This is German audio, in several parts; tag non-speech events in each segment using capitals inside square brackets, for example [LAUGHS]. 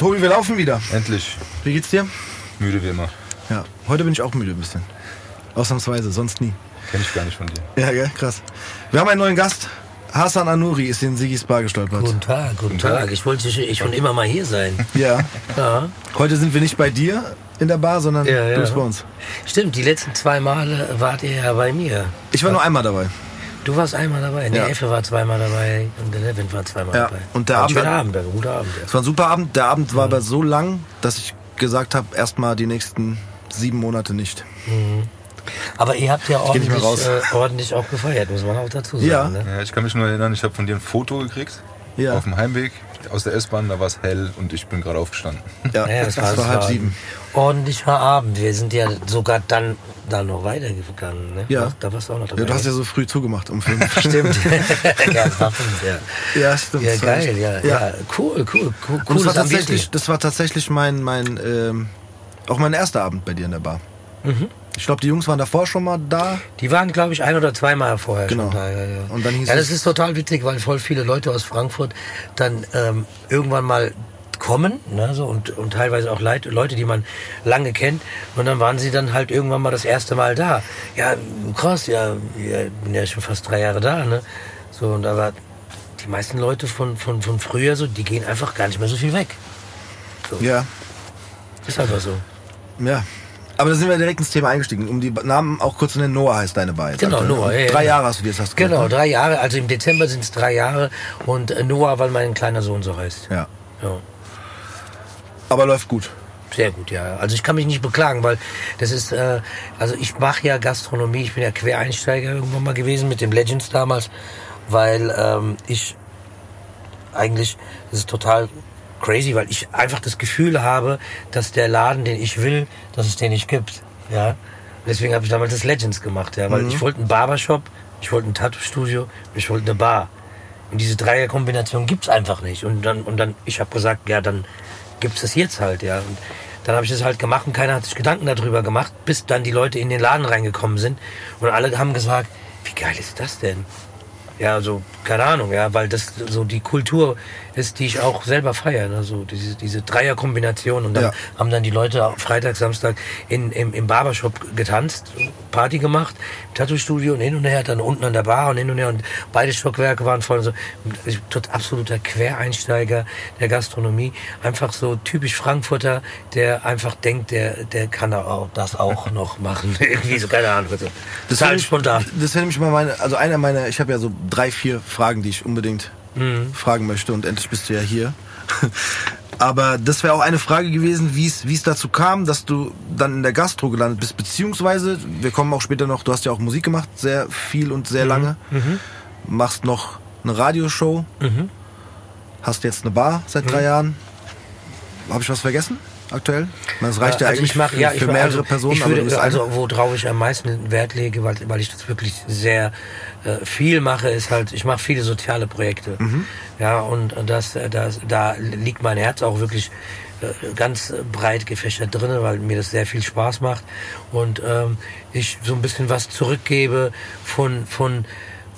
Tobi, wir laufen wieder. Endlich. Wie geht's dir? Müde wie immer. Ja, heute bin ich auch müde ein bisschen. Ausnahmsweise, sonst nie. Kenn ich gar nicht von dir. Ja, gell? krass. Wir haben einen neuen Gast. Hassan Anuri ist in Sigis Bar gestolpert. Guten Tag, guten, Tag. Tag. Ich wollte ich schon immer mal hier sein. Ja. Ja. Heute sind wir nicht bei dir in der Bar, sondern Ja, ja. du bist bei uns. Stimmt, die letzten zwei Male wart ihr ja bei mir. Ich war nur einmal dabei. Du warst einmal dabei, der Ja. Effe war zweimal dabei und der Levin war zweimal Ja, dabei. und der War ein Abend- schöner Abend, ein guter Abend. Ja. Es war ein super Abend. Der Abend war aber so lang, dass ich gesagt habe, erstmal die nächsten sieben Monate nicht. Aber ihr habt ja ordentlich, raus. äh, ordentlich auch gefeiert, muss man auch dazu sagen. Ja. Ne? Ja, ich kann mich nur erinnern, ich habe von dir ein Foto gekriegt. Ja. Auf dem Heimweg aus der S-Bahn, da war es hell und ich bin gerade aufgestanden. Ja, Ja, das war, halb sieben. Ordentlicher Abend. Wir sind ja sogar dann, dann noch weitergegangen. Ne? Ja. Da warst du auch noch dabei. Ja, du hast ja so früh zugemacht um fünf. [LAUGHS] Stimmt. [LAUGHS] ja, das war fünf, ja. ja, stimmt. Ja, das war geil, echt- ja, ja. Cool, cool, cool. Und das war tatsächlich, das war tatsächlich mein, mein, ähm, auch mein erster Abend bei dir in der Bar. Mhm. Ich glaube, die Jungs waren davor schon mal da. Die waren, glaube ich, ein oder zweimal vorher Genau. schon da. Ja, ja. Und dann hieß ja, das ist total witzig, weil voll viele Leute aus Frankfurt dann ähm, irgendwann mal kommen ne, so, und, und teilweise auch Leit, Leute, die man lange kennt. Und dann waren sie dann halt irgendwann mal das erste Mal da. Ja, krass, ja, ja ich bin ja schon fast drei Jahre da. Ne? So, und aber die meisten Leute von, von, von früher, so, die gehen einfach gar nicht mehr so viel weg. Ja, Ist einfach so. ja. Aber da sind wir direkt ins Thema eingestiegen. Um die Namen auch kurz zu nennen, Noah heißt deine jetzt. Genau, ne? Noah, ja, ja. Drei Jahre hast du jetzt hast du Genau, gesagt, drei Jahre. Also im Dezember sind es drei Jahre. Und äh, Noah, weil mein kleiner Sohn so heißt. ne? Ja. Ja. Aber läuft gut. Sehr gut, ja. Also ich kann mich nicht beklagen, weil das ist, äh, also ich mache ja Gastronomie, ich bin ja Quereinsteiger irgendwann mal gewesen mit dem Legends damals, weil ähm, ich eigentlich, das ist total crazy, weil ich einfach das Gefühl habe, dass der Laden, den ich will, dass es den nicht gibt. Ja. Deswegen habe ich damals das Legends gemacht, ja, weil ich wollte einen Barbershop, ich wollte ein Tattoo-Studio, ich wollte eine Bar. Und diese Dreierkombination gibt's einfach nicht. Und dann, und dann, ich habe gesagt, ja, dann gibt's das jetzt halt, ja. Und dann habe ich das halt gemacht und keiner hat sich Gedanken darüber gemacht, bis dann die Leute in den Laden reingekommen sind und alle haben gesagt, wie geil ist das denn? Ja, so, keine Ahnung, ja, weil das so die Kultur ist, die ich auch selber feiere, ne? so diese, diese Dreierkombination und dann Ja. haben dann die Leute Freitag, Samstag in, im, im Barbershop getanzt, Party gemacht, im Tattoo-Studio und hin und her, dann unten an der Bar und hin und her und beide Stockwerke waren voll. So. Tot absoluter Quereinsteiger der Gastronomie, einfach so typisch Frankfurter, der einfach denkt, der, der kann auch das auch [LAUGHS] noch machen. [LAUGHS] Irgendwie so, keine Ahnung. So. Das Total wäre spontan. Das wäre nämlich mal meine, also einer meiner, ich habe ja so drei, vier Fragen, die ich unbedingt Mhm. fragen möchte und endlich bist du ja hier. [LAUGHS] Aber das wäre auch eine Frage gewesen, wie es dazu kam, dass du dann in der Gastro gelandet bist, beziehungsweise, wir kommen auch später noch, du hast ja auch Musik gemacht, sehr viel und Mhm. sehr lange, machst noch eine Radioshow, hast jetzt eine Bar seit Mhm. drei Jahren. Habe ich was vergessen aktuell? Das reicht ja, also eigentlich ich mach, für, ja, für mehrere also, Personen, ich du würde, also worauf ich am meisten Wert lege, weil, weil ich das wirklich sehr äh, viel mache, ist halt, ich mache viele soziale Projekte. Mhm. Ja, und das, das, da liegt mein Herz auch wirklich äh, ganz breit gefächert drin, weil mir das sehr viel Spaß macht und ähm, ich so ein bisschen was zurückgebe von, von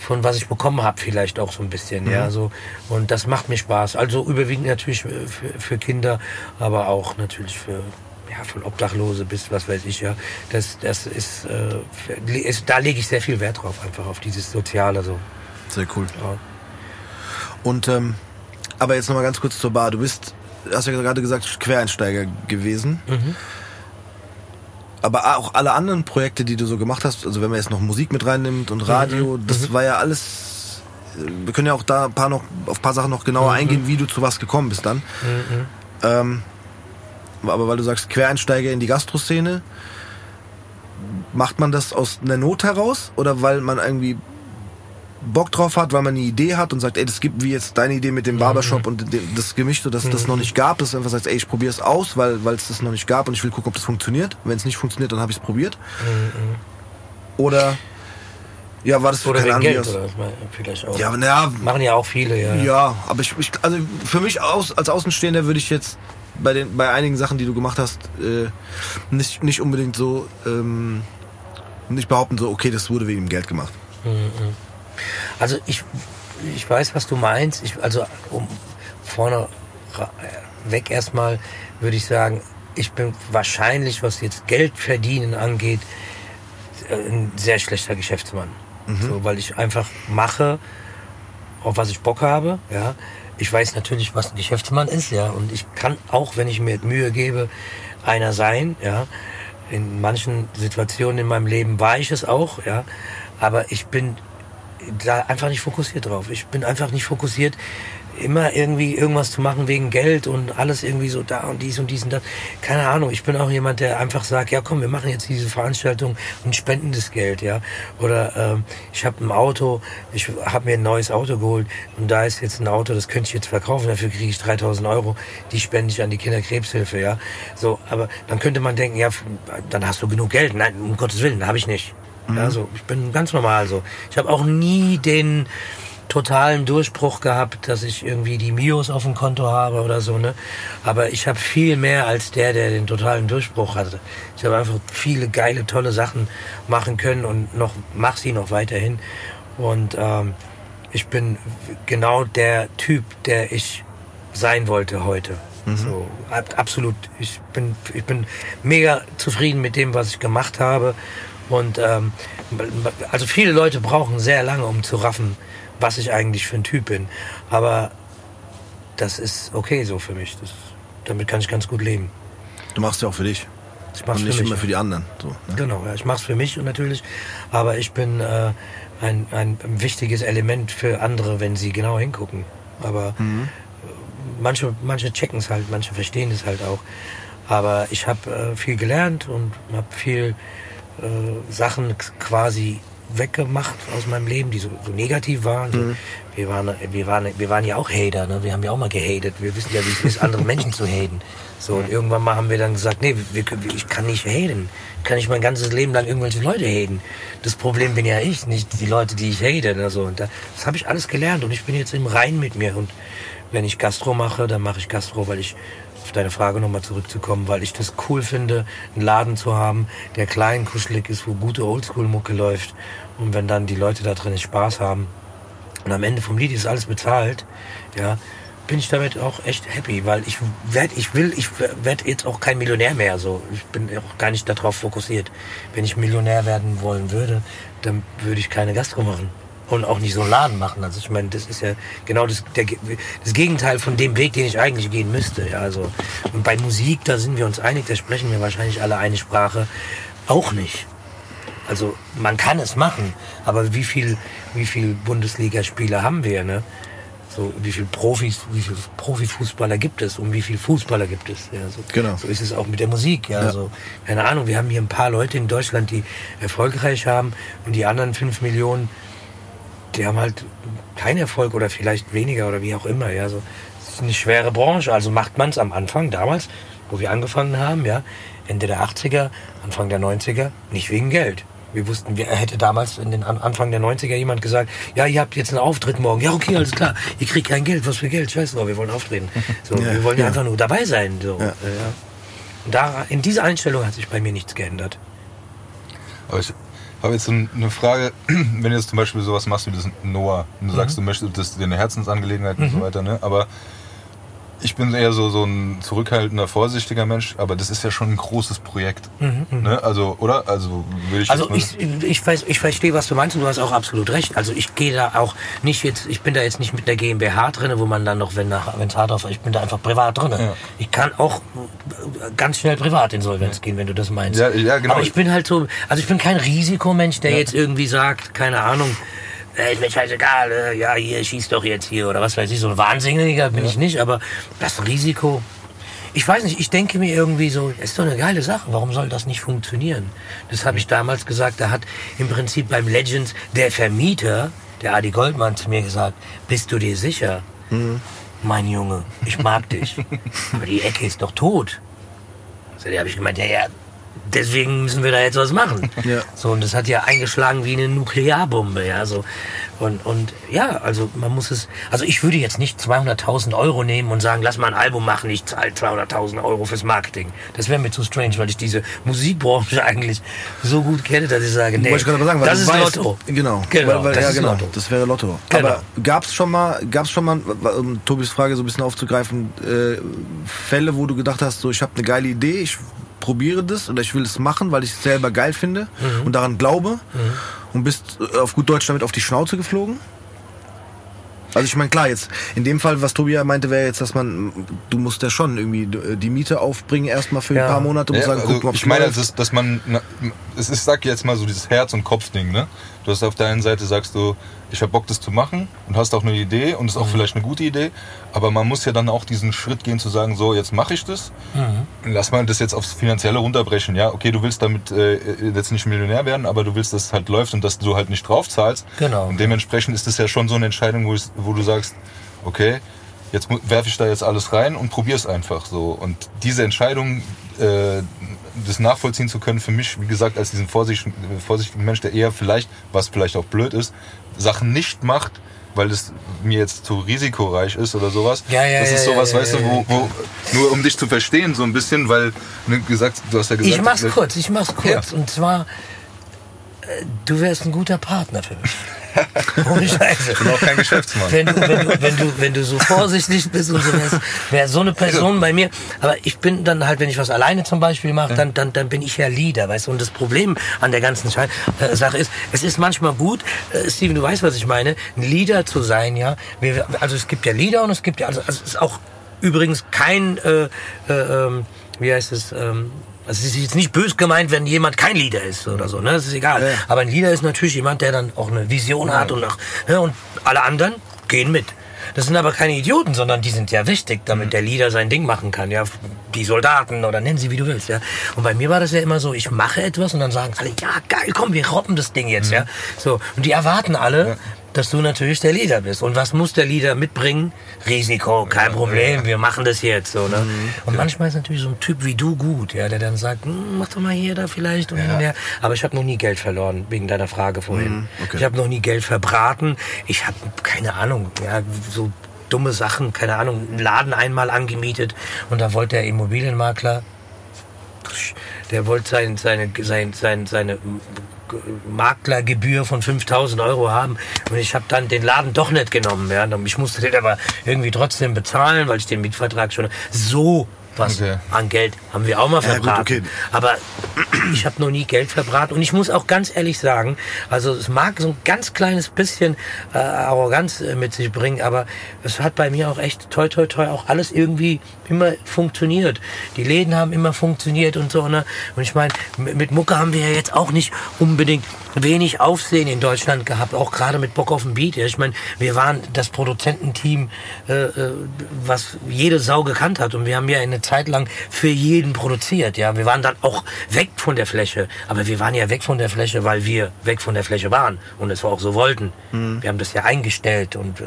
von was ich bekommen habe vielleicht auch so ein bisschen ja so und das macht mir Spaß also überwiegend natürlich äh, für, für Kinder aber auch natürlich für ja von Obdachlose bis was weiß ich ja das das ist, äh, ist da lege ich sehr viel Wert drauf einfach auf dieses soziale so Sehr cool. ja. Und ähm, aber jetzt noch mal ganz kurz zur Bar. Du bist, hast ja gerade gesagt, Quereinsteiger gewesen. Aber auch alle anderen Projekte, die du so gemacht hast, also wenn man jetzt noch Musik mit reinnimmt und Radio, das war ja alles. äh, Wir können ja auch da ein paar noch auf ein paar Sachen noch genauer eingehen, wie du zu was gekommen bist dann. Ähm, aber weil du sagst Quereinsteiger in die Gastroszene, macht man das aus einer Not heraus oder weil man irgendwie Bock drauf hat, weil man eine Idee hat und sagt, ey, das gibt wie jetzt deine Idee mit dem Barbershop und das Gemischte, dass das noch nicht gab, dass du einfach sagst, ey, ich probiere es aus, weil weil es das noch nicht gab und ich will gucken, ob das funktioniert. Wenn es nicht funktioniert, dann habe ich es probiert. Oder ja, war das oder keine Ahnung, Geld oder? Vielleicht auch. Ja, aber naja, machen ja auch viele ja. Ja, aber ich, ich also für mich aus, als Außenstehender würde ich jetzt bei den bei einigen Sachen, die du gemacht hast, äh, nicht nicht unbedingt so ähm, nicht behaupten so, okay, das wurde wegen dem Geld gemacht. Also ich, ich weiß, was du meinst. Ich, also um vorne weg erstmal würde ich sagen, ich bin wahrscheinlich, was jetzt Geld verdienen angeht, äh, ein sehr schlechter Geschäftsmann. So, weil ich einfach mache, auf was ich Bock habe, ja. Ich weiß natürlich, was ein Geschäftsmann ist, ja. Und ich kann auch, wenn ich mir Mühe gebe, einer sein, ja. In manchen Situationen in meinem Leben war ich es auch, ja. Aber ich bin da einfach nicht fokussiert drauf. Ich bin einfach nicht fokussiert, immer irgendwie irgendwas zu machen wegen Geld und alles irgendwie so da und dies und dies und das. Keine Ahnung. Ich bin auch jemand, der einfach sagt, ja komm, wir machen jetzt diese Veranstaltung und spenden das Geld, ja. Oder ähm, ich habe ein Auto, ich habe mir ein neues Auto geholt und da ist jetzt ein Auto, das könnte ich jetzt verkaufen, dafür kriege ich 3000 Euro, die spende ich an die Kinderkrebshilfe, ja. So, aber dann könnte man denken, ja, dann hast du genug Geld. Nein, um Gottes Willen, habe ich nicht. Ja, so, ich bin ganz normal so. Ich habe auch nie den totalen Durchbruch gehabt, dass ich irgendwie die Mios auf dem Konto habe oder so, ne? Aber ich habe viel mehr als der, der den totalen Durchbruch hatte. Ich habe einfach viele geile, tolle Sachen machen können und noch mach sie noch weiterhin. Und ähm, ich bin genau der Typ, der ich sein wollte heute. So, ab- absolut. Ich bin, ich bin mega zufrieden mit dem, was ich gemacht habe. Und ähm, also viele Leute brauchen sehr lange, um zu raffen, was ich eigentlich für ein Typ bin. Aber das ist okay so für mich. Das, damit kann ich ganz gut leben. Du machst ja auch für dich. Ich mach's Und nicht für mich. immer für die anderen. So, ne? Genau, ja, ich mache es für mich und natürlich, aber ich bin äh, ein, ein wichtiges Element für andere, wenn sie genau hingucken. Aber Mhm. äh, manche, manche checken es halt, manche verstehen es halt auch. Aber ich habe äh, viel gelernt und habe viel äh, Sachen quasi weggemacht aus meinem Leben, die so, so negativ waren. So, wir, waren wir, waren, wir waren ja auch Hater, ne? wir haben ja auch mal gehatet. Wir wissen ja, wie es ist, andere Menschen zu haten. So, und irgendwann mal haben wir dann gesagt, nee, wir, ich kann nicht haten. Ich kann nicht mein ganzes Leben lang irgendwelche Leute haten. Das Problem bin ja ich, nicht die Leute, die ich hate. oder so. und da, das habe ich alles gelernt und ich bin jetzt im Rein mit mir. Und wenn ich Gastro mache, dann mache ich Gastro, weil ich auf deine Frage nochmal zurückzukommen, weil ich das cool finde, einen Laden zu haben, der klein, kuschelig ist, wo gute Oldschool-Mucke läuft. Und wenn dann die Leute da drin Spaß haben und am Ende vom Lied ist alles bezahlt, ja, bin ich damit auch echt happy, weil ich werd, ich will, ich werde jetzt auch kein Millionär mehr. So, ich bin auch gar nicht darauf fokussiert. Wenn ich Millionär werden wollen würde, dann würde ich keine Gastro machen und auch nicht so einen Laden machen. Also ich meine, das ist ja genau das, der, das Gegenteil von dem Weg, den ich eigentlich gehen müsste. Ja, also und bei Musik, da sind wir uns einig, da sprechen wir wahrscheinlich alle eine Sprache. Auch nicht. Also man kann es machen, aber wie viel, wie viel Bundesligaspieler haben wir, ne? So, wie viel Profis, wie viel Profifußballer gibt es und wie viel Fußballer gibt es? Ja, so, Genau. so ist es auch mit der Musik. Ja, Also, keine Ahnung, wir haben hier ein paar Leute in Deutschland, die erfolgreich haben und die anderen fünf Millionen, die haben halt keinen Erfolg oder vielleicht weniger oder wie auch immer. Ja, so, das ist eine schwere Branche. Also macht man es am Anfang, damals, wo wir angefangen haben, ja, Ende der 80er, Anfang der 90er, nicht wegen Geld. Wir wussten, wir hätte damals in den An- Anfang der 90er jemand gesagt, ja, ihr habt jetzt einen Auftritt morgen. Ja, okay, alles klar. Ihr kriegt kein Geld. Was für Geld? Scheiße, wir wollen auftreten. [LAUGHS] So, Ja, wir wollen ja einfach nur dabei sein. So. Ja. Ja. Und da, in dieser Einstellung hat sich bei mir nichts geändert. Aber ich habe jetzt eine Frage, [CLEARS THROAT] wenn du jetzt zum Beispiel sowas machst wie das Noah und du sagst, du möchtest das ist dir eine Herzensangelegenheit und so weiter, ne? Aber ich bin eher so, so ein zurückhaltender, vorsichtiger Mensch, aber das ist ja schon ein großes Projekt. Ne? Also, oder? Also will ich Also ich, ich, weiß, ich verstehe, was du meinst und du hast auch absolut recht. Also ich gehe da auch nicht jetzt, ich bin da jetzt nicht mit der GmbH drin, wo man dann noch, wenn es hart auf, ich bin da einfach privat drin. Ja. Ich kann auch ganz schnell privat Insolvenz gehen, wenn du das meinst. Ja, ja, genau. Aber ich bin halt so, also ich bin kein Risikomensch, der jetzt irgendwie sagt, keine Ahnung, äh, ist mir scheißegal, äh, ja, hier, schieß doch jetzt hier oder was weiß ich, so ein Wahnsinniger bin ich nicht, aber das Risiko, ich weiß nicht, ich denke mir irgendwie so, ist doch eine geile Sache, warum soll das nicht funktionieren? Das habe ich damals gesagt, da hat im Prinzip beim Legends der Vermieter, der Adi Goldmann, zu mir gesagt, bist du dir sicher? Mein Junge, ich mag dich, [LAUGHS] aber die Ecke ist doch tot. So, da habe ich gemeint, ja, ja, deswegen müssen wir da jetzt was machen. [LAUGHS] Ja. So, und das hat ja eingeschlagen wie eine Nuklearbombe, ja, so. Und, und ja, also man muss es, also ich würde jetzt nicht 200.000 Euro nehmen und sagen, lass mal ein Album machen, ich zahle 200.000 Euro fürs Marketing. Das wäre mir zu strange, weil ich diese Musikbranche [LAUGHS] eigentlich so gut kenne, dass ich sage, nee, ich sagen, das ist weißt- Lotto. Genau, Genau, weil, weil, das ja, ist genau. Lotto. Das wäre Lotto. Genau. Aber gab es schon mal, gab's schon mal, um Tobis Frage so ein bisschen aufzugreifen, äh, Fälle, wo du gedacht hast, so ich habe eine geile Idee, ich probiere das oder ich will es machen, weil ich es selber geil finde Mhm. und daran glaube und bist äh, auf gut Deutsch damit auf die Schnauze geflogen? Also ich meine, klar, jetzt in dem Fall, was Tobi ja meinte, wäre jetzt, dass man, du musst ja schon irgendwie äh, die Miete aufbringen erstmal für Ja. ein paar Monate, musst Ja, sagen, also gucken, ob ich meine, das ist, dass man, es ist, sag jetzt mal so dieses Herz- und Kopf-Ding, ne? Du hast auf der einen Seite sagst du, ich hab Bock, das zu machen und hast auch eine Idee und ist auch vielleicht eine gute Idee, aber man muss ja dann auch diesen Schritt gehen zu sagen, so, jetzt mache ich das, lass mal das jetzt aufs Finanzielle runterbrechen, ja? Okay, du willst damit äh, jetzt nicht Millionär werden, aber du willst, dass es halt läuft und dass du halt nicht drauf zahlst. Genau. Und dementsprechend ist es ja schon so eine Entscheidung, wo, ich, wo du sagst, okay, jetzt werfe ich da jetzt alles rein und probiere es einfach so. Und diese Entscheidung, äh, das nachvollziehen zu können, für mich, wie gesagt, als diesen vorsichtigen, vorsichtigen Mensch, der eher vielleicht, was vielleicht auch blöd ist, Sachen nicht macht, weil es mir jetzt zu risikoreich ist oder sowas. Ja, ja, das ist ja, sowas, ja, weißt du, wo, wo, nur um dich zu verstehen, so ein bisschen, weil, ne, gesagt, du hast ja gesagt, Ich mach's äh, kurz, ich mach's kurz. Und zwar, du wärst ein guter Partner für mich. [LAUGHS] Ohne Scheiße. Ich bin auch kein Geschäftsmann. Wenn du, wenn, du, wenn, du, wenn du so vorsichtig bist und so wärst, wäre so eine Person bei mir. Aber ich bin dann halt, wenn ich was alleine zum Beispiel mache, dann, dann, dann bin ich ja Leader, weißt du. Und das Problem an der ganzen Schei- äh, Sache ist, es ist manchmal gut, äh, Steven, du weißt, was ich meine, ein Leader zu sein, ja. Wir, also es gibt ja Leader und es gibt ja, also, also es ist auch übrigens kein, äh, äh, ähm, wie heißt es, ähm, also es ist jetzt nicht bös gemeint, wenn jemand kein Leader ist oder so, ne? Das ist egal. Ja. Aber ein Leader ist natürlich jemand, der dann auch eine Vision hat und, auch, ne? und alle anderen gehen mit. Das sind aber keine Idioten, sondern die sind ja wichtig, damit der Leader sein Ding machen kann. Ja, die Soldaten oder nennen sie wie du willst. Ja. Und bei mir war das ja immer so: Ich mache etwas und dann sagen alle: Ja, geil, komm, wir robben das Ding jetzt. Ja, so und die erwarten alle, dass du natürlich der Leader bist. Und was muss der Leader mitbringen? Risiko, kein Problem, wir machen das jetzt. So, ne? Und manchmal ist natürlich so ein Typ wie du gut, ja, der dann sagt, "Hm, mach doch mal hier, da vielleicht und und her. Aber ich habe noch nie Geld verloren, wegen deiner Frage vorhin. okay. Ich habe noch nie Geld verbraten. Ich habe keine Ahnung, ja, so dumme Sachen, keine Ahnung, einen Laden einmal angemietet und da wollte der Immobilienmakler der wollte sein, seine, sein, sein, seine Maklergebühr von 5000 Euro haben und ich habe dann den Laden doch nicht genommen. Ja. Ich musste den aber irgendwie trotzdem bezahlen, weil ich den Mietvertrag schon so was Okay. an Geld haben wir auch mal Ja, gut, verbraten. okay. Aber [CLEARS THROAT] ich habe noch nie Geld verbraten und ich muss auch ganz ehrlich sagen, also es mag so ein ganz kleines bisschen äh, Arroganz äh, mit sich bringen, aber es hat bei mir auch echt toi toi toi auch alles irgendwie immer funktioniert. Die Läden haben immer funktioniert und so ne. Und ich meine, mit Mucke haben wir ja jetzt auch nicht unbedingt wenig Aufsehen in Deutschland gehabt, auch gerade mit Bock auf den Beat. Ja. Ich meine, wir waren das Produzententeam, äh, äh, was jede Sau gekannt hat und wir haben ja eine Zeit lang für jeden produziert. Ja, wir waren dann auch weg von der Fläche, aber wir waren ja weg von der Fläche, weil wir weg von der Fläche waren und es auch so wollten. Wir haben das ja eingestellt und äh,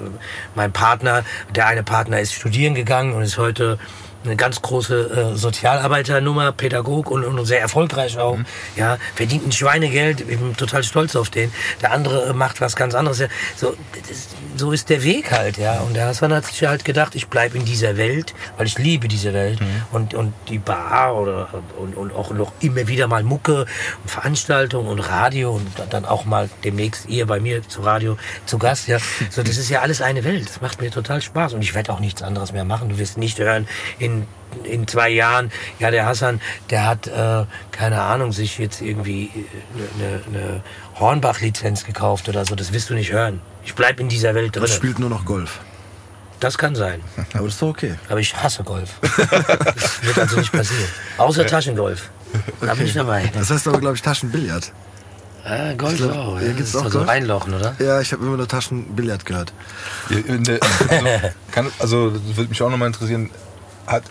mein Partner, der eine Partner ist studieren gegangen und ist heute eine ganz große äh, Sozialarbeiternummer, Pädagog und, und sehr erfolgreich auch. Ja, verdient ein Schweinegeld, ich bin total stolz auf den. Der andere äh, macht was ganz anderes. So, das, so ist der Weg halt, ja. Und der Hassan hat sich halt gedacht, ich bleib in dieser Welt, weil ich liebe diese Welt. Und, und die Bar oder und, und auch noch immer wieder mal Mucke und Veranstaltungen und Radio und dann auch mal demnächst ihr bei mir zu Radio zu Gast, ja. So, das ist ja alles eine Welt. Das macht mir total Spaß. Und ich werde auch nichts anderes mehr machen. Du wirst nicht hören, in in zwei Jahren, ja, der Hassan, der hat, äh, keine Ahnung, sich jetzt irgendwie eine, eine Hornbach-Lizenz gekauft oder so. Das wirst du nicht hören. Ich bleib in dieser Welt Und drin. spielt nur noch Golf. Das kann sein. [LAUGHS] Aber das ist doch okay. Aber ich hasse Golf. [LAUGHS] das wird also nicht passieren. Außer Taschengolf. Da bin ich dabei. Das heißt aber, glaube ich, Taschenbillard. Ah, Golf glaub, auch. hier Ja. gibt's Das ist auch also Golf? reinlochen, oder? Ja, ich habe immer nur Taschenbillard gehört. In der, also, [LAUGHS] kann, also das würde mich auch nochmal interessieren, hat,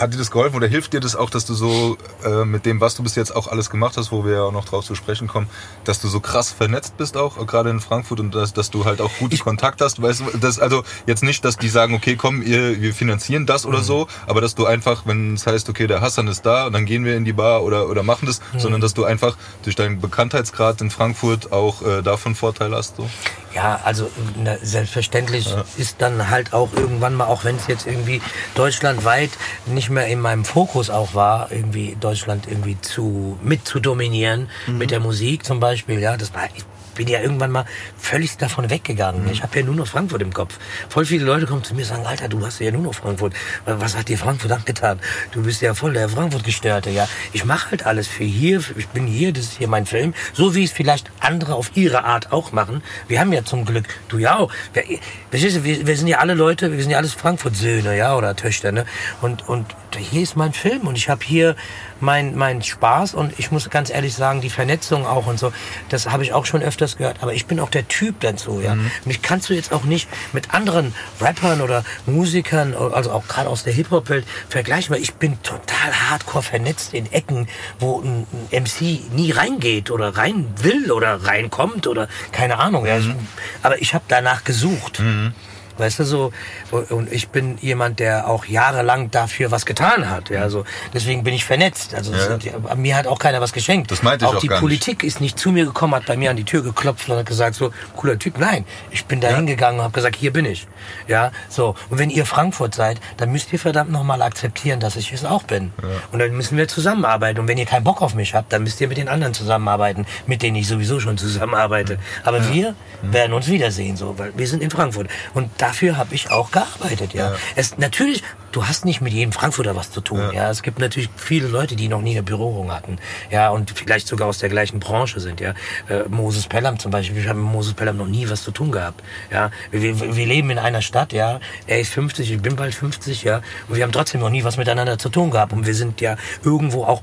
hat dir das geholfen oder hilft dir das auch, dass du so äh, mit dem, was du bis jetzt auch alles gemacht hast, wo wir ja auch noch drauf zu sprechen kommen, dass du so krass vernetzt bist auch, gerade in Frankfurt und dass, dass du halt auch guten Kontakt hast? Weißt du, das, also jetzt nicht, dass die sagen, okay, komm, ihr, wir finanzieren das oder mhm. so, aber dass du einfach, wenn es heißt, okay, der Hassan ist da und dann gehen wir in die Bar oder, oder machen das, mhm. sondern dass du einfach durch deinen Bekanntheitsgrad in Frankfurt auch äh, davon Vorteil hast. So? Ja, also na, selbstverständlich ja. ist dann halt auch irgendwann mal, auch wenn es jetzt irgendwie deutschlandweit nicht mehr in meinem Fokus auch war, irgendwie Deutschland irgendwie zu mit zu dominieren mhm. mit der Musik zum Beispiel. Ja, das war ich bin ja irgendwann mal völlig davon weggegangen. Mhm. Ich habe ja nur noch Frankfurt im Kopf. Voll viele Leute kommen zu mir und sagen, Alter, du hast ja nur noch Frankfurt. Was hat dir Frankfurt angetan? Du bist ja voll der Frankfurt-Gestörte. Ja, ich mache halt alles für hier. Ich bin hier, das ist hier mein Film. So wie es vielleicht andere auf ihre Art auch machen. Wir haben ja zum Glück, du ja auch. Wir, wir, wir sind ja alle Leute, wir sind ja alles Frankfurt-Söhne, ja, oder Töchter, ne? Und, und hier ist mein Film und ich habe hier mein, mein Spaß und ich muss ganz ehrlich sagen, die Vernetzung auch und so, das habe ich auch schon öfters gehört, aber ich bin auch der Typ dazu, ja. Mhm. Mich kannst du jetzt auch nicht mit anderen Rappern oder Musikern, also auch gerade aus der Hip-Hop-Welt vergleichen, weil ich bin total hardcore vernetzt in Ecken, wo ein, MC nie reingeht oder rein will oder reinkommt oder keine Ahnung, ja. Mhm. Aber ich habe danach gesucht. Mhm. Weißt du so? Und ich bin jemand, der auch jahrelang dafür was getan hat. Ja, also deswegen bin ich vernetzt. Also ja. mir hat auch keiner was geschenkt. Das meinte ich auch, auch die Politik nicht. ist nicht zu mir gekommen, hat bei mir an die Tür geklopft und hat gesagt so cooler Typ. Nein, ich bin da hingegangen und habe gesagt, hier bin ich. Ja, so. Und wenn ihr Frankfurt seid, dann müsst ihr verdammt nochmal akzeptieren, dass ich es auch bin. Ja. Und dann müssen wir zusammenarbeiten. Und wenn ihr keinen Bock auf mich habt, dann müsst ihr mit den anderen zusammenarbeiten, mit denen ich sowieso schon zusammenarbeite. Aber ja. wir werden uns wiedersehen, so, weil wir sind in Frankfurt. Und da dafür habe ich auch gearbeitet, ja. ja. Es natürlich, du hast nicht mit jedem Frankfurter was zu tun, ja. ja. Es gibt natürlich viele Leute, die noch nie eine Berührung hatten, ja, und vielleicht sogar aus der gleichen Branche sind, ja. Äh, Moses Pelham zum Beispiel, ich habe mit Moses Pelham noch nie was zu tun gehabt, ja. Wir, wir leben in einer Stadt, ja. Er ist 50, ich bin bald 50, ja. Und wir haben trotzdem noch nie was miteinander zu tun gehabt. Und wir sind ja irgendwo auch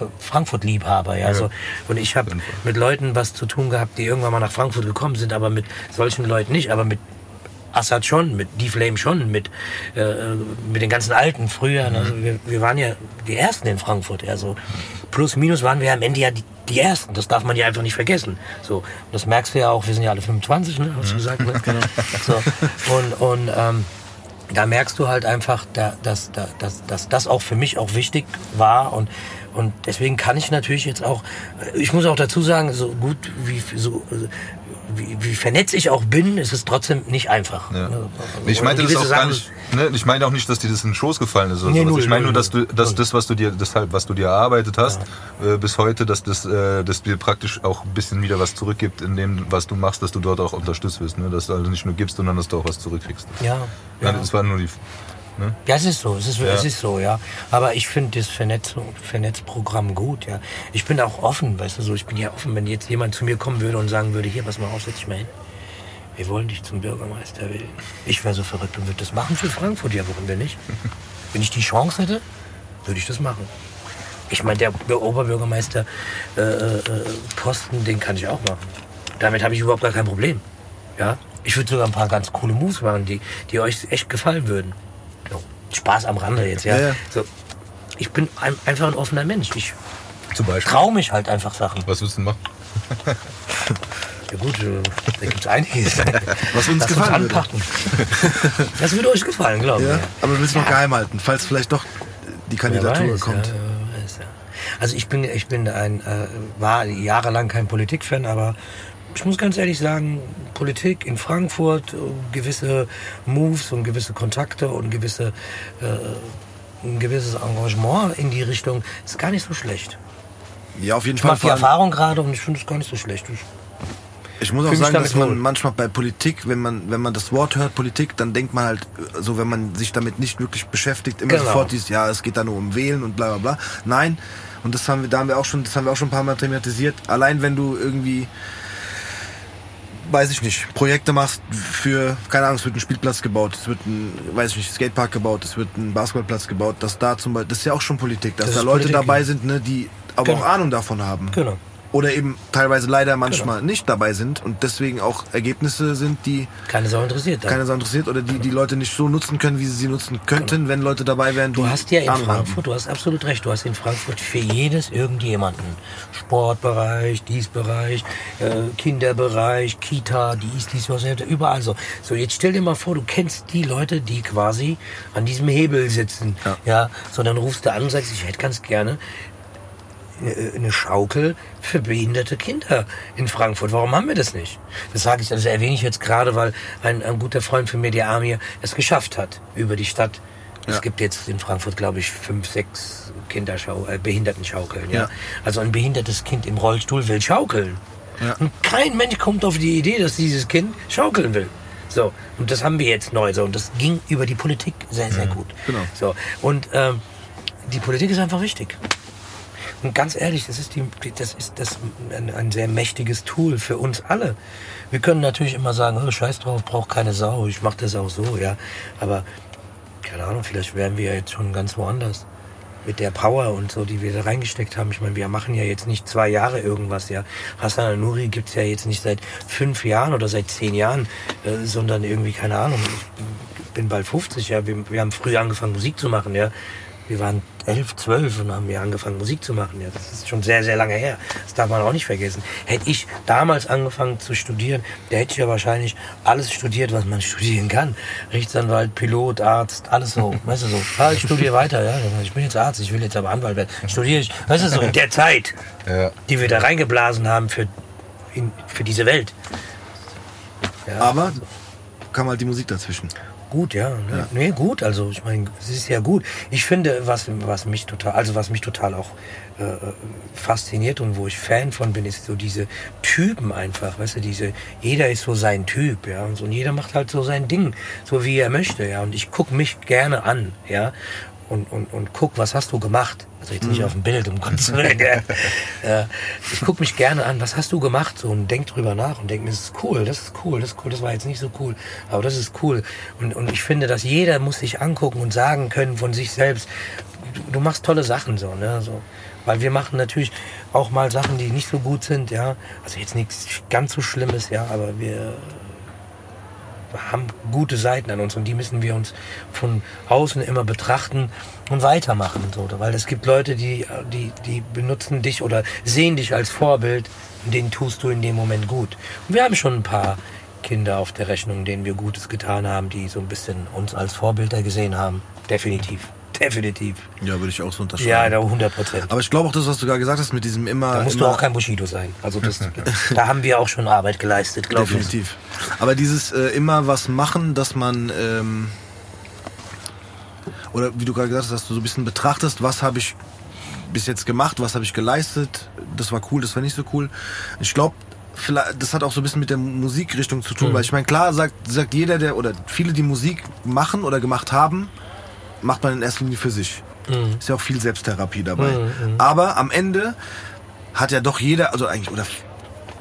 äh, Frankfurt-Liebhaber, ja. ja. So, und ich habe mit Leuten was zu tun gehabt, die irgendwann mal nach Frankfurt gekommen sind, aber mit solchen Leuten nicht, aber mit Assad schon, mit D-Flame schon, mit, äh, mit den ganzen Alten früher. Mhm. Also wir, wir waren ja die Ersten in Frankfurt. Also plus minus waren wir am Ende ja die, die Ersten. Das darf man ja einfach nicht vergessen. So, das merkst du ja auch. Wir sind ja alle 25, ne? Hast du mhm. gesagt? [LAUGHS] Ne? genau. So, und und ähm, da merkst du halt einfach, dass, dass, dass, dass das auch für mich auch wichtig war und und deswegen kann ich natürlich jetzt auch, ich muss auch dazu sagen, so gut wie so wie, wie vernetzt ich auch bin, ist es trotzdem nicht einfach. Ja. Ne? Ich meinte das auch gar nicht, ne? ich meine auch nicht, dass dir das in den Schoß gefallen ist. Oder nee, null, ich meine nur, dass du, dass das, was du dir, das halt, was du dir erarbeitet hast, ja. äh, bis heute, dass das, äh, dass dir praktisch auch ein bisschen wieder was zurückgibt in dem, was du machst, dass du dort auch unterstützt wirst, ne? Dass du also nicht nur gibst, sondern dass du auch was zurückkriegst. Ja. ja. Das war nur die, Ne? Ja, es ist so, es ist, ja. es ist so, ja. Aber ich finde das Vernetzung, Vernetzprogramm gut, ja. Ich bin auch offen, weißt du, so, ich bin ja offen, wenn jetzt jemand zu mir kommen würde und sagen würde, hier, pass mal auf, setz dich mal hin. Wir wollen dich zum Bürgermeister wählen. Ich wäre so verrückt und würde das machen für Frankfurt, ja, warum denn nicht? [LAUGHS] Wenn ich die Chance hätte, würde ich das machen. Ich meine, der Oberbürgermeister äh, äh, Posten, den kann ich auch machen. Damit habe ich überhaupt gar kein Problem. Ja, ich würde sogar ein paar ganz coole Moves machen, die, die euch echt gefallen würden. Spaß am Rande jetzt, ja. ja, ja. So, ich bin ein, einfach ein offener Mensch. Ich traue mich halt einfach Sachen. Was willst du denn machen? [LAUGHS] Ja gut, äh, da gibt es einiges. Was uns Lass gefallen uns anpacken. Würde. [LAUGHS] Das würde euch gefallen, glaube ich. Ja, aber willst du noch geheim halten, falls vielleicht doch die Kandidatur weiß, kommt? Also ich bin, ich bin ein, äh, war jahrelang kein Politikfan, aber ich muss ganz ehrlich sagen, Politik in Frankfurt, äh, gewisse Moves und gewisse Kontakte und gewisse, äh, ein gewisses Engagement in die Richtung ist gar nicht so schlecht. Ja, auf jeden ich Fall. Ich mache die Erfahrung gerade und ich finde es gar nicht so schlecht. Ich, ich muss auch sagen, dass man wohl. manchmal bei Politik, wenn man, wenn man das Wort hört, Politik, dann denkt man halt, so wenn man sich damit nicht wirklich beschäftigt, immer genau. sofort dieses, ja, es geht da nur um Wählen und bla bla bla. Nein, und das haben wir, da haben wir auch schon, das haben wir auch schon ein paar Mal thematisiert. Allein wenn du irgendwie weiß ich nicht, Projekte machst für, keine Ahnung, es wird ein Spielplatz gebaut, es wird ein, weiß ich nicht, Skatepark gebaut, es wird ein Basketballplatz gebaut, dass da zum Beispiel, das ist ja auch schon Politik, dass das da Leute Politik, dabei sind, ne, die aber genau. auch Ahnung davon haben. Genau. Oder eben teilweise leider manchmal nicht dabei sind und deswegen auch Ergebnisse sind, die Keine Sau interessiert. Dann. keiner so interessiert oder die die Leute nicht so nutzen können, wie sie sie nutzen könnten, wenn Leute dabei wären, Du hast ja in Ahnung haben. Frankfurt, du hast absolut recht, du hast in Frankfurt für jedes irgendjemanden. Sportbereich, dies Bereich, äh, Kinderbereich, Kita, dies, dies, was, überall so. So, jetzt stell dir mal vor, du kennst die Leute, die quasi an diesem Hebel sitzen. Ja. ja so dann rufst du an und sagst, ich hätte ganz gerne eine- eine Schaukel für behinderte Kinder in Frankfurt. Warum haben wir das nicht? Das sage ich, das erwähne ich jetzt gerade, weil ein, ein guter Freund von mir, der Amir, es geschafft hat über die Stadt. Es Ja. gibt jetzt in Frankfurt, glaube ich, fünf, sechs Kinderschau äh, Behindertenschaukeln. Ja? Ja. Also ein behindertes Kind im Rollstuhl will schaukeln. Ja. Und kein Mensch kommt auf die Idee, dass dieses Kind schaukeln will. So, und das haben wir jetzt neu so. Und das ging über die Politik sehr, sehr gut. genau. So, und ähm, die Politik ist einfach wichtig. Und ganz ehrlich, das ist, die, das ist das ein, ein sehr mächtiges Tool für uns alle. Wir können natürlich immer sagen, oh, scheiß drauf, braucht keine Sau, ich mache das auch so, ja. Aber keine Ahnung, vielleicht wären wir ja jetzt schon ganz woanders. Mit der Power und so, die wir da reingesteckt haben. Ich meine, wir machen ja jetzt nicht zwei Jahre irgendwas, ja. Hassan al-Nuri gibt's ja jetzt nicht seit fünf Jahren oder seit zehn Jahren, äh, sondern irgendwie, keine Ahnung, ich bin bald 50, ja. Wir, wir haben früh angefangen, Musik zu machen, ja. Wir waren elf, zwölf und haben wir angefangen, Musik zu machen. Ja, das ist schon sehr, sehr lange her. Das darf man auch nicht vergessen. Hätte ich damals angefangen zu studieren, da hätte ich ja wahrscheinlich alles studiert, was man [LAUGHS] studieren kann. Rechtsanwalt, Pilot, Arzt, alles so. [LAUGHS] Weißt du so. Ah, ich studiere weiter, ja. Ich bin jetzt Arzt, ich will jetzt aber Anwalt werden. Studiere ich. Weißt du so, in der Zeit, Ja. die wir da reingeblasen haben für, in, für diese Welt. Ja. Aber kam halt die Musik dazwischen. Gut, ja. Ne, Nee, gut. Also ich meine, es ist ja gut. Ich finde, was, was mich total, also was mich total auch äh, fasziniert und wo ich Fan von bin, ist so diese Typen einfach, weißt du, diese, jeder ist so sein Typ, ja, und, so, und jeder macht halt so sein Ding, so wie er möchte, ja, und ich guck mich gerne an, ja, und, und, und guck, was hast du gemacht? Also jetzt nicht auf dem Bild, um [LAUGHS] Gottes Willen. [LAUGHS] Äh, ich guck mich gerne an, was hast du gemacht? So, und denk drüber nach und denk mir, das ist cool, das ist cool, das ist cool, das war jetzt nicht so cool, aber das ist cool. Und, und ich finde, dass jeder muss sich angucken und sagen können von sich selbst, du, du machst tolle Sachen so, ne? So. Weil wir machen natürlich auch mal Sachen, die nicht so gut sind, ja. Also jetzt nichts ganz so Schlimmes, ja, aber wir haben gute Seiten an uns und die müssen wir uns von außen immer betrachten und weitermachen. So. Weil es gibt Leute, die, die, die benutzen dich oder sehen dich als Vorbild und denen tust du in dem Moment gut. Und wir haben schon ein paar Kinder auf der Rechnung, denen wir Gutes getan haben, die so ein bisschen uns als Vorbilder gesehen haben. Definitiv. Definitiv. Ja, würde ich auch so unterschreiben. Ja, da 100 Prozent. Aber ich glaube auch das, was du gerade gesagt hast, mit diesem immer. Da musst immer du auch kein Bushido sein. Also das, [LAUGHS] da haben wir auch schon Arbeit geleistet, glaube ich. Definitiv. Aber dieses äh, immer was machen, dass man ähm, oder wie du gerade gesagt hast, dass du so ein bisschen betrachtest, was habe ich bis jetzt gemacht, was habe ich geleistet, das war cool, das war nicht so cool. Ich glaube, vielleicht das hat auch so ein bisschen mit der Musikrichtung zu tun, Mhm. weil ich meine, klar sagt, sagt jeder, der oder viele, die Musik machen oder gemacht haben, macht man in erster Linie für sich. Mhm. Ist ja auch viel Selbsttherapie dabei. Aber am Ende hat ja doch jeder, also eigentlich, oder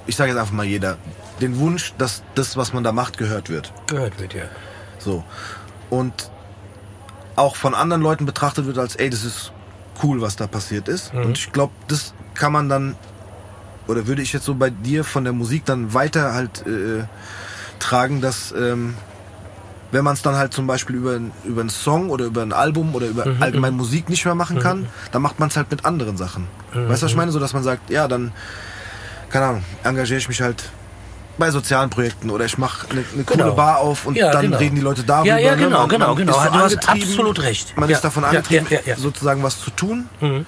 ich sage jetzt einfach mal jeder, den Wunsch, dass das, was man da macht, gehört wird. Gehört wird, ja. So. Und auch von anderen Leuten betrachtet wird als, ey, das ist cool, was da passiert ist. Mhm. Und ich glaube, das kann man dann, oder würde ich jetzt so bei dir von der Musik dann weiter halt äh, tragen, dass ähm, wenn man es dann halt zum Beispiel über, über einen Song oder über ein Album oder über Mhm, allgemein Musik nicht mehr machen kann, dann macht man es halt mit anderen Sachen. Mhm, Weißt du, was ich meine? So, dass man sagt, ja, dann, keine Ahnung, engagiere ich mich halt bei sozialen Projekten oder ich mache eine, eine coole Genau. Bar auf und Ja, dann genau. reden die Leute darüber. Ja, ja, ne? genau, Man- genau, man genau. so Du hast absolut recht. Man Ja, ist davon angetrieben, sozusagen was zu tun. Mhm.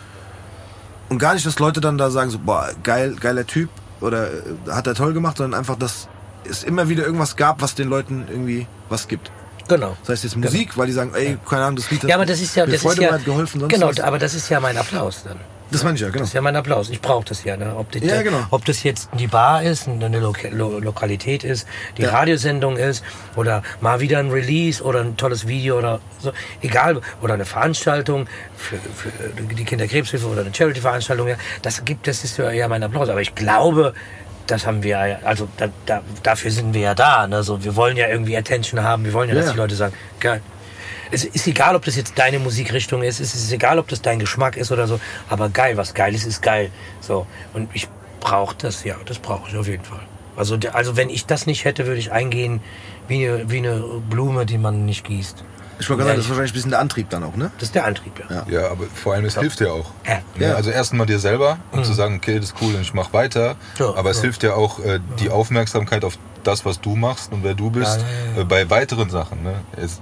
Und gar nicht, dass Leute dann da sagen, so, boah, geil, geiler Typ oder äh, hat er toll gemacht, sondern einfach, dass es immer wieder irgendwas gab, was den Leuten irgendwie was gibt. Genau. Das heißt jetzt Musik, weil die sagen, ey, keine Ahnung, das Lied hat Ja, aber das ist ja, mir das Freude ist ja, geholfen, sonst genau, was. aber das ist ja mein Applaus dann. Das meine ich ja, genau. Das ist ja mein Applaus. Ich brauche das ja. Ne? Ob, das, Ja, genau. ob das jetzt die Bar ist, eine Loka Lo Lokalität ist, die Ja. Radiosendung ist oder mal wieder ein Release oder ein tolles Video oder so. Egal. Oder eine Veranstaltung für, für die Kinderkrebshilfe oder eine Charity-Veranstaltung. Ja, das gibt, das ist ja, mein Applaus. Aber ich glaube, das haben wir, also da, da, dafür sind wir ja da. Ne? So, wir wollen ja irgendwie Attention haben. Wir wollen ja, dass Ja. die Leute sagen, geil. Es ist egal, ob das jetzt deine Musikrichtung ist, es ist egal, ob das dein Geschmack ist oder so, aber geil, was geil ist, ist geil. So. Und ich braucht das, ja, das brauche ich auf jeden Fall. Also, also wenn ich das nicht hätte, würde ich eingehen wie eine, wie eine Blume, die man nicht gießt. Ich wollte Ja, gerade sagen, das ist ich- wahrscheinlich ein bisschen der Antrieb dann auch, ne? Das ist der Antrieb, ja. Ja. Ja, aber vor allem, es hilft ja auch. Ja. Ne? Ja. Also erstmal dir selber, um zu sagen, okay, das ist cool und ich mach weiter. Ja, aber es ja. hilft ja auch äh, die Aufmerksamkeit auf das, was du machst und wer du bist, Ja, ja, ja. Äh, bei weiteren Sachen. Ne? Es,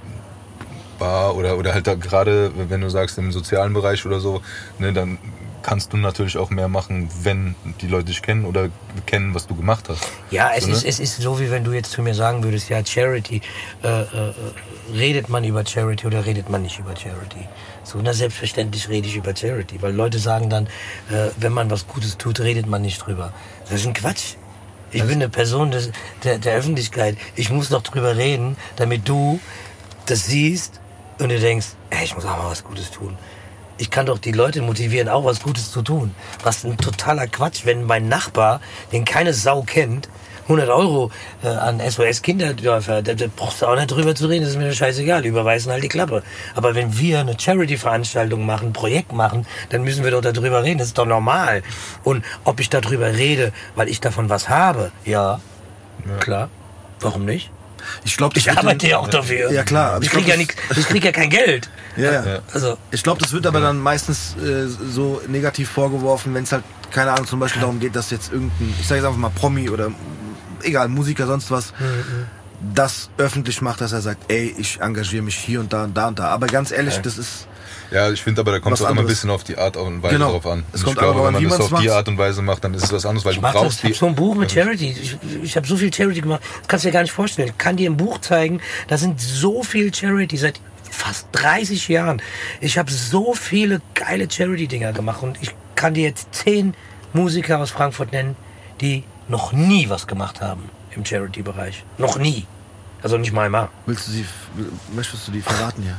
Bar oder, oder halt da gerade, wenn du sagst, im sozialen Bereich oder so, ne, dann kannst du natürlich auch mehr machen, wenn die Leute dich kennen oder kennen, was du gemacht hast. Ja, es, So, ne? ist, es ist so, wie wenn du jetzt zu mir sagen würdest, ja, Charity, äh, äh, redet man über Charity oder redet man nicht über Charity? So, na, selbstverständlich rede ich über Charity, weil Leute sagen dann, äh, wenn man was Gutes tut, redet man nicht drüber. Das ist ein Quatsch. Ich bin eine Person des, der, der Öffentlichkeit. Ich muss doch drüber reden, damit du das siehst und du denkst, ey, ich muss auch mal was Gutes tun. Ich kann doch die Leute motivieren, auch was Gutes zu tun. Was ein totaler Quatsch, wenn mein Nachbar, den keine Sau kennt, 100 Euro äh, an SOS Kinderdörfer, da, da brauchst du auch nicht drüber zu reden, das ist mir scheißegal, überweisen halt die Klappe. Aber wenn wir eine Charity-Veranstaltung machen, ein Projekt machen, dann müssen wir doch darüber reden, das ist doch normal. Und ob ich darüber rede, weil ich davon was habe, ja, klar, warum nicht? Ich glaube, Ich arbeite ja auch dafür. Ja, klar, aber Ich ich krieg glaub, ja, das- nix, ich krieg ja kein Geld. Ja, ja. Also, Ich glaube, das wird aber dann meistens äh, so negativ vorgeworfen, wenn es halt, keine Ahnung, zum Beispiel darum geht, dass jetzt irgendein, ich sage jetzt einfach mal Promi oder egal, Musiker, sonst was, das öffentlich macht, dass er sagt, ey, ich engagiere mich hier und da und da und da. Aber ganz ehrlich, das ist, Ja, ich finde aber, da kommt es auch immer ein bisschen auf die Art und Weise Genau. drauf an. Es Und kommt ich glaube, wenn an, wie man das auf die macht. Art und Weise macht, dann ist es was anderes, weil ich du mach das. brauchst Ich hab die. so ein Buch mit Charity. Ich, ich habe so viel Charity gemacht. Das kannst du dir gar nicht vorstellen. Ich kann dir ein Buch zeigen. Da sind so viel Charity seit fast 30 Jahren. Ich habe so viele geile Charity-Dinger gemacht. Und ich kann dir jetzt zehn Musiker aus Frankfurt nennen, die noch nie was gemacht haben im Charity-Bereich. Noch nie. Also nicht mal einmal. willst du sie, möchtest du die verraten hier?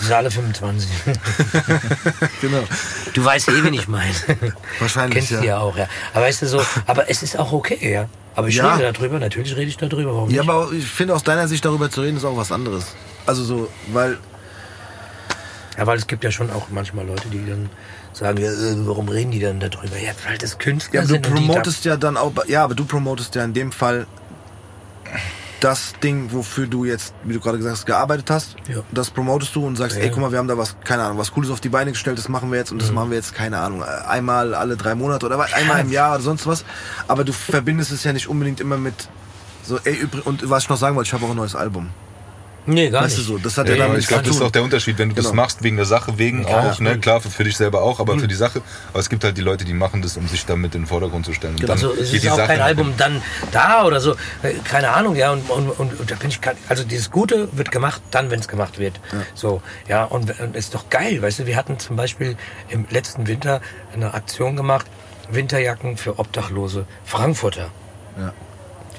Die sind alle 25. [LAUGHS] Genau. Du weißt eh, wen ich meine. Wahrscheinlich, Kennst ja. du ja auch, ja. Aber weißt du so, aber es ist auch okay, ja. Aber ich Ja. rede darüber, natürlich rede ich darüber, warum Ja, nicht? aber ich finde, aus deiner Sicht darüber zu reden, ist auch was anderes. Also so, weil, Ja, weil es gibt ja schon auch manchmal Leute, die dann sagen, ja, äh, warum reden die dann darüber? Ja, weil das Künstler ja, aber du promotest ja dann auch, ja, aber du promotest ja in dem Fall das Ding, wofür du jetzt, wie du gerade gesagt hast, gearbeitet hast. Ja. Das promotest du und sagst, Ja. ey, guck mal, wir haben da was, keine Ahnung, was Cooles auf die Beine gestellt, das machen wir jetzt und Mhm. das machen wir jetzt, keine Ahnung, einmal alle drei Monate oder einmal im Jahr oder sonst was. Aber du verbindest es ja nicht unbedingt immer mit so, ey, übrig, und was ich noch sagen wollte, ich habe auch ein neues Album. Nee, gar Weißt du nicht. so, das hat Ja, ja, damit ich glaube, das ist auch der Unterschied, wenn du das Genau. machst wegen der Sache, wegen Ja, auch, ne? Klar, für, für dich selber auch, aber für die Sache. Aber es gibt halt die Leute, die machen das, um sich damit in den Vordergrund zu stellen. Und dann also es geht ist die auch Sache kein nach Album dann da oder so, Äh, keine Ahnung, ja, und, und, und, und da bin ich, kein- also dieses Gute wird gemacht, dann, wenn es gemacht wird. So, ja, und, und ist doch geil, weißt du, wir hatten zum Beispiel im letzten Winter eine Aktion gemacht, Winterjacken für Obdachlose Frankfurter. Ja.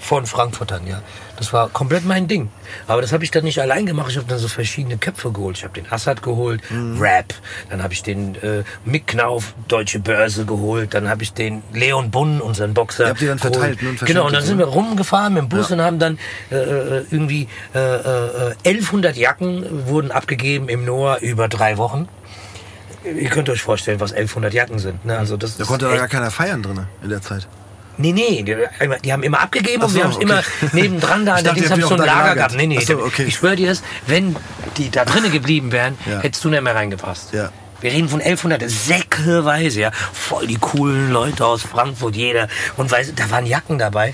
Von Frankfurtern, ja. Das war komplett mein Ding. Aber das habe ich dann nicht allein gemacht. Ich habe dann so verschiedene Köpfe geholt. Ich habe den Assad geholt, Mhm. Rap. Dann habe ich den äh, Mick Knauf, Deutsche Börse geholt. Dann habe ich den Leon Bunn, unseren Boxer. Ihr habt die dann verteilt, ne, und Genau, und dann sind wir rumgefahren mit dem Bus und haben dann äh, äh, irgendwie äh, äh, 1100 Jacken wurden abgegeben im Noah über drei Wochen. Ihr könnt euch vorstellen, was 1100 Jacken sind. Ne? Also das Da konnte da echt- gar keiner feiern drin in der Zeit. Nee, nee, die, die haben immer abgegeben Ach und wir so, haben es okay. immer nebendran da Ich an der dachte, Dings ihr hab habt ich so ein Lager gehabt. Nee, nee, so, okay. ich schwöre dir das, wenn die da drinnen geblieben wären, Ja. hättest du nicht mehr reingepasst. Ja. Wir reden von 1100, säckeweise, ja. Voll die coolen Leute aus Frankfurt, jeder. Und weißt, du, da waren Jacken dabei.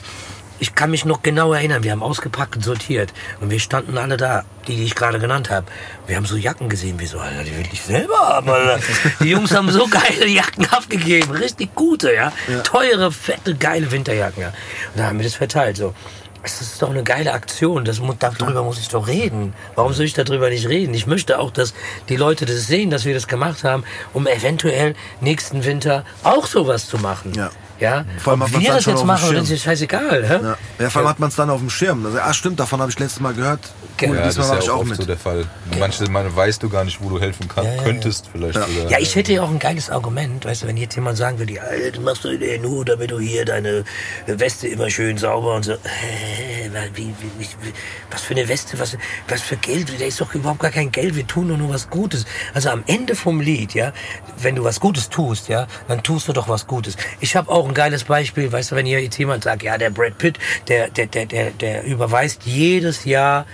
Ich kann mich noch genau erinnern, wir haben ausgepackt und sortiert. Und wir standen alle da, die, die ich gerade genannt habe. Wir haben so Jacken gesehen, wie so, Alter, die will ich selber haben, Alter. Die Jungs haben so [LAUGHS] geile Jacken abgegeben, richtig gute, ja. Teure, fette, geile Winterjacken, ja. Und da haben wir das verteilt, so. Das ist doch eine geile Aktion. Das, darüber muss ich doch reden. Warum soll ich darüber nicht reden? Ich möchte auch, dass die Leute das sehen, dass wir das gemacht haben, um eventuell nächsten Winter auch sowas zu machen. Ja. Ja? Vor allem Ob hat wir das jetzt machen, das ist scheißegal. Hä? Ja, ja vor allem hat man es dann auf dem Schirm. Also, ah, stimmt, davon habe ich letztes Mal gehört. Cool, Ja, das diesmal ist mache ich auch auch oft mit. so der Fall. Manche Mal weißt du gar nicht, wo du helfen kann, Ja, ja, ja. könntest vielleicht sogar. Ja, ich hätte ja auch ein geiles Argument, weißt du, wenn jetzt jemand sagen würde, du machst du ja nur, damit du hier deine Weste immer schön sauber und so. Hä, wie, wie, wie, was für eine Weste, was, was für Geld, da ist doch überhaupt gar kein Geld, wir tun doch nur was Gutes. Also am Ende vom Lied, ja, wenn du was Gutes tust, ja, dann tust du doch was Gutes. Ich habe auch ein geiles Beispiel, weißt du, wenn hier jetzt jemand sagt, ja, der Brad Pitt, der, der, der, der, der überweist jedes Jahr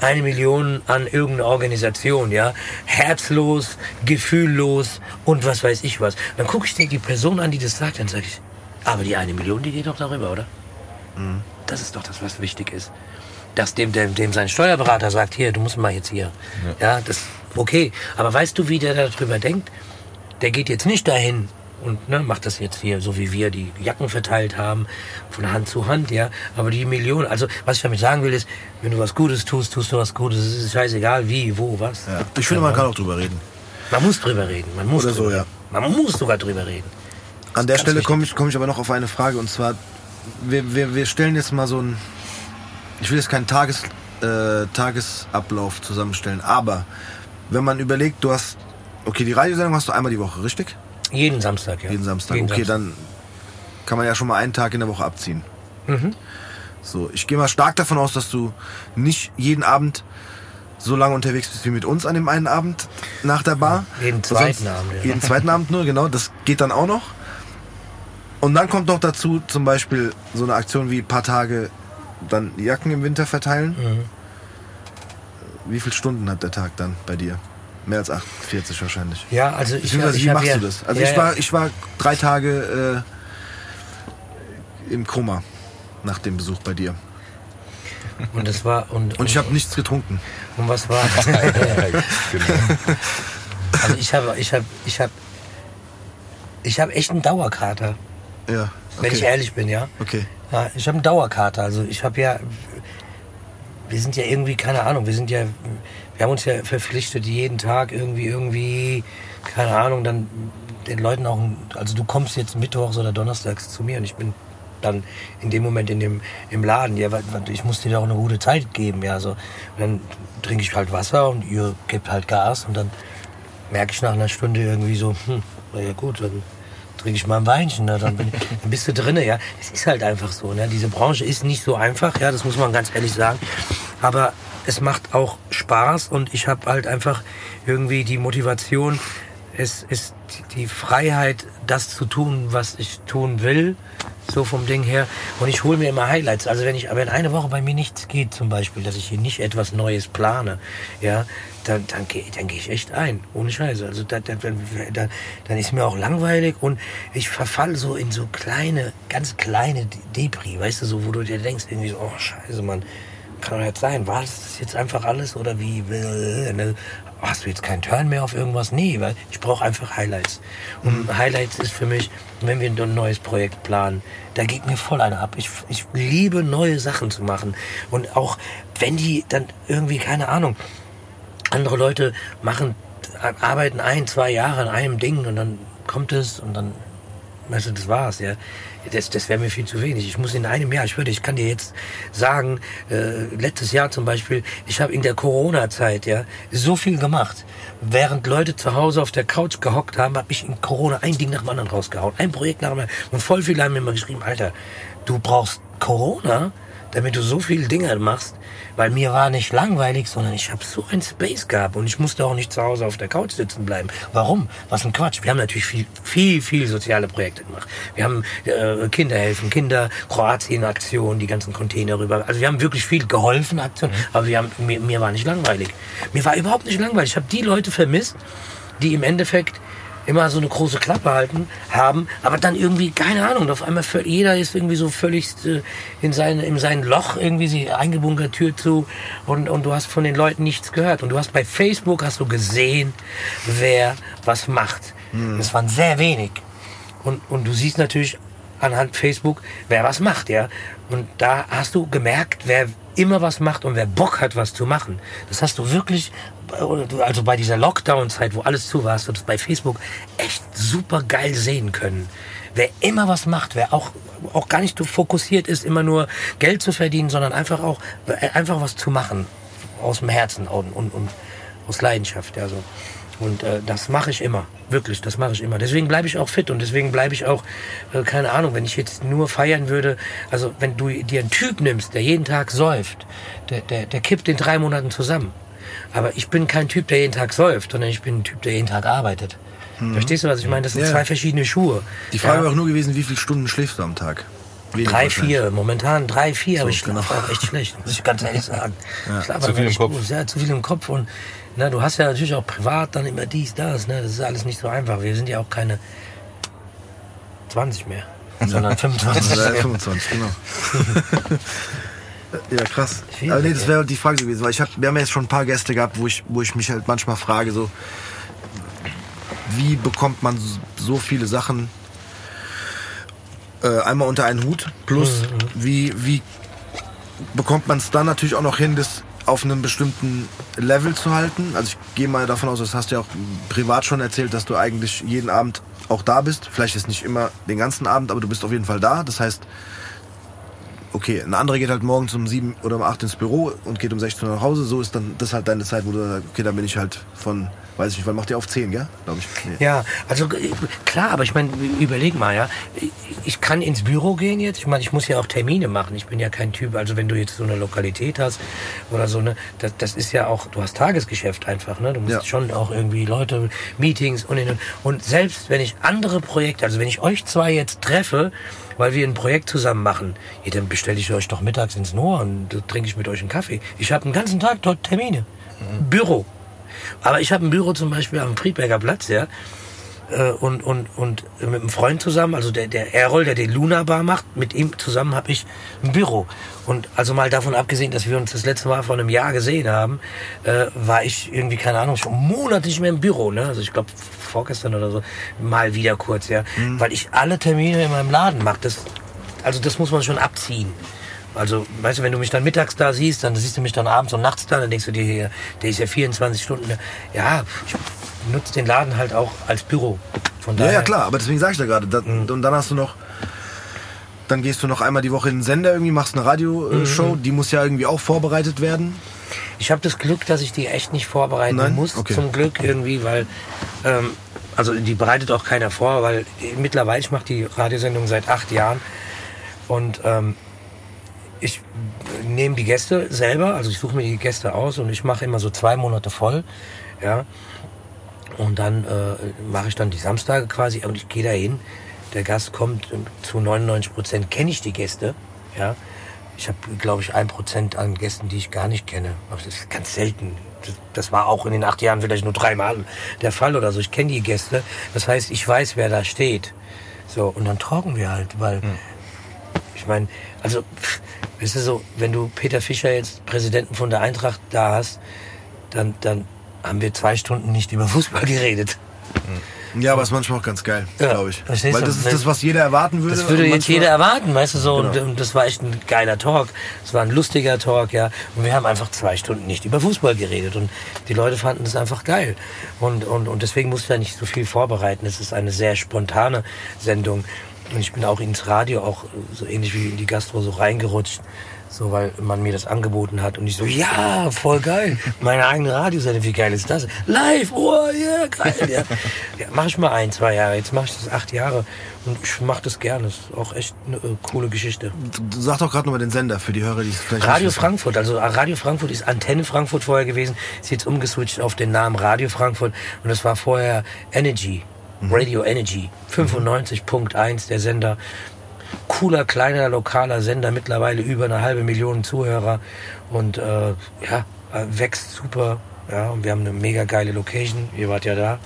eine Million an irgendeine Organisation, ja, herzlos, gefühllos und was weiß ich was. Dann gucke ich dir die Person an, die das sagt, dann sage ich, aber die eine Million, die geht doch darüber, oder? Mhm. Das ist doch das, was wichtig ist. Dass dem, dem, dem sein Steuerberater sagt, hier, du musst mal jetzt hier. Ja, ja das, okay. Aber weißt du, wie der darüber denkt? Der geht jetzt nicht dahin und ne, macht das jetzt hier, so wie wir die Jacken verteilt haben, von Hand zu Hand, ja. Aber die Millionen, also was ich damit sagen will, ist, wenn du was Gutes tust, tust du was Gutes. Es ist scheißegal, wie, wo, was. Ja. Ich finde, man kann auch drüber reden. Man muss drüber reden. Man muss Oder so, ja. Man muss sogar drüber reden. An der Stelle komme ich, komm ich aber noch auf eine Frage und zwar, wir, wir, wir stellen jetzt mal so ein, ich will jetzt keinen Tages, äh, Tagesablauf zusammenstellen, aber wenn man überlegt, du hast, okay, die Radiosendung hast du einmal die Woche, richtig? Jeden Samstag, ja. Jeden Samstag. Jeden okay, Samstag. dann kann man ja schon mal einen Tag in der Woche abziehen. Mhm. So, ich gehe mal stark davon aus, dass du nicht jeden Abend so lange unterwegs bist wie mit uns an dem einen Abend nach der Bar. Jeden zweiten Abend. Ja. Jeden zweiten Abend nur, genau. Das geht dann auch noch. Und dann kommt noch dazu zum Beispiel so eine Aktion wie ein paar Tage dann Jacken im Winter verteilen. Mhm. Wie viele Stunden hat der Tag dann bei dir? Mehr als 48 wahrscheinlich. Ja, also ich, ich Wie machst ja, du das? Also ja, ich, war, ich war drei Tage äh, im Koma nach dem Besuch bei dir. Und es war und, und ich habe nichts getrunken. Und was war? [LAUGHS] [LAUGHS] Genau. also ich habe ich habe ich habe ich habe echt einen Dauerkater. Ja. Okay. Wenn ich ehrlich bin, ja. Okay. Ja, ich habe einen Dauerkater. Also ich habe ja wir sind ja irgendwie keine Ahnung, wir sind ja wir haben uns ja verpflichtet, jeden Tag irgendwie, irgendwie, keine Ahnung, dann den Leuten auch, also du kommst jetzt mittwochs oder donnerstags zu mir und ich bin dann in dem Moment in dem, im Laden, ja, ich muss dir da auch eine gute Zeit geben, ja, so. Und dann trinke ich halt Wasser und ihr gebt halt Gas und dann merke ich nach einer Stunde irgendwie so, hm, ja gut, dann trinke ich mal ein Weinchen, ne? dann, bin, dann bist du drinne, ja. Es ist halt einfach so, ne? Diese Branche ist nicht so einfach, ja, das muss man ganz ehrlich sagen. Aber es macht auch Spaß und ich habe halt einfach irgendwie die Motivation, es ist die Freiheit, das zu tun, was ich tun will, so vom Ding her. Und ich hole mir immer Highlights. Also wenn ich, wenn eine Woche bei mir nichts geht, zum Beispiel, dass ich hier nicht etwas Neues plane, ja, dann, dann gehe dann geh ich echt ein, ohne Scheiße. Also da, da, dann, dann ist mir auch langweilig und ich verfall so in so kleine, ganz kleine Depri, weißt du, so, wo du dir denkst, irgendwie so, oh Scheiße, Mann kann doch jetzt sein, war das jetzt einfach alles oder wie? Ne? Hast du jetzt keinen Turn mehr auf irgendwas? Nee, weil ich brauche einfach Highlights. Und. Highlights ist für mich, wenn wir ein neues Projekt planen, da geht mir voll einer ab. Ich, ich liebe neue Sachen zu machen. Und auch wenn die dann irgendwie, keine Ahnung, andere Leute machen, arbeiten ein, zwei Jahre an einem Ding und dann kommt es und dann, weißt du, das war's, ja das, das wäre mir viel zu wenig. Ich muss in einem Jahr, ich würde, ich kann dir jetzt sagen, äh, letztes Jahr zum Beispiel, ich habe in der Corona-Zeit ja so viel gemacht. Während Leute zu Hause auf der Couch gehockt haben, habe ich in Corona ein Ding nach dem anderen rausgehauen, ein Projekt nach dem anderen. Und voll viele haben mir immer geschrieben, Alter, du brauchst Corona, damit du so viele Dinge machst, weil mir war nicht langweilig, sondern ich habe so ein Space gehabt und ich musste auch nicht zu Hause auf der Couch sitzen bleiben. Warum? Was ein Quatsch. Wir haben natürlich viel, viel, viel soziale Projekte gemacht. Wir haben äh, Kinder helfen, Kinder, Kroatien-Aktion, die ganzen Container rüber. Also wir haben wirklich viel geholfen, Aktionen, mhm. aber wir haben, mir, mir war nicht langweilig. Mir war überhaupt nicht langweilig. Ich habe die Leute vermisst, die im Endeffekt immer so eine große Klappe halten, haben, aber dann irgendwie, keine Ahnung, auf einmal für, jeder ist irgendwie so völlig äh, in, sein, in sein Loch irgendwie sie eingebunkert, Tür zu und, und du hast von den Leuten nichts gehört. Und du hast bei Facebook hast du gesehen, wer was macht. Mhm. Das waren sehr wenig. Und, und du siehst natürlich anhand Facebook, wer was macht, ja. Und da hast du gemerkt, wer immer was macht und wer Bock hat, was zu machen. Das hast du wirklich also bei dieser Lockdown-Zeit, wo alles zu war, hast du das bei Facebook echt super geil sehen können. Wer immer was macht, wer auch, auch gar nicht so fokussiert ist, immer nur Geld zu verdienen, sondern einfach auch, einfach was zu machen. Aus dem Herzen und, und, und aus Leidenschaft, ja, so. Und äh, das mache ich immer, wirklich, das mache ich immer. Deswegen bleibe ich auch fit und deswegen bleibe ich auch, äh, keine Ahnung, wenn ich jetzt nur feiern würde, also wenn du dir einen Typ nimmst, der jeden Tag säuft, der, der, der kippt in drei Monaten zusammen. Aber ich bin kein Typ, der jeden Tag säuft, sondern ich bin ein Typ, der jeden Tag arbeitet. Verstehst du, was ich meine? Das sind Ja. zwei verschiedene Schuhe. Die Frage Ja. war auch nur gewesen, wie viele Stunden schläfst du am Tag? Wenig Drei, vier, momentan drei, vier, aber ich genau. schlafe auch echt schlecht, muss ich ganz ehrlich sagen. Ich schlafe Zu viel im Kopf. gut. Ja, zu viel im Kopf und na, du hast ja natürlich auch privat dann immer dies, das, ne? das ist alles nicht so einfach. Wir sind ja auch keine 20 mehr, sondern [LAUGHS] 25. Ja, 25, genau. [LAUGHS] ja, krass. Aber nee, das wäre die Frage gewesen, weil ich hab, wir haben ja jetzt schon ein paar Gäste gehabt, wo ich, wo ich mich halt manchmal frage, so, wie bekommt man so- viele Sachen äh, einmal unter einen Hut? Plus, wie, wie bekommt man es dann natürlich auch noch hin, das auf einem bestimmten Level zu halten? Also ich gehe mal davon aus, das hast du ja auch privat schon erzählt, dass du eigentlich jeden Abend auch da bist. Vielleicht ist nicht immer den ganzen Abend, aber du bist auf jeden Fall da. Das heißt, okay, ein anderer geht halt morgens um sieben oder um acht ins Büro und geht um 16 Uhr nach Hause. So ist dann das halt deine Zeit, wo du sagst, okay, dann bin ich halt von, weiß ich nicht, wann macht ihr auf 10, gell? Glaube ich. Nee. Ja, also äh, klar, aber ich meine, überleg mal, ja. Ich kann ins Büro gehen jetzt. Ich meine, ich muss ja auch Termine machen. Ich bin ja kein Typ, also wenn du jetzt so eine Lokalität hast oder so, ne, das, das ist ja auch, du hast Tagesgeschäft einfach, ne? Du musst Ja. schon auch irgendwie Leute, Meetings und, und und selbst wenn ich andere Projekte, also wenn ich euch zwei jetzt treffe, weil wir ein Projekt zusammen machen, ja, dann bestelle ich euch doch mittags ins Noah und trinke ich mit euch einen Kaffee. Ich habe den ganzen Tag dort Termine. Büro. Aber ich habe ein Büro zum Beispiel am Friedberger Platz, ja. äh, Und, und, und mit einem Freund zusammen, also der, der Errol, der den Luna Bar macht, mit ihm zusammen habe ich ein Büro. Und also mal davon abgesehen, dass wir uns das letzte Mal vor einem Jahr gesehen haben, äh, war ich irgendwie, keine Ahnung, schon Monate nicht mehr im Büro. Ne? Also ich glaube vorgestern oder so, mal wieder kurz, ja. Weil ich alle Termine in meinem Laden mache. Das, also das muss man schon abziehen. Also, weißt du, wenn du mich dann mittags da siehst, dann siehst du mich dann abends und nachts da, dann denkst du dir, hier, der ist ja 24 Stunden. da. Ja, ich nutze den Laden halt auch als Büro. Von Ja, daher, ja, klar, aber deswegen sage ich da gerade. Da, Und dann hast du noch, dann gehst du noch einmal die Woche in den Sender irgendwie, machst eine Radioshow, die muss ja irgendwie auch vorbereitet werden. Ich habe das Glück, dass ich die echt nicht vorbereiten Nein? muss, Okay. zum Glück irgendwie, weil, ähm, also die bereitet auch keiner vor, weil mittlerweile, ich mache die Radiosendung seit acht Jahren und ähm, ich nehme die Gäste selber, also ich suche mir die Gäste aus und ich mache immer so zwei Monate voll, ja. Und dann äh, mache ich dann die Samstage quasi und ich gehe da hin. Der Gast kommt zu 99 Prozent kenne ich die Gäste, ja. Ich habe, glaube ich, ein Prozent an Gästen, die ich gar nicht kenne. Aber das ist ganz selten. Das, das war auch in den acht Jahren vielleicht nur dreimal der Fall oder so. Ich kenne die Gäste. Das heißt, ich weiß, wer da steht. So, und dann talken wir halt, weil ich meine, also, weißt du so, wenn du Peter Fischer jetzt Präsidenten von der Eintracht da hast, dann, dann haben wir zwei Stunden nicht über Fußball [LAUGHS] geredet. Ja, aber ist manchmal auch ganz geil, Ja, glaube ich. Weil das ist das, was jeder erwarten würde. Das würde und jetzt jeder erwarten, weißt du so. Und, Genau. und das war echt ein geiler Talk. Es war ein lustiger Talk, ja. Und wir haben einfach zwei Stunden nicht über Fußball geredet. Und die Leute fanden das einfach geil. Und, und, und deswegen musste ich da nicht so viel vorbereiten. Es ist eine sehr spontane Sendung. Und ich bin auch ins Radio, auch so ähnlich wie in die Gastro, so reingerutscht. So, weil man mir das angeboten hat. Und ich so, ja, voll geil. Meine eigene Radiosendung, wie geil ist das? Live, oh, yeah, geil. Ja, [LAUGHS] ja mach ich mal ein, zwei Jahre. Jetzt mache ich das acht Jahre. Und ich mache das gerne. Das ist auch echt eine äh, coole Geschichte. Du sag doch gerade nochmal den Sender für die Hörer, die es vielleicht Radio. Frankfurt, also Radio Frankfurt ist Antenne Frankfurt vorher gewesen, ist jetzt umgeswitcht auf den Namen Radio Frankfurt und das war vorher Energy, Radio Energy, 95.1 der Sender. Cooler, kleiner, lokaler Sender, mittlerweile über eine halbe Million Zuhörer und äh, ja, äh, wächst super. Ja, und wir haben eine mega geile Location. Ihr wart ja da.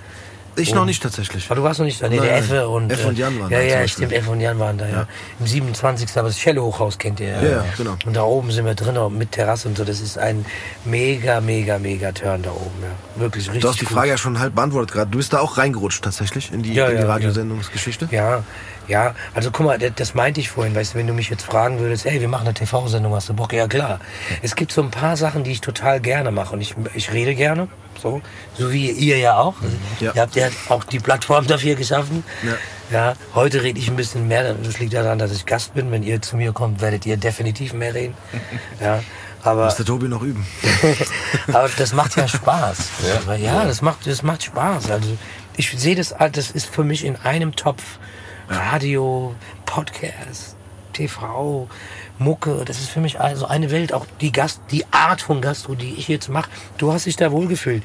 Ich noch nicht tatsächlich. Aber du warst noch nicht da. Nee, der. Effe und, Effe und Jan waren ja, Ja, stimmt, Effe und Jan waren da, ja. Im 27. Aber das Schelle Hochhaus kennt ihr Ja, ja, genau. Und da oben sind wir drin, mit Terrasse und so. Das ist ein mega, mega, mega Turn da oben, ja. Wirklich richtig Du hast die. Frage ja schon halb beantwortet gerade. Du bist da auch reingerutscht tatsächlich in die, in die Radiosendungsgeschichte. Ja, ja, also guck mal, das, meinte ich vorhin, weißt du, wenn du mich jetzt fragen würdest, ey, wir machen eine TV-Sendung, hast du Bock? Ja, klar. Es gibt so ein paar Sachen, die ich total gerne mache und ich, ich rede gerne, so, so wie ihr ja auch. Ja. Ihr habt ja auch die Plattform dafür geschaffen. Ja. Ja, heute rede ich ein bisschen mehr, das liegt daran, dass ich Gast bin. Wenn ihr zu mir kommt, werdet ihr definitiv mehr reden. [LAUGHS] Ja, aber Muss der Tobi noch üben. [LAUGHS] aber das macht ja Spaß. Ja. ja, ja, das macht, das macht Spaß. Also ich sehe das, das ist für mich in einem Topf Radio, Podcast, TV, Mucke, das ist für mich also eine Welt, auch die Gast, die Art von Gastro, die ich jetzt mache. Du hast dich da wohlgefühlt.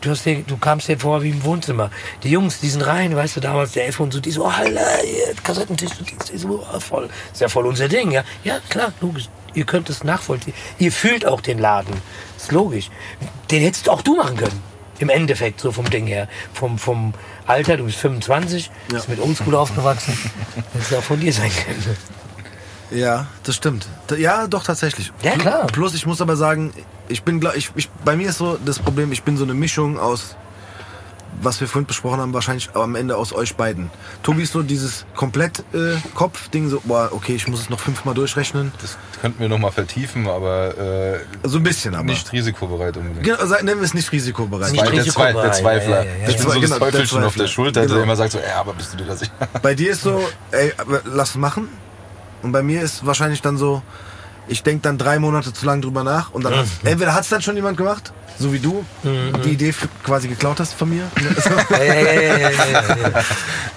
Du, hast dir, du kamst dir vor wie im Wohnzimmer. Die Jungs, die sind rein, weißt du, damals der F und so, die so, oh, Kassettentisch, die so voll. Ist ja voll unser Ding, ja. Ja, klar, logisch. Ihr könnt es nachvollziehen. Ihr fühlt auch den Laden. Ist logisch. Den hättest auch du machen können. Im Endeffekt, so vom Ding her. Vom, vom Alter, du bist 25, ja. bist mit Oldschool aufgewachsen. Hättest auch von dir sein können. Ja, das stimmt. Ja, doch tatsächlich. Ja, klar. Plus, ich muss aber sagen, ich bin, ich, ich, bei mir ist so das Problem, ich bin so eine Mischung aus, was wir vorhin besprochen haben, wahrscheinlich am Ende aus euch beiden. Tobi ist so dieses komplett äh, Kopf-Ding, so, boah, okay, ich muss es noch fünfmal durchrechnen. Das könnten wir nochmal vertiefen, aber äh, so ein bisschen aber. Nicht risikobereit unbedingt. Genau, nennen wir es nicht risikobereit. Nicht der, risikobereit, Zwei, der Zweifler. ja, ja, ja, ich bin so das Genau, der Teufelchen auf Zweifler. der Schulter, Genau. der immer sagt so, ja, aber bist du dir da sicher? Bei dir ist so, ey, aber lass es machen. Und bei mir ist wahrscheinlich dann so, ich denke dann drei Monate zu lange drüber nach und dann hat's, entweder hat es dann schon jemand gemacht, so wie du, die Idee quasi geklaut hast von mir. [LAUGHS] Ja, ja, ja, ja, ja, ja,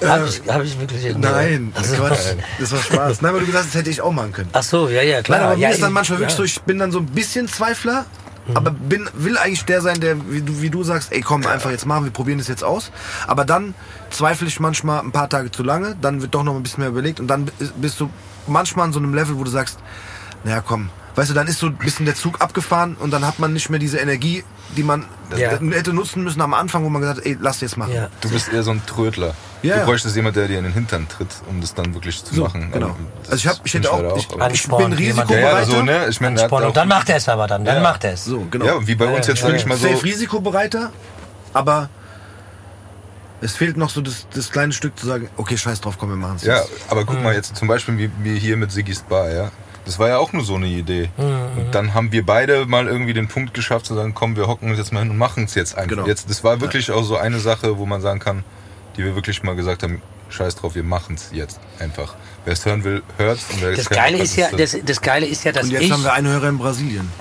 ja. Hab ich, hab ich wirklich. Nein, Ach so. Quatsch, das war Spaß. Nein, weil du gesagt hast, das hätte ich auch machen können. Ach so, ja, ja, klar. Nein, aber ja, mir ist dann manchmal wirklich ja. so, ich bin dann so ein bisschen Zweifler, aber bin, will eigentlich der sein, der, wie du, wie du sagst, ey komm, einfach jetzt machen, wir probieren das jetzt aus. Aber dann zweifle ich manchmal ein paar Tage zu lange, dann wird doch noch ein bisschen mehr überlegt und dann bist du manchmal an so einem Level, wo du sagst, naja komm, weißt du, dann ist so ein bisschen der Zug abgefahren und dann hat man nicht mehr diese Energie, die man Ja. hätte nutzen müssen am Anfang, wo man gesagt hat, ey, lass jetzt machen. Ja. Du bist eher so ein Trödler. Ja, du bräuchtest jemand, der dir in den Hintern tritt, um das dann wirklich zu So, machen. genau. Also ich hab- ich bin hätte auch- leider ich- bin jemand- ja, risikobereiter. so, ne? Ich auch- Und dann macht er es aber dann. Dann Ja. macht er es. So, genau. Ja, wie bei uns Ja, jetzt ja, wirklich ja. mal so. Safe risikobereiter, aber es fehlt noch so das, das kleine Stück zu sagen, okay, scheiß drauf, komm, wir machen es Ja, aber guck mal jetzt zum Beispiel wie, wie hier mit Siggy's Bar, ja. Das war ja auch nur so eine Idee. Und dann haben wir beide mal irgendwie den Punkt geschafft zu sagen, komm, wir hocken uns jetzt mal hin und machen es jetzt einfach. Genau. Jetzt, das war wirklich auch so eine Sache, wo man sagen kann, die wir wirklich mal gesagt haben, scheiß drauf, wir machen es jetzt einfach. Wer es hören will, wer es Das Geile ist ja, das, das Geile ist ja, dass Und jetzt ich. haben wir einen Hörer in Brasilien.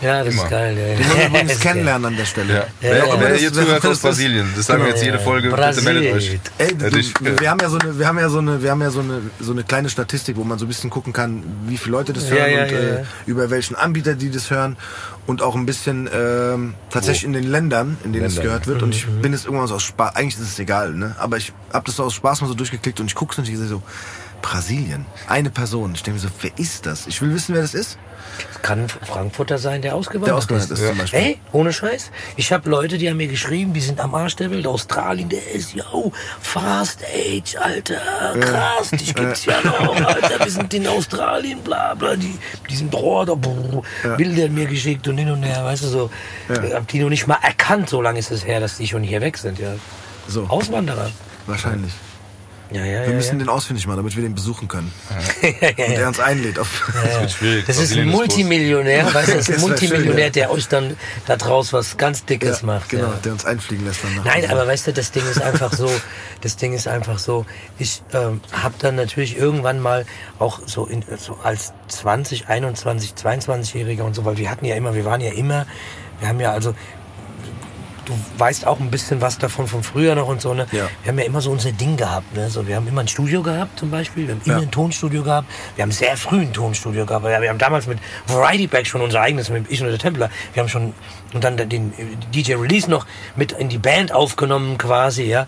Ja, das Immer. ist geil. Ja. Den wollen [LAUGHS] wir übrigens kennenlernen an der Stelle. Ja. Ja, Wer, ja, wer ja. hier zuhört aus Brasilien, das sagen wir jetzt jede Folge, bitte meldet euch. Ey, du, wir haben ja so eine, wir haben ja so eine, wir haben ja so eine, so eine kleine Statistik, wo man so ein bisschen gucken kann, wie viele Leute das hören ja, und ja, äh, über welchen Anbieter die das hören und auch ein bisschen ähm, tatsächlich in den Ländern, in denen es Ländern. gehört wird. Und ich Mhm. bin es irgendwann so aus Spaß, eigentlich ist es egal, ne? Aber ich habe das so aus Spaß mal so durchgeklickt und ich guck's und ich sehe so Brasilien, eine Person. Ich denke mir so, wer ist das? Ich will wissen, wer das ist. Kann ein Frankfurter sein, der ausgewandert Der ausgewandert ist Ja. zum Beispiel. Ey, ohne Scheiß. Ich habe Leute, die haben mir geschrieben, die sind am Arsch der Welt. Australien, der ist, yo, Fast Age, Alter, krass, dich gibt's ja noch, Alter, wir sind in Australien, bla, bla, die, die sind Brot, brr, Bilder mir geschickt und hin und her, weißt du, so. Hab die noch nicht mal erkannt, so lange ist es her, dass die schon hier weg sind, ja. So, Auswanderer. wahrscheinlich. Ja, ja, Wir ja. müssen ja. den ausfindig machen, damit wir den besuchen können. ja, Und ja. er uns einlädt auf. Das wird schwierig. Das ist ein. Multimillionär, [LAUGHS] weißt du, das ist ein schön, Multimillionär, ja. der euch dann da draus was ganz Dickes Ja, macht. genau, ja. der uns einfliegen lässt dann Nein, aber weißt du, das Ding ist einfach so, das Ding ist einfach so, ich ähm, habe dann natürlich irgendwann mal auch so, in, so als 20, 21, 22-Jähriger und so, weil wir hatten ja immer, wir waren ja immer, wir haben ja also, du weißt auch ein bisschen was davon von früher noch und so, ne? Ja. Wir haben ja immer so unser Ding gehabt, ne? So, wir haben immer ein Studio gehabt zum Beispiel, wir haben immer Ja. ein Tonstudio gehabt, wir haben sehr früh ein Tonstudio gehabt, wir haben damals mit Variety Back schon unser eigenes, mit ich und der Templer, wir haben schon, und dann den DJ Release noch mit in die Band aufgenommen quasi, ja,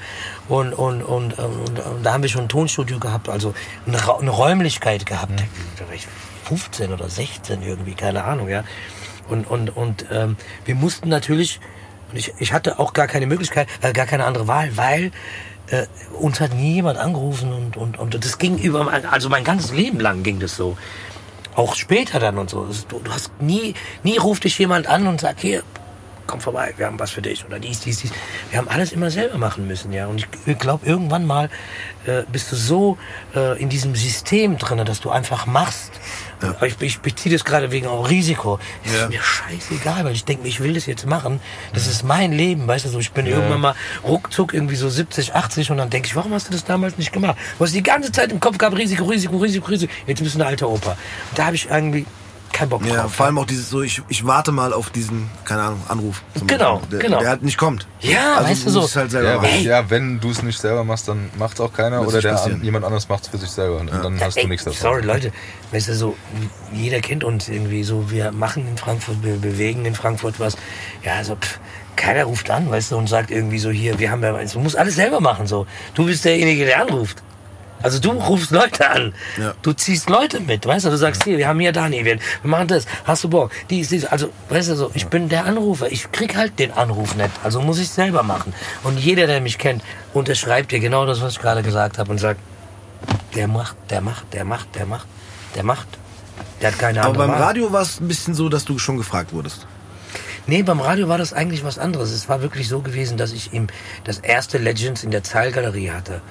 und, und, und, und, und, da haben wir schon ein Tonstudio gehabt, also eine, eine Räumlichkeit gehabt, da war ich 15 oder 16 irgendwie, keine Ahnung, ja, und, und, und ähm, wir mussten natürlich, und ich, ich hatte auch gar keine Möglichkeit, äh, gar keine andere Wahl, weil äh, uns hat nie jemand angerufen und, und, und das ging über, also mein ganzes Leben lang ging das so. Auch später dann und so. Du, du hast nie, nie ruft dich jemand an und sagt, hier, komm vorbei, wir haben was für dich oder dies, dies, dies. Wir haben alles immer selber machen müssen, ja. Und ich glaube, irgendwann mal äh, bist du so äh, in diesem System drin, dass du einfach machst. Aber Ich, ich beziehe das gerade wegen auch Risiko. Das Ja. ist mir scheißegal, weil ich denke, ich will das jetzt machen. Das ist mein Leben, weißt du so. Ich bin irgendwann mal ruckzuck irgendwie so 70, 80 und dann denke ich, warum hast du das damals nicht gemacht? Du hast die ganze Zeit im Kopf gehabt, Risiko, Risiko, Risiko, Risiko. Jetzt bist du eine alte Opa. Und da habe ich irgendwie keinen Bock Ja, drauf. vor allem auch dieses so, ich, ich warte mal auf diesen, keine Ahnung, Anruf. Genau, Beispiel, der, genau. Der halt nicht kommt. Ja, also weißt du so. musst Halt selber Ja, machen. wenn, ja, wenn du es nicht selber machst, dann macht es auch keiner oder der an, jemand anderes macht es für sich selber und dann hast Ey, du nichts davon. Sorry, Leute. Weißt du, so, jeder kennt uns irgendwie so. Wir machen in Frankfurt, wir bewegen in Frankfurt was. Ja, also, pff, keiner ruft an, weißt du, und sagt irgendwie so, hier, wir haben ja, du musst alles selber machen, so. Du bist derjenige, der anruft. Also du rufst Leute an. Ja. Du ziehst Leute mit, weißt du? Du sagst hier, wir haben hier Dani, wir, wir machen das. Hast du Bock? Dies, dies. Also, weißt du so, ich bin der Anrufer. Ich krieg halt den Anruf nicht. Also muss ich selber machen. Und jeder, der mich kennt, unterschreibt dir genau das, was ich gerade gesagt habe und sagt, der macht, der macht, der macht, der macht, der macht. Der hat keine Aber andere beim Wahl. Radio war es ein bisschen so, dass du schon gefragt wurdest. Nee, beim Radio war das eigentlich was anderes. Es war wirklich so gewesen, dass ich ihm das erste Legends in der Zahlgalerie hatte.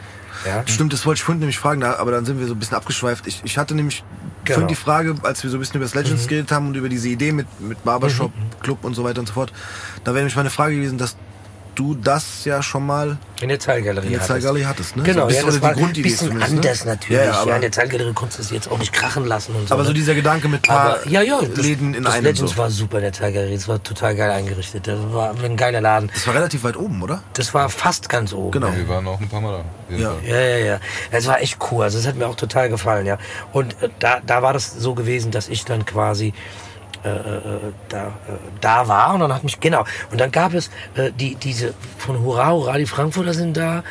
Ja? Stimmt, das wollte ich vorhin nämlich fragen, aber dann sind wir so ein bisschen abgeschweift. Ich, ich hatte nämlich Genau. vorhin die Frage, als wir so ein bisschen über das Legends geredet haben und über diese Idee mit, mit Barbershop, Club und so weiter und so fort, da wäre nämlich meine Frage gewesen, dass du das ja schon mal In der Zahlgalerie. in der hattest. Ne? Genau, so, ja, das die war ein bisschen zumindest, anders ne? natürlich. Ja, Ja, in der Zahlgalerie konntest du es jetzt auch nicht krachen lassen und so. aber so ne? dieser Gedanke mit paar Aber, ja, ja, das, Läden in das einem. Legends So. war super in der Zahlgalerie. Es war total geil eingerichtet. Das war ein geiler Laden. Das war relativ weit oben, oder? Das war fast ganz oben. Genau. Wir waren auch ein paar Mal da. Ja. Ja, ja, ja. Es war echt cool. Also es hat mir auch total gefallen, ja. Und äh, da, da war das so gewesen, dass ich dann quasi äh, äh, da, äh, da war und dann hat mich genau und dann gab es äh, die diese von Hurra Hurra die Frankfurter sind da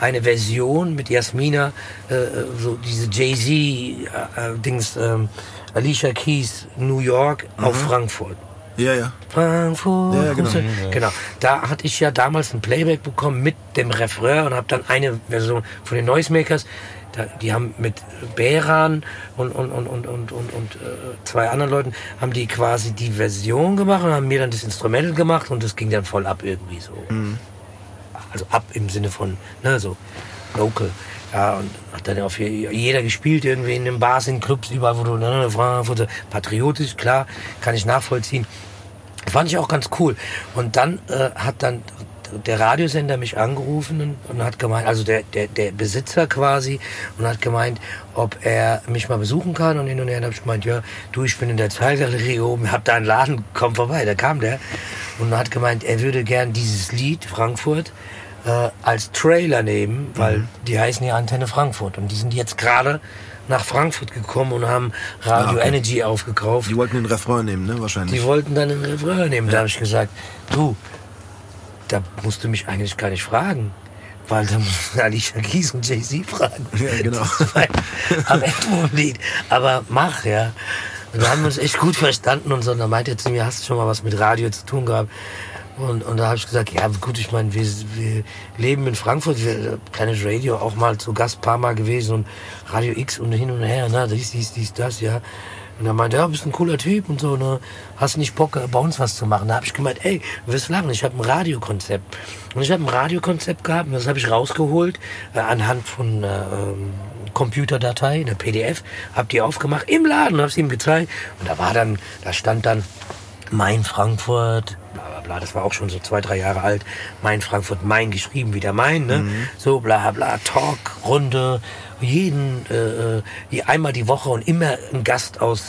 eine Version mit Jasmina so diese Jay Z äh, äh, Dings ähm, Alicia Keys New York auf Frankfurt Ja, ja. Frankfurt. Ja, ja, genau. Grüße. genau. Da hatte ich ja damals ein Playback bekommen mit dem Refrain und habe dann eine Version von den Noisemakers. Die haben mit Behran und, und, und, und, und, und, und äh, zwei anderen Leuten haben die quasi die Version gemacht und haben mir dann das Instrumental gemacht und das ging dann voll ab irgendwie so. Also ab im Sinne von, ne, so local. Ja, und hat dann auf je- jeder gespielt, irgendwie in den Bars, in Clubs, überall, wo du, ne, Frankfurt, patriotisch, klar, kann ich nachvollziehen. Fand ich auch ganz cool. Und dann äh, hat dann der Radiosender mich angerufen und, und hat gemeint, also der, der, der Besitzer quasi, und hat gemeint, ob er mich mal besuchen kann. Und hin und her habe ich gemeint, ja, du, ich bin in der Zahlgalerie oben, hab da einen Laden, komm vorbei. Da kam der und hat gemeint, er würde gern dieses Lied Frankfurt äh, als Trailer nehmen, weil die heißen ja Antenne Frankfurt und die sind jetzt gerade nach Frankfurt gekommen und haben Radio Ah, okay. Energy aufgekauft. Die wollten den Refrain nehmen, ne? Wahrscheinlich. Die wollten dann einen Refrain nehmen. Da habe ich gesagt, du, da musst du mich eigentlich gar nicht fragen. Weil da musst du Alicia Keys und Jay-Z fragen. Ja, genau. [LAUGHS] Am Ende vom Lied. Aber mach, ja. Und da haben wir uns echt gut verstanden und so. Und dann meinte er zu mir, hast du schon mal was mit Radio zu tun gehabt? Und, und da habe ich gesagt, ja gut, ich meine, wir, wir leben in Frankfurt, wir, Planet Radio auch mal zu Gast paar Mal gewesen und Radio X und hin und her, ne, dies, dies, dies, das, ja. Und er meinte, ja, bist ein cooler Typ und so, ne, hast nicht Bock, äh, bei uns was zu machen. Da habe ich gemeint, ey, du wirst lachen, ich habe ein Radiokonzept. Und ich habe ein Radiokonzept gehabt und das habe ich rausgeholt äh, anhand von äh, ähm, Computerdatei, eine PDF, habe die aufgemacht im Laden, habe es ihm gezeigt und da war dann, da stand dann mein Frankfurt, bla bla bla, das war auch schon so zwei, drei Jahre alt. Mein Frankfurt, mein geschrieben wieder mein, ne? So bla bla, Talk, Runde, jeden, äh, äh, einmal die Woche und immer ein Gast aus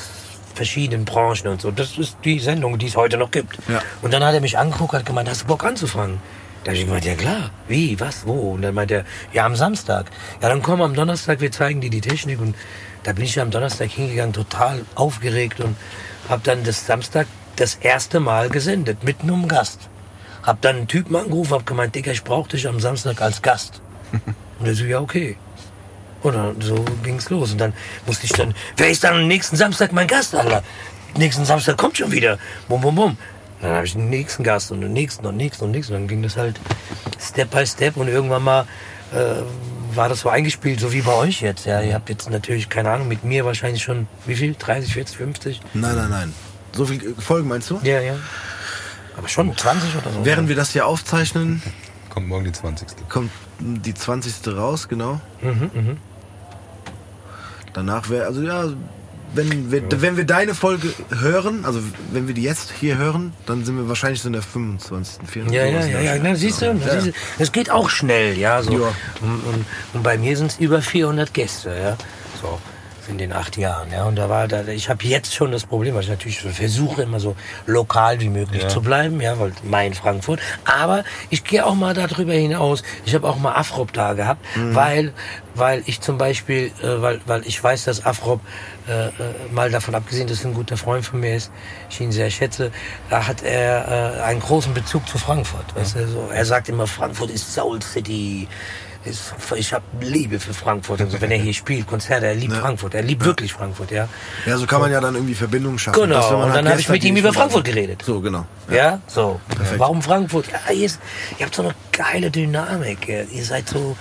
verschiedenen Branchen und so. Das ist die Sendung, die es heute noch gibt. Ja. Und dann hat er mich angeguckt, hat gemeint, hast du Bock anzufangen? Da habe ich gemeint, ja klar. Wie, was, wo? Und dann meint er, ja am Samstag. Ja, dann komm am Donnerstag, wir zeigen dir die Technik. Und da bin ich am Donnerstag hingegangen, total aufgeregt und habe dann das Samstag das erste Mal gesendet, mit einem Gast. Hab dann einen Typen angerufen, hab gemeint, Digga, ich brauche dich am Samstag als Gast. [LAUGHS] Und er so, ja, okay. Und dann, so ging's los. Und dann musste ich dann, wer ist dann am nächsten Samstag mein Gast, Alter? Nächsten Samstag kommt schon wieder. Bum, bum, bum. Dann habe ich den nächsten Gast und den nächsten und den nächsten und den nächsten. Und dann ging das halt Step by Step und irgendwann mal äh, war das so eingespielt, so wie bei euch jetzt. Ja, ihr habt jetzt natürlich, keine Ahnung, mit mir wahrscheinlich schon, wie viel? 30, 40, 50? Nein, nein, nein. So viel Folgen meinst du? Ja, ja. Aber schon 20 oder so. Während wir das hier aufzeichnen, Kommt morgen die 20. kommt die 20. raus, genau. Mhm, Danach wäre, also ja, wenn wir, wenn wir deine Folge hören, also wenn wir die jetzt hier hören, dann sind wir wahrscheinlich so in der 25. 24. Ja, ja, ja, ja, na, siehst du, du, das geht auch schnell, ja, so. Ja. Und, und, und bei mir sind es über 400 Gäste, ja, so. In den acht Jahren. Ja, und da war da, ich habe jetzt schon das Problem, weil ich natürlich versuche immer so lokal wie möglich Ja. zu bleiben, ja, weil mein Frankfurt. Aber ich gehe auch mal darüber hinaus. Ich habe auch mal Afrop da gehabt, weil weil ich zum Beispiel, äh, weil weil ich weiß, dass Afrop äh, äh, mal davon abgesehen, dass er ein guter Freund von mir ist, ich ihn sehr schätze, da hat er äh, einen großen Bezug zu Frankfurt. Weißt du, so, er sagt immer, Frankfurt ist Soul City. Ist, ich habe Liebe für Frankfurt. Also wenn er hier spielt, Konzerte, er liebt Frankfurt. Er liebt wirklich Frankfurt, ja. Ja, so kann man ja dann irgendwie Verbindungen schaffen. Genau, Dass, und halt dann habe ich mit ihm über Frankfurt geredet. So, genau. Ja, so. Warum Frankfurt? Ja, ihr, ist, ihr habt so eine geile Dynamik. Ihr ihr seid so,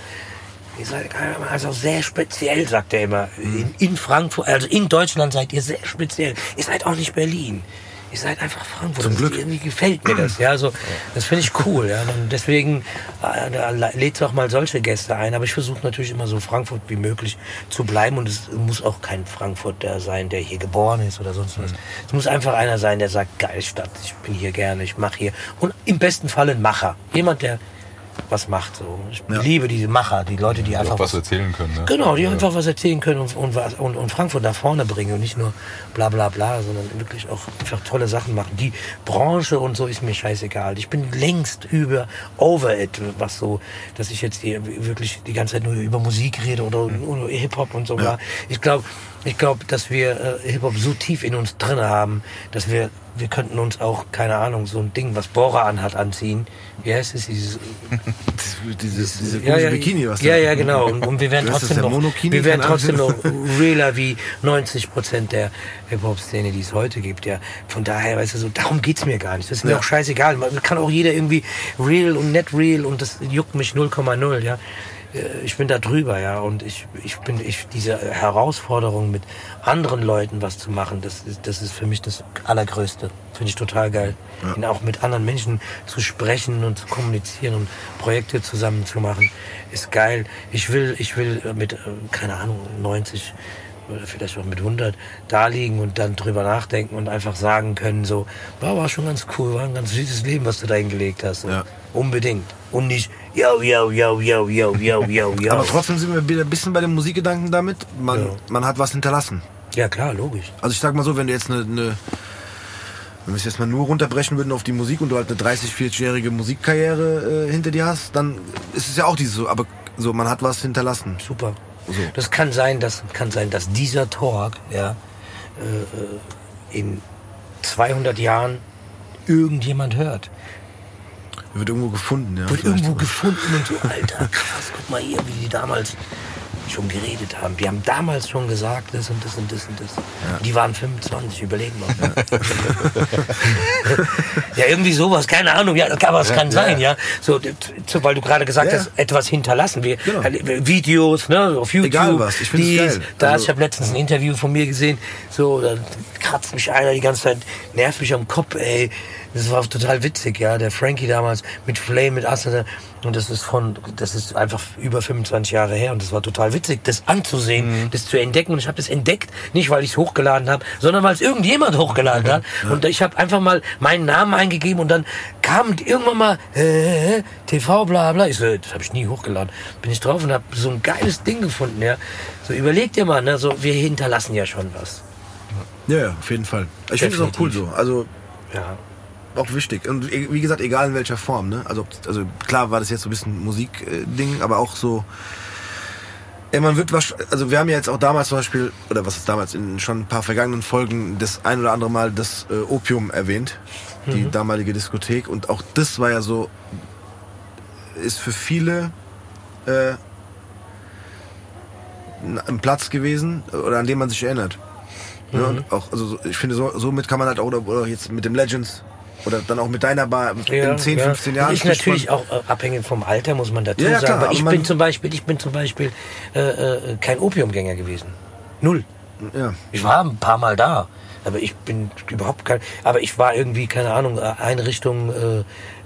ihr seid also sehr speziell, sagt er immer. In, in Frankfurt, also in Deutschland seid ihr sehr speziell. Ihr seid auch nicht Berlin. Ihr seid einfach Frankfurt. Zum Glück. Irgendwie gefällt mir das. Ja, so, das finde ich cool. Ja. Und deswegen äh, da lädt auch mal solche Gäste ein. Aber ich versuche natürlich immer so Frankfurt wie möglich zu bleiben. Und es muss auch kein Frankfurter sein, der hier geboren ist oder sonst was. Es muss einfach einer sein, der sagt, geil Stadt, ich bin hier gerne, ich mache hier. Und im besten Fall ein Macher. Jemand, der was macht. So. Ich Ja. liebe diese Macher, die Leute, die einfach auch was erzählen können. Ne? Genau, die Ja. einfach was erzählen können und, und, was- und, Frankfurt nach vorne bringen und nicht nur bla bla bla, sondern wirklich auch einfach tolle Sachen machen. Die Branche und so ist mir scheißegal. Ich bin längst über over it, was so, dass ich jetzt hier wirklich die ganze Zeit nur über Musik rede oder nur Hip-Hop und so. bla. Ich glaube, ich glaube, dass wir äh, Hip-Hop so tief in uns drin haben, dass wir wir könnten uns auch, keine Ahnung, so ein Ding, was Bora anhat, anziehen. Wie heißt es? Dieses [LAUGHS] Dieses, diese komische Bikini, was ja, ja, genau. Und, und wir das, [LAUGHS] trotzdem noch, wir Keine trotzdem noch realer wie 90 Prozent der Hip-Hop-Szene, die es heute gibt. Ja, von daher, weißt du, so, darum geht's mir gar nicht. Das ist mir Ja. auch scheißegal. Man kann auch jeder irgendwie real und net real und das juckt mich 0,0, ja. Äh, Ich bin da drüber, ja, und ich, ich bin, ich, diese Herausforderung mit anderen Leuten was zu machen, das ist, das ist für mich das Allergrößte. Finde ich total geil. Und auch mit anderen Menschen zu sprechen und zu kommunizieren und Projekte zusammen zu machen, ist geil. Ich will, ich will mit, äh, keine Ahnung, 90 oder vielleicht auch mit 100 da liegen und dann drüber nachdenken und einfach sagen können, so, war, war schon ganz cool, war ein ganz süßes Leben, was du da hingelegt hast. Ja. Unbedingt. Und nicht, yo, yo, yo, yo, yo, yo, yo, yo. Aber trotzdem sind wir wieder ein bisschen bei dem Musikgedanken damit. Man, Ja. man hat was hinterlassen. Ja, klar, logisch. Also ich sag mal so, wenn du jetzt eine, eine wenn wir es jetzt mal nur runterbrechen würden auf die Musik und du halt eine 30, 40-jährige Musikkarriere äh, hinter dir hast, dann ist es ja auch dieses so, aber so, man hat was hinterlassen. Super. So. Das kann sein, dass, kann sein, dass dieser Talk ja, äh, äh, in 200 Jahren irgendjemand hört. Wird irgendwo gefunden, ja. Wird irgendwo sogar. gefunden und so, Alter, [LAUGHS] krass, guck mal hier, wie die damals schon geredet haben. Die haben damals schon gesagt, das und das und das und das. Die waren 25, überlegen mal. [LAUGHS] Ja, irgendwie sowas, keine Ahnung, ja, aber es kann sein, ja. So, weil du gerade gesagt Ja. hast, etwas hinterlassen. Wir, Genau. äh, Videos, ne, auf YouTube. Egal was, ich find's dies, geil. Das, Also- ich habe letztens ein Interview von mir gesehen, so, da kratzt mich einer die ganze Zeit, nervt mich am Kopf, ey. Das war total witzig, ja. Der Frankie damals mit Flame, mit Asse, und das ist von, das ist einfach über 25 Jahre her und das war total witzig, das anzusehen, Mhm. das zu entdecken. Und ich habe das entdeckt, nicht weil ich es hochgeladen habe, sondern weil es irgendjemand hochgeladen hat. Und ich habe einfach mal meinen Namen eingegeben und dann kam irgendwann mal äh, TV bla bla. Ich so, das habe ich nie hochgeladen. Bin ich drauf und habe so ein geiles Ding gefunden, ja. So überleg dir mal, ne, so wir hinterlassen ja schon was. Ja, auf jeden Fall. Ich finde es auch cool so. Also Ja. Auch wichtig. Und e- wie gesagt, egal in welcher Form. Ne? Also, also klar war das jetzt so ein bisschen Musik-Ding, aber auch so. Ja, man wird was, also wir haben ja jetzt auch damals zum Beispiel, oder was ist damals, in schon ein paar vergangenen Folgen das ein oder andere Mal das äh, Opium erwähnt, die damalige Diskothek. Und auch das war ja so, ist für viele äh, ein- Platz gewesen, oder an dem man sich erinnert. Ne? Und auch, also so- ich finde, so, somit kann man halt auch, oder, oder jetzt mit dem Legends, oder dann auch mit deiner Bar in 10, 15 Jahren. Ist natürlich man- auch äh, abhängig vom Alter, muss man dazu Ja, ja, sagen. klar, aber ich bin zum Beispiel, ich bin zum Beispiel äh, äh, kein Opiumgänger gewesen. Null. Ja. Ich war ein paar Mal da, aber ich bin überhaupt kein. Aber ich war irgendwie keine Ahnung äh, Einrichtung äh,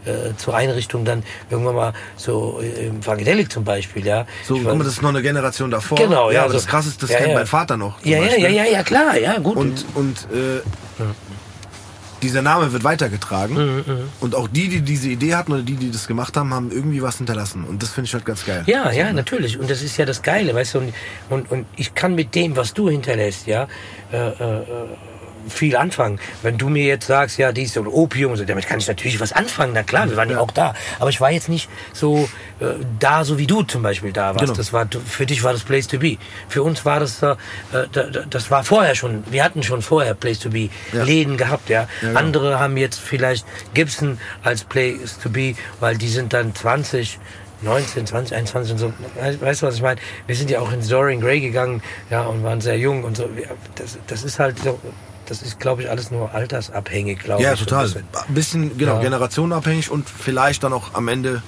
äh, zur Einrichtung dann irgendwann mal so äh, im Funkadelic zum Beispiel, ja. So, guck mal, das ist noch eine Generation davor. Genau, ja, aber so- das krasse ist, das ja, kennt ja. mein Vater noch. ja, ja, ja, ja, ja, klar, ja, gut. Und, und äh, dieser Name wird weitergetragen. Mhm, und auch die, die diese Idee hatten oder die, die das gemacht haben, haben irgendwie was hinterlassen. Und das finde ich halt ganz geil. Ja, ja, ne? natürlich. Und das ist ja das Geile, weißt du. Und, und, und ich kann mit dem, was du hinterlässt, ja, äh, äh, viel anfangen. Wenn du mir jetzt sagst, ja, dies und Opium, so, damit kann ich natürlich was anfangen. Na klar, wir waren ja, auch da. Aber ich war jetzt nicht so äh, da, so wie du zum Beispiel da warst. Genau. Das war für dich war das Place to be. Für uns war das, äh, das war vorher schon. Wir hatten schon vorher Place to be ja. Läden gehabt. Ja. ja genau. Andere haben jetzt vielleicht Gibson als Place to be, weil die sind dann 20 19, 20, 21 und so. Weißt du, was ich meine? Wir sind ja auch ins Dorian Gray gegangen, ja, und waren sehr jung und so. Das, das ist halt so, das ist, glaube ich, alles nur altersabhängig, glaube ja, ich. Ja, total. Ein bisschen, bisschen genau, ja. generationenabhängig und vielleicht dann auch am Ende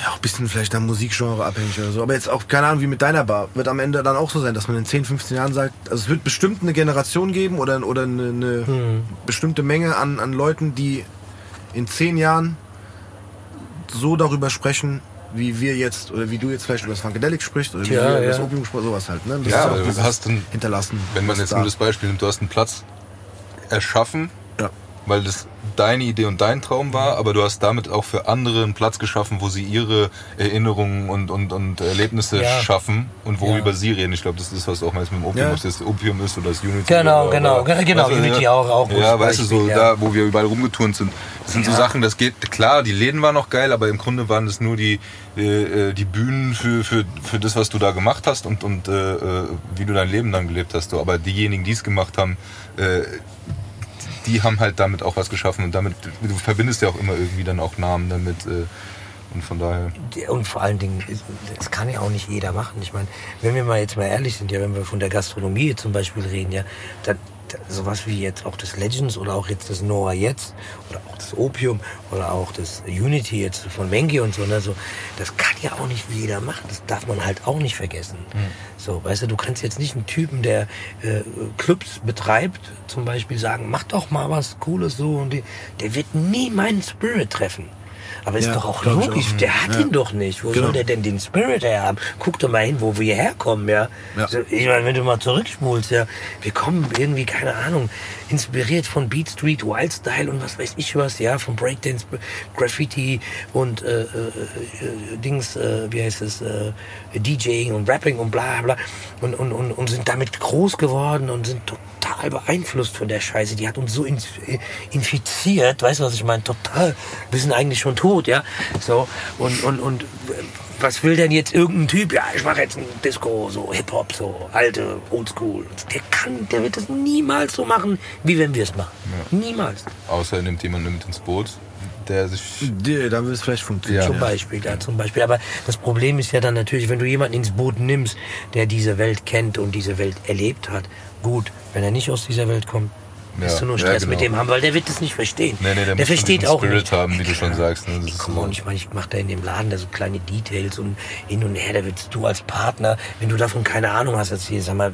ja, auch ein bisschen vielleicht dann Musikgenre abhängig oder so. Aber jetzt auch, keine Ahnung, wie mit deiner Bar. Wird am Ende dann auch so sein, dass man in 10, 15 Jahren sagt, also es wird bestimmt eine Generation geben oder, oder eine, eine hm. bestimmte Menge an, an Leuten, die in 10 Jahren so darüber sprechen, wie wir jetzt oder wie du jetzt vielleicht über das Funkadelic sprichst oder wie ja, wir über ja. das Opium sprechen, sowas halt. Ne? Das ja, ist du hast dann, hinterlassen. Wenn man jetzt da. nur das Beispiel nimmt, du hast einen Platz erschaffen, ja. weil das deine Idee und dein Traum war, aber du hast damit auch für andere einen Platz geschaffen, wo sie ihre Erinnerungen und, und, und Erlebnisse ja. schaffen und worüber ja. sie reden. Ich glaube, das ist was auch meist mit dem Opium, ja. ob das Opium ist oder das Unity. Genau, oder, genau, oder, genau, weißt Unity ja, auch. auch ja, weißt du, so da, wo wir überall rumgeturnt sind. Das sind so Sachen, das geht, klar, die Läden waren noch geil, aber im Grunde waren das nur die, äh, die Bühnen für, für, für das, was du da gemacht hast und, und äh, äh wie du dein Leben dann gelebt hast. Aber diejenigen, die es gemacht haben, äh, die haben halt damit auch was geschaffen und damit, du verbindest ja auch immer irgendwie dann auch Namen damit. Äh, und von daher. Und vor allen Dingen, das kann ja auch nicht jeder machen. Ich meine, wenn wir mal jetzt mal ehrlich sind, ja, wenn wir von der Gastronomie zum Beispiel reden, ja, dann sowas wie jetzt auch das Legends oder auch jetzt das Noah jetzt oder auch das Opium oder auch das Unity jetzt von Mengi und so, ne, so, das kann ja auch nicht jeder machen. Das darf man halt auch nicht vergessen. Mhm. So, weißt du, du kannst jetzt nicht einen Typen, der äh, Clubs betreibt, zum Beispiel sagen, mach doch mal was Cooles so und die, der wird nie meinen Spirit treffen. Aber ist ja, doch auch logisch, auch. der hat ja. ihn doch nicht. Wo genau. soll der denn den Spirit her haben? Guck doch mal hin, wo wir herkommen, ja. ja. ich meine, wenn du mal zurückspulst, ja, wir kommen irgendwie, keine Ahnung, inspiriert von Beat Street, Wildstyle und was weiß ich was, ja, von Breakdance, Graffiti und äh, äh, äh, Dings, äh, wie heißt es, äh, DJing und Rapping und bla bla und, und, und, und sind damit groß geworden und sind total beeinflusst von der Scheiße. Die hat uns so infiziert, weißt du, was ich meine? Total. Wir sind eigentlich schon tot, ja. So, und, und, und was will denn jetzt irgendein Typ? Ja, ich mache jetzt ein Disco, so Hip-Hop, so alte, Oldschool. Der kann, der wird das niemals so machen, wie wenn wir es machen. Ja. Niemals. Außer er nimmt jemanden mit ins Boot, der sich. Der, dann wird es vielleicht funktionieren. Zum Beispiel, ja, zum Beispiel. Aber das Problem ist ja dann natürlich, wenn du jemanden ins Boot nimmst, der diese Welt kennt und diese Welt erlebt hat, gut. Wenn er nicht aus dieser Welt kommt, wirst du nur Stress ja, genau. mit dem haben, weil der wird das nicht verstehen. Nee, nee, der, der versteht auch Spirit nicht. haben, wie du schon sagst. Ne? Das Komm so. ich meine, ich mache da in dem Laden da so kleine Details und hin und her, da willst du als Partner, wenn du davon keine Ahnung hast, erzähl, sag mal,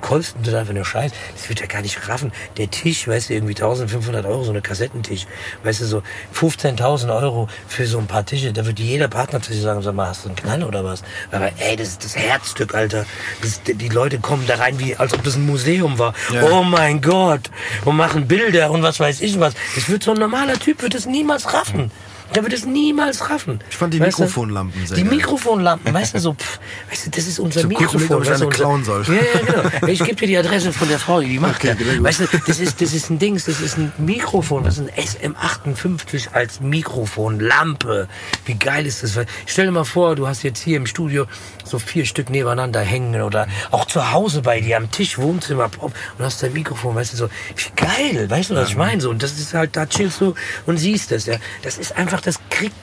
denn da für eine Scheiß? Das wird ja gar nicht raffen. Der Tisch, weißt du, irgendwie 1500 Euro, so eine Kassettentisch. Weißt du, so 15.000 Euro für so ein paar Tische. Da wird jeder Partner zu dir sagen, sag mal, hast du einen Knall oder was? Aber ey, das ist das Herzstück, Alter. Das, die Leute kommen da rein, wie, als ob das ein Museum war. Ja. Oh mein Gott. Und machen Bilder und was weiß ich was. Das wird so ein normaler Typ, wird es niemals raffen. Der wird es niemals raffen. Ich fand die weißt Mikrofonlampen sehr Die. Mikrofonlampen, weißt du, so, pff, weißt du, das ist unser so Mikrofon. Kurz, ob ich eine klauen soll. Ja, ja, genau. Ich gebe dir die Adresse von der Frau, die macht. Okay, ja. Weißt du, das ist, das ist ein Dings, das ist ein Mikrofon, das ist ein SM58 als Mikrofonlampe. Wie geil ist das? Stell dir mal vor, du hast jetzt hier im Studio so vier Stück nebeneinander hängen oder auch zu Hause bei dir am Tisch, Wohnzimmer, und hast dein Mikrofon, weißt du, so, wie geil, weißt du, was ich meine? So, und das ist halt, da chillst du und siehst das, ja. Das ist einfach das kriegst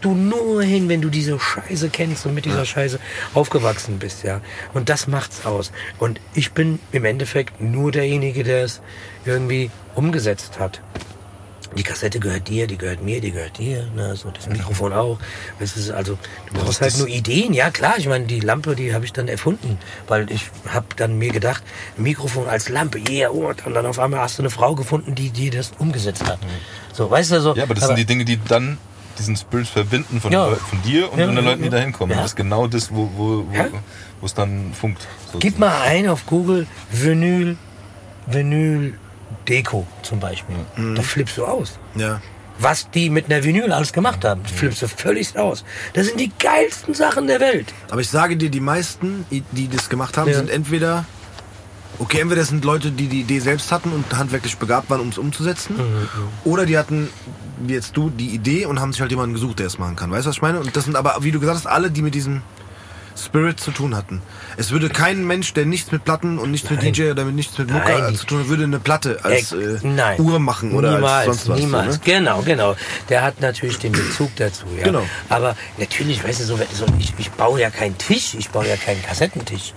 du nur hin, wenn du diese Scheiße kennst und mit dieser Scheiße aufgewachsen bist, ja. Und das macht's aus. Und ich bin im Endeffekt nur derjenige, der es irgendwie umgesetzt hat. Die Kassette gehört dir, die gehört mir, die gehört dir, ne, so das Mikrofon auch. Das ist also, du brauchst halt nur Ideen, ja klar. Ich meine, die Lampe, die habe ich dann erfunden, weil ich habe dann mir gedacht, Mikrofon als Lampe, yeah, oh, und dann auf einmal hast du eine Frau gefunden, die die das umgesetzt hat. Mhm. So, weißt du so. Ja, aber das aber, sind die Dinge, die dann diesen Spirit verbinden von, ja. von dir und ja, den Leuten, die da hinkommen. Ja. Das ist genau das, wo, wo, wo es dann funkt. Sozusagen. Gib mal ein auf Google Vinyl, Vinyl Deko zum Beispiel. Da flippst du aus. Ja. Was die mit einer Vinyl alles gemacht haben, flippst du völlig aus. Das sind die geilsten Sachen der Welt. Aber ich sage dir, die meisten, die das gemacht haben, Ja. sind entweder. Okay, entweder das sind Leute, die die Idee selbst hatten und handwerklich begabt waren, um es umzusetzen. Mhm, Oder die hatten, wie jetzt du, die Idee und haben sich halt jemanden gesucht, der es machen kann. Weißt du, was ich meine? Und das sind aber, wie du gesagt hast, alle, die mit diesem Spirit zu tun hatten. Es würde kein Mensch, der nichts mit Platten und nichts mit Nein. DJ oder mit nichts mit Mucke Nein. äh, zu tun hat, würde eine Platte als Äh, äh, nein. Uhr machen oder niemals, als sonst was. Niemals, So, ne? genau, genau. Der hat natürlich den Bezug dazu. Ja. Genau. Aber natürlich, weißt du, so, so, ich, ich baue ja keinen Tisch, ich baue ja keinen Kassettentisch.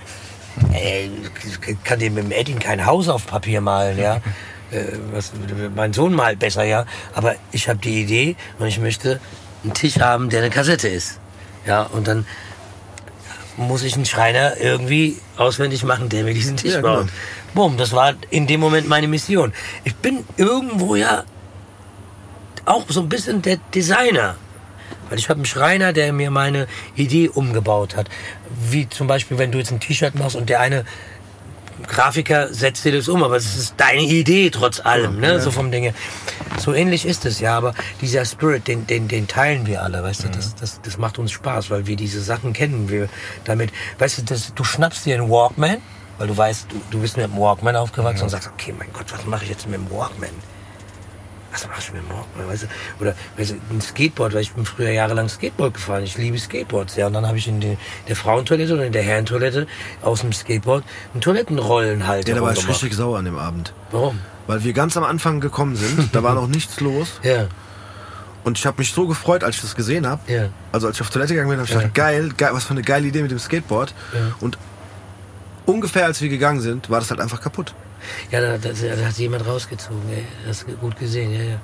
Äh, ich kann dem mit dem Edin kein Haus auf Papier malen, ja. [LAUGHS] Äh, was, mein Sohn malt besser, ja. Aber ich habe die Idee und ich möchte einen Tisch haben, der eine Kassette ist. Ja, und dann muss ich einen Schreiner irgendwie auswendig machen, der mir diesen Tisch Ja, genau. baut. Bumm, das war in dem Moment meine Mission. Ich bin irgendwo ja auch so ein bisschen der Designer. Weil ich habe einen Schreiner, der mir meine Idee umgebaut hat. Wie zum Beispiel, wenn du jetzt ein T-Shirt machst und der eine Grafiker setzt dir das um, aber es ist deine Idee trotz allem, ne? So vom Dinge. So ähnlich ist es ja, aber dieser Spirit, den, den, den teilen wir alle, weißt du, das, das, das macht uns Spaß, weil wir diese Sachen kennen, wir damit, weißt du, das, du schnappst dir einen Walkman, weil du weißt, du, du bist mit dem Walkman aufgewachsen und sagst, okay, mein Gott, was mache ich jetzt mit dem Walkman? Was machst du dem Walkman? Weißt du? Oder weißt du, ein Skateboard, weil ich bin früher jahrelang Skateboard gefahren. Ich liebe Skateboards, ja. Und dann habe ich in, die, der Frauentoilette oder in der Herrentoilette aus dem Skateboard einen Toilettenrollenhalter Ja, da war ich richtig sauer an dem Abend. Warum? Weil wir ganz am Anfang gekommen sind, da war [LAUGHS] noch nichts los. Ja, Und ich habe mich so gefreut, als ich das gesehen habe. ja. Also als ich auf Toilette gegangen bin, habe ich gedacht, geil, geil, was für eine geile Idee mit dem Skateboard. Ja. Und ungefähr als wir gegangen sind, war das halt einfach kaputt. Ja, da, da, da hat jemand rausgezogen, ey. Das ist gut gesehen, ja, ja.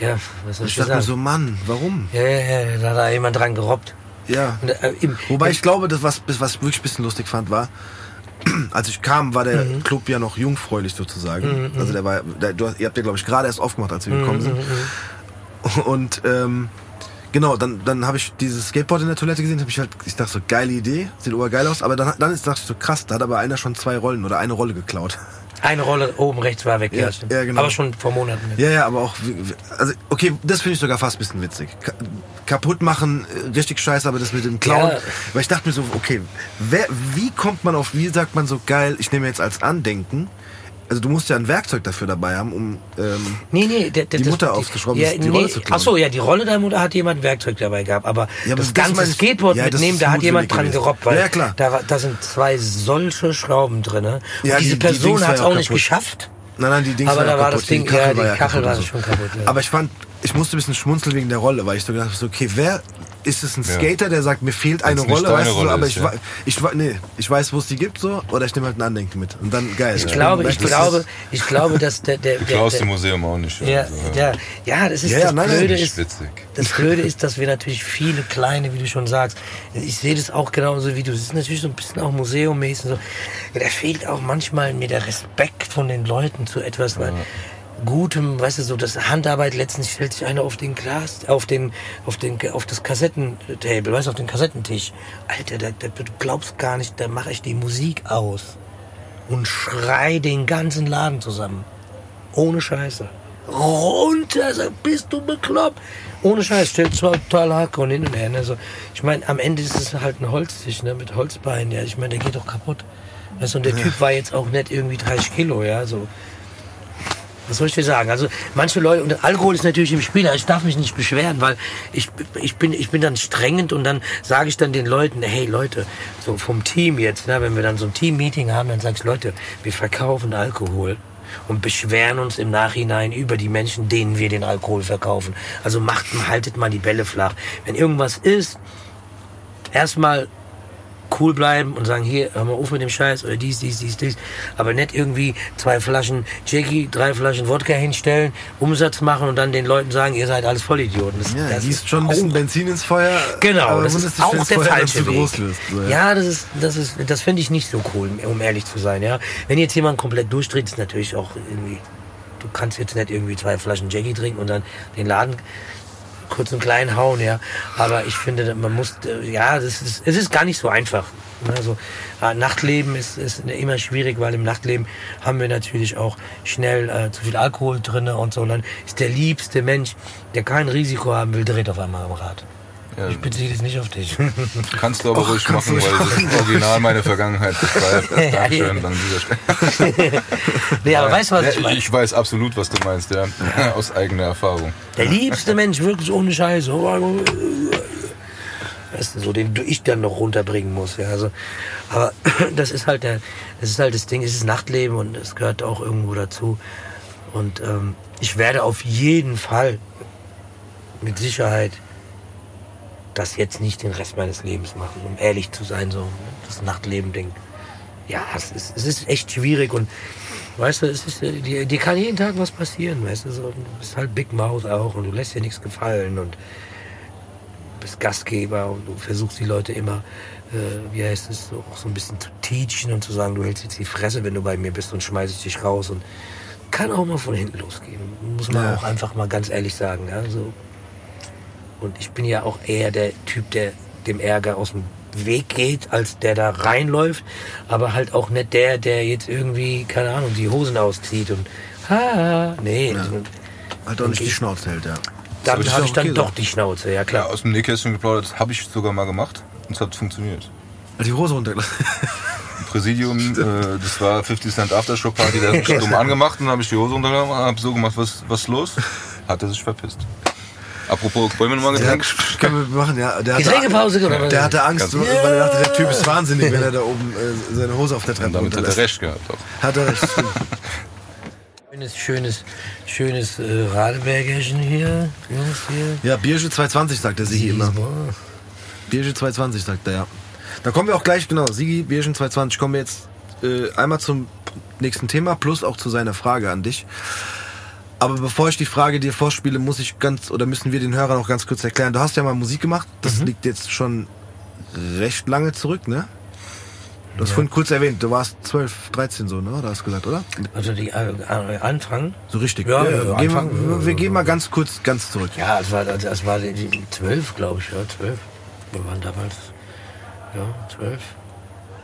Ja, was soll ich dachte mir so, Mann, warum? Ja, ja, ja, da hat da jemand dran gerobbt. Ja. Und, äh, im, Wobei ich glaube, das, was, was ich wirklich ein bisschen lustig fand, war, [CLEARS THROAT] als ich kam, war der Mhm. Club ja noch jungfräulich sozusagen. Also der war, der, du, ihr habt ja, glaube ich, gerade erst aufgemacht, als wir Mhm, gekommen sind. Und ähm, genau, dann, dann habe ich dieses Skateboard in der Toilette gesehen, habe ich halt, ich dachte so, geile Idee, sieht obergeil aus, aber dann, dann ist, dachte ich so, krass, da hat aber einer schon zwei Rollen oder eine Rolle geklaut. Eine Rolle oben rechts war weg, ja, Ja, genau. Aber schon vor Monaten. weg. Ja, ja, aber auch, also okay, das finde ich sogar fast ein bisschen witzig. Ka kaputt machen, äh, richtig scheiße, aber das mit dem Clown. Ja. Weil ich dachte mir so, okay, wer, wie kommt man auf, wie sagt man so geil, ich nehme jetzt als Andenken, also du musst ja ein Werkzeug dafür dabei haben, um, ähm, Nee, nee, Die das- Mutter ausgeschraubt ist, die Rolle zu klauen. Ach so, ja, die Rolle der Mutter hat jemand ein Werkzeug dabei gehabt, aber Ja, aber das das ganze ich- Skateboard ja, das mitnehmen, da hat jemand dran gewesen. gerobbt, weil Ja, klar. Da, war- da sind zwei solche Schrauben drin. Und Ja, die- diese die Person war hat es ja auch auch nicht kaputt. geschafft. nein, nein, die Dings Aber war da ja war kaputt, das Ding- ja, die Kachel kaputt war schon kaputt, ja. Aber ich fand, ich musste ein bisschen schmunzeln wegen der Rolle, weil ich so gedacht habe, okay, wer ist es ein Ja. Skater, der sagt, mir fehlt eine Rolle, weißt du, so, Rolle aber ist, ich, ja. ich, nee, ich weiß, wo es die gibt, so, oder ich nehme halt ein Andenken mit. Und dann, geil. Ich ja. glaube, ich glaube, ich glaube, dass der, der, Du der, klaust der im Museum auch nicht. ja, also, ja, ja, das ist Ja, ja, das nein, Blöde nicht ist, witzig. das Blöde ist, dass wir natürlich viele kleine, wie du schon sagst, ich sehe das auch genauso wie du. Es ist natürlich so ein bisschen auch museummäßig. So. Ja, da fehlt auch manchmal mir der Respekt von den Leuten zu etwas, weil Gutem, weißt du, so das Handarbeit letztens stellt sich einer auf den Glas, auf den, auf den, auf das Kassettentable, weißt du, auf den Kassettentisch. Alter, da, da, du glaubst gar nicht, da mache ich die Musik aus und schrei den ganzen Laden zusammen. Ohne Scheiße. Runter, sag, bist du bekloppt? Ohne Scheiß, stellt zwar total Hardcore hin und her. Ne? So, ich meine, am Ende ist es halt ein Holztisch, ne? Mit Holzbeinen, ja. Ich meine, der geht doch kaputt. Weißt du, und der Typ war jetzt auch nicht irgendwie 30 Kilo, ja. So. Was soll ich dir sagen? Also manche Leute, und Alkohol ist natürlich im Spiel, aber ich darf mich nicht beschweren, weil ich, ich, bin, ich bin dann strengend und dann sage ich dann den Leuten, hey Leute, so vom Team jetzt, ne, wenn wir dann so ein Team-Meeting haben, dann sage ich, Leute, wir verkaufen Alkohol und beschweren uns im Nachhinein über die Menschen, denen wir den Alkohol verkaufen. Also macht, haltet mal die Bälle flach. Wenn irgendwas ist, erstmal cool bleiben und sagen, hier, hör mal auf mit dem Scheiß oder dies, dies, dies, dies. Aber nicht irgendwie zwei Flaschen Jackie, drei Flaschen Wodka hinstellen, Umsatz machen und dann den Leuten sagen, ihr seid alles Vollidioten. Das, Ja, das gießt schon ein bisschen Benzin ins Feuer. Genau, das ist auch der Feuer falsche Weg. wirst. So, ja. das ist, das ist, das finde ich nicht so cool, um ehrlich zu sein, ja. Wenn jetzt jemand komplett durchdreht, ist natürlich auch irgendwie, du kannst jetzt nicht irgendwie zwei Flaschen Jackie trinken und dann den Laden kurz und klein hauen, ja. Aber ich finde, man muss, äh, ja, das ist, es ist gar nicht so einfach. Also Nachtleben ist, ist immer schwierig, weil im Nachtleben haben wir natürlich auch schnell äh, zu viel Alkohol drin und so. Und dann ist der liebste Mensch, der kein Risiko haben will, dreht auf einmal am Rad. Ja. Ich beziehe das nicht auf dich. [LAUGHS] Kannst du aber Och, ruhig machen, weil machen. das Original meine Vergangenheit beschreibt. [LAUGHS] Dankeschön an dieser Stelle. [LAUGHS] nee, aber weißt du, was ich meine? Ich weiß absolut, was du meinst, ja. Aus eigener Erfahrung. Der liebste Mensch, wirklich ohne Scheiße. Weißt du, so den ich dann noch runterbringen muss. Ja, also, aber [CLEARS THROAT] das ist halt der, das ist halt das Ding, es ist Nachtleben und es gehört auch irgendwo dazu. Und ähm, ich werde auf jeden Fall mit Sicherheit das jetzt nicht den Rest meines Lebens machen, um ehrlich zu sein, so das Nachtleben-Ding. Ja, es ist, es ist echt schwierig und weißt du, es ist, dir, dir kann jeden Tag was passieren, weißt du, so, du bist halt Big Mouth auch und du lässt dir nichts gefallen und bist Gastgeber und du versuchst die Leute immer, äh, wie heißt es, so, auch so ein bisschen zu teachen und zu sagen, du hältst jetzt die Fresse, wenn du bei mir bist und schmeiß ich dich raus und kann auch mal von hinten losgehen, muss man ja. auch einfach mal ganz ehrlich sagen, ja, so und ich bin ja auch eher der Typ, der dem Ärger aus dem Weg geht, als der da reinläuft. Aber halt auch nicht der, der jetzt irgendwie, keine Ahnung, die Hosen auszieht und ha, nee. Ja. Halt auch nicht die Schnauze hält, ja. Damit habe ich dann okay doch die Schnauze, ja klar. Ja, aus dem Nähkästchen geplaudert, habe ich sogar mal gemacht und es hat funktioniert. Also die Hose runtergelassen. Präsidium, [LAUGHS] äh, das war 50 Cent Aftershow Party, der hat mich dumm [LAUGHS] angemacht und habe ich die Hose runtergelassen, habe so gemacht, was, was los? Hat er sich verpisst. Apropos, wollen wir nochmal ein Getränk? Ja, [LAUGHS] können wir machen, ja. Der Getränkepause oder was? Der hatte Angst, weil er dachte, der Typ ist wahnsinnig, wenn er da oben äh, seine Hose auf der Treppe Und damit hat er recht gehabt. Auch. Hat er recht. [LAUGHS] Schönes, schönes, schönes äh, Radebergerchen hier, Jungs hier. Ja, Bierge 220 sagt der Sigi immer. Bierge 220 sagt er, ja. Da kommen wir auch gleich, genau, Sigi, Bierchen 220, kommen wir jetzt äh, einmal zum nächsten Thema, plus auch zu seiner Frage an dich. Aber bevor ich die Frage dir vorspiele, muss ich ganz oder müssen wir den Hörern noch ganz kurz erklären. Du hast ja mal Musik gemacht. Das mhm. liegt jetzt schon recht lange zurück, ne? Du hast ja. vorhin kurz erwähnt, du warst 12, 13 so, ne? Da hast du gesagt, oder? Also die äh, äh, Anfang? So richtig. Ja, ja, ja gehen wir, wir gehen mal ganz kurz ganz zurück. Ja, es war, es war die, die 12, glaube ich, ja, 12. Wir waren damals, ja, 12.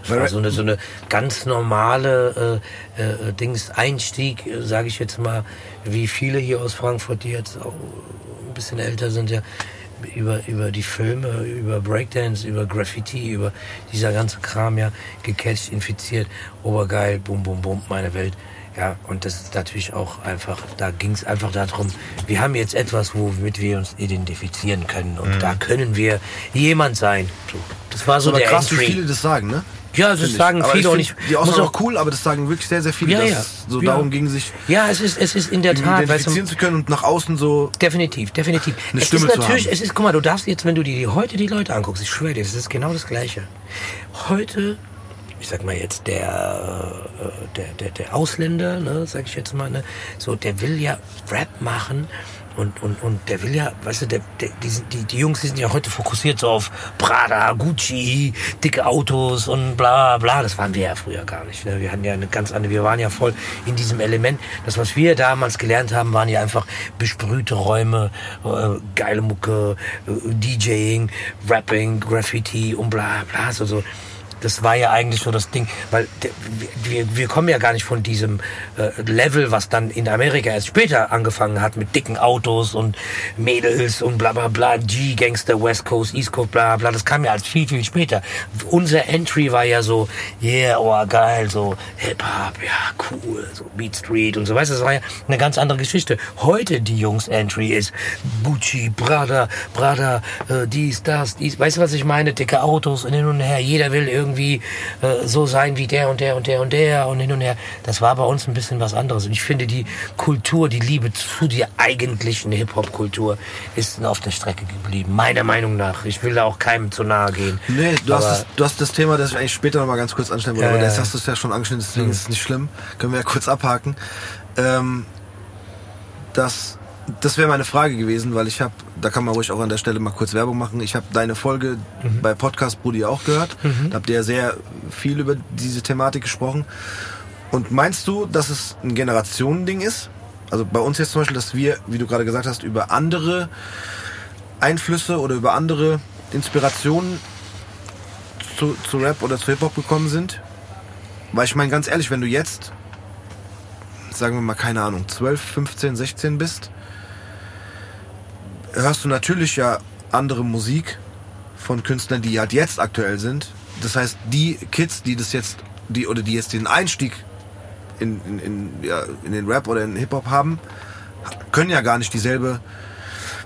Das war so eine, so eine ganz normale äh, äh, Dings Einstieg, äh, sage ich jetzt mal, wie viele hier aus Frankfurt, die jetzt auch ein bisschen älter sind, ja, über, über die Filme, über Breakdance, über Graffiti, über dieser ganze Kram ja gecatcht, infiziert, obergeil, bum, bum, bum, meine Welt. Ja, und das ist natürlich auch einfach, da ging es einfach darum, wir haben jetzt etwas, womit wir uns identifizieren können. Und mhm. da können wir jemand sein. Das war so aber der krass, Entry. wie viele das sagen, ne? Ja, das sagen aber viele und ich. Die Aussagen auch cool, aber das sagen wirklich sehr, sehr viele. Ja, ja. So ja. darum ging sich. Ja, es ist, es ist in der Tat. Identifizieren weißt du, zu können und nach außen so. Definitiv, definitiv. Eine es Stimme ist natürlich, zu haben. es ist, guck mal, du darfst jetzt, wenn du dir heute die Leute anguckst, ich schwöre dir, das ist genau das Gleiche. Heute ich sag mal jetzt der äh, der der, der Ausländer, ne, sag ich jetzt mal, ne, so der will ja Rap machen und, und, und der will ja, weißt du, der, der, die, die, die Jungs, die sind ja heute fokussiert so auf Prada, Gucci, dicke Autos und bla bla. Das waren wir ja früher gar nicht. Ne? Wir hatten ja eine ganz andere, wir waren ja voll in diesem Element. Das, was wir damals gelernt haben, waren ja einfach besprühte Räume, äh, geile Mucke, äh, DJing, Rapping, Graffiti und bla bla. So, so das war ja eigentlich so das Ding, weil wir, wir kommen ja gar nicht von diesem äh, Level, was dann in Amerika erst später angefangen hat mit dicken Autos und Mädels und bla bla bla, G-Gangster, West Coast, East Coast, bla bla, das kam ja als viel, viel später. Unser Entry war ja so, yeah, oh geil, so Hip-Hop, ja, cool, so Beat Street und so, weißt du, das war ja eine ganz andere Geschichte. Heute die Jungs Entry ist Gucci, Prada, Prada, äh, dies, das, dies, weißt du, was ich meine? Dicke Autos und hin und her, jeder will irgendwie irgendwie äh, so sein wie der und der und der und der und hin und her. Das war bei uns ein bisschen was anderes. Und ich finde, die Kultur, die Liebe zu der eigentlichen Hip-Hop-Kultur ist auf der Strecke geblieben. Meiner Meinung nach. Ich will da auch keinem zu nahe gehen. Nee, du, hast das, du hast das Thema, das ich eigentlich später noch mal ganz kurz anstellen wollte, ja, aber das hast du es ja schon angeschnitten, deswegen mhm. ist es nicht schlimm. Können wir ja kurz abhaken. Ähm, das das wäre meine Frage gewesen, weil ich habe, da kann man ruhig auch an der Stelle mal kurz Werbung machen. Ich habe deine Folge mhm. bei Podcast Brudi auch gehört. Mhm. Da habt ihr ja sehr viel über diese Thematik gesprochen. Und meinst du, dass es ein Generationending ist? Also bei uns jetzt zum Beispiel, dass wir, wie du gerade gesagt hast, über andere Einflüsse oder über andere Inspirationen zu, zu Rap oder zu Hip-Hop gekommen sind? Weil ich meine, ganz ehrlich, wenn du jetzt, sagen wir mal, keine Ahnung, 12, 15, 16 bist, hörst du natürlich ja andere Musik von Künstlern, die halt jetzt aktuell sind. Das heißt, die Kids, die das jetzt, die oder die jetzt den Einstieg in, in, in, ja, in den Rap oder in Hip-Hop haben, können ja gar nicht dieselbe,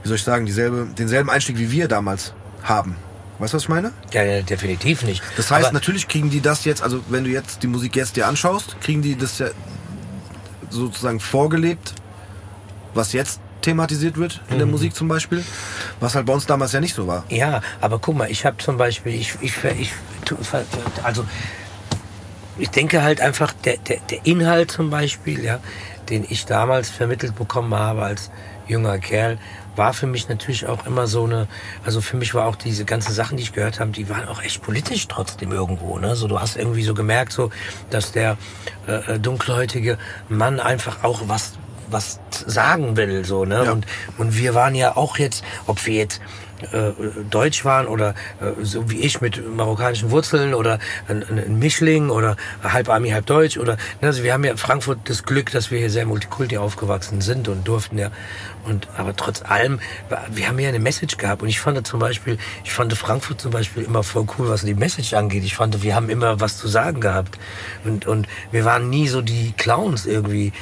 wie soll ich sagen, dieselbe, denselben Einstieg wie wir damals haben. Weißt du, was ich meine? Ja, ja definitiv nicht. Das heißt, Aber natürlich kriegen die das jetzt, also wenn du jetzt die Musik jetzt dir anschaust, kriegen die das ja sozusagen vorgelebt, was jetzt thematisiert wird in mhm. der Musik zum Beispiel, was halt bei uns damals ja nicht so war. Ja, aber guck mal, ich habe zum Beispiel, ich, ich, ich, also ich denke halt einfach, der, der, der Inhalt zum Beispiel, ja, den ich damals vermittelt bekommen habe als junger Kerl, war für mich natürlich auch immer so eine, also für mich war auch diese ganzen Sachen, die ich gehört habe, die waren auch echt politisch trotzdem irgendwo. Ne? So, du hast irgendwie so gemerkt, so, dass der äh, äh dunkelhäutige Mann einfach auch was was sagen will, so, ne? Ja. Und, und wir waren ja auch jetzt, ob wir jetzt äh, deutsch waren oder äh, so wie ich mit marokkanischen Wurzeln oder ein, Mischling oder halb Army, halb Deutsch oder ne, also wir haben ja in Frankfurt das Glück, dass wir hier sehr multikulti aufgewachsen sind und durften ja und aber trotz allem, wir haben ja eine Message gehabt und ich fand zum Beispiel, ich fand Frankfurt zum Beispiel immer voll cool, was die Message angeht. Ich fand, wir haben immer was zu sagen gehabt und und wir waren nie so die Clowns irgendwie,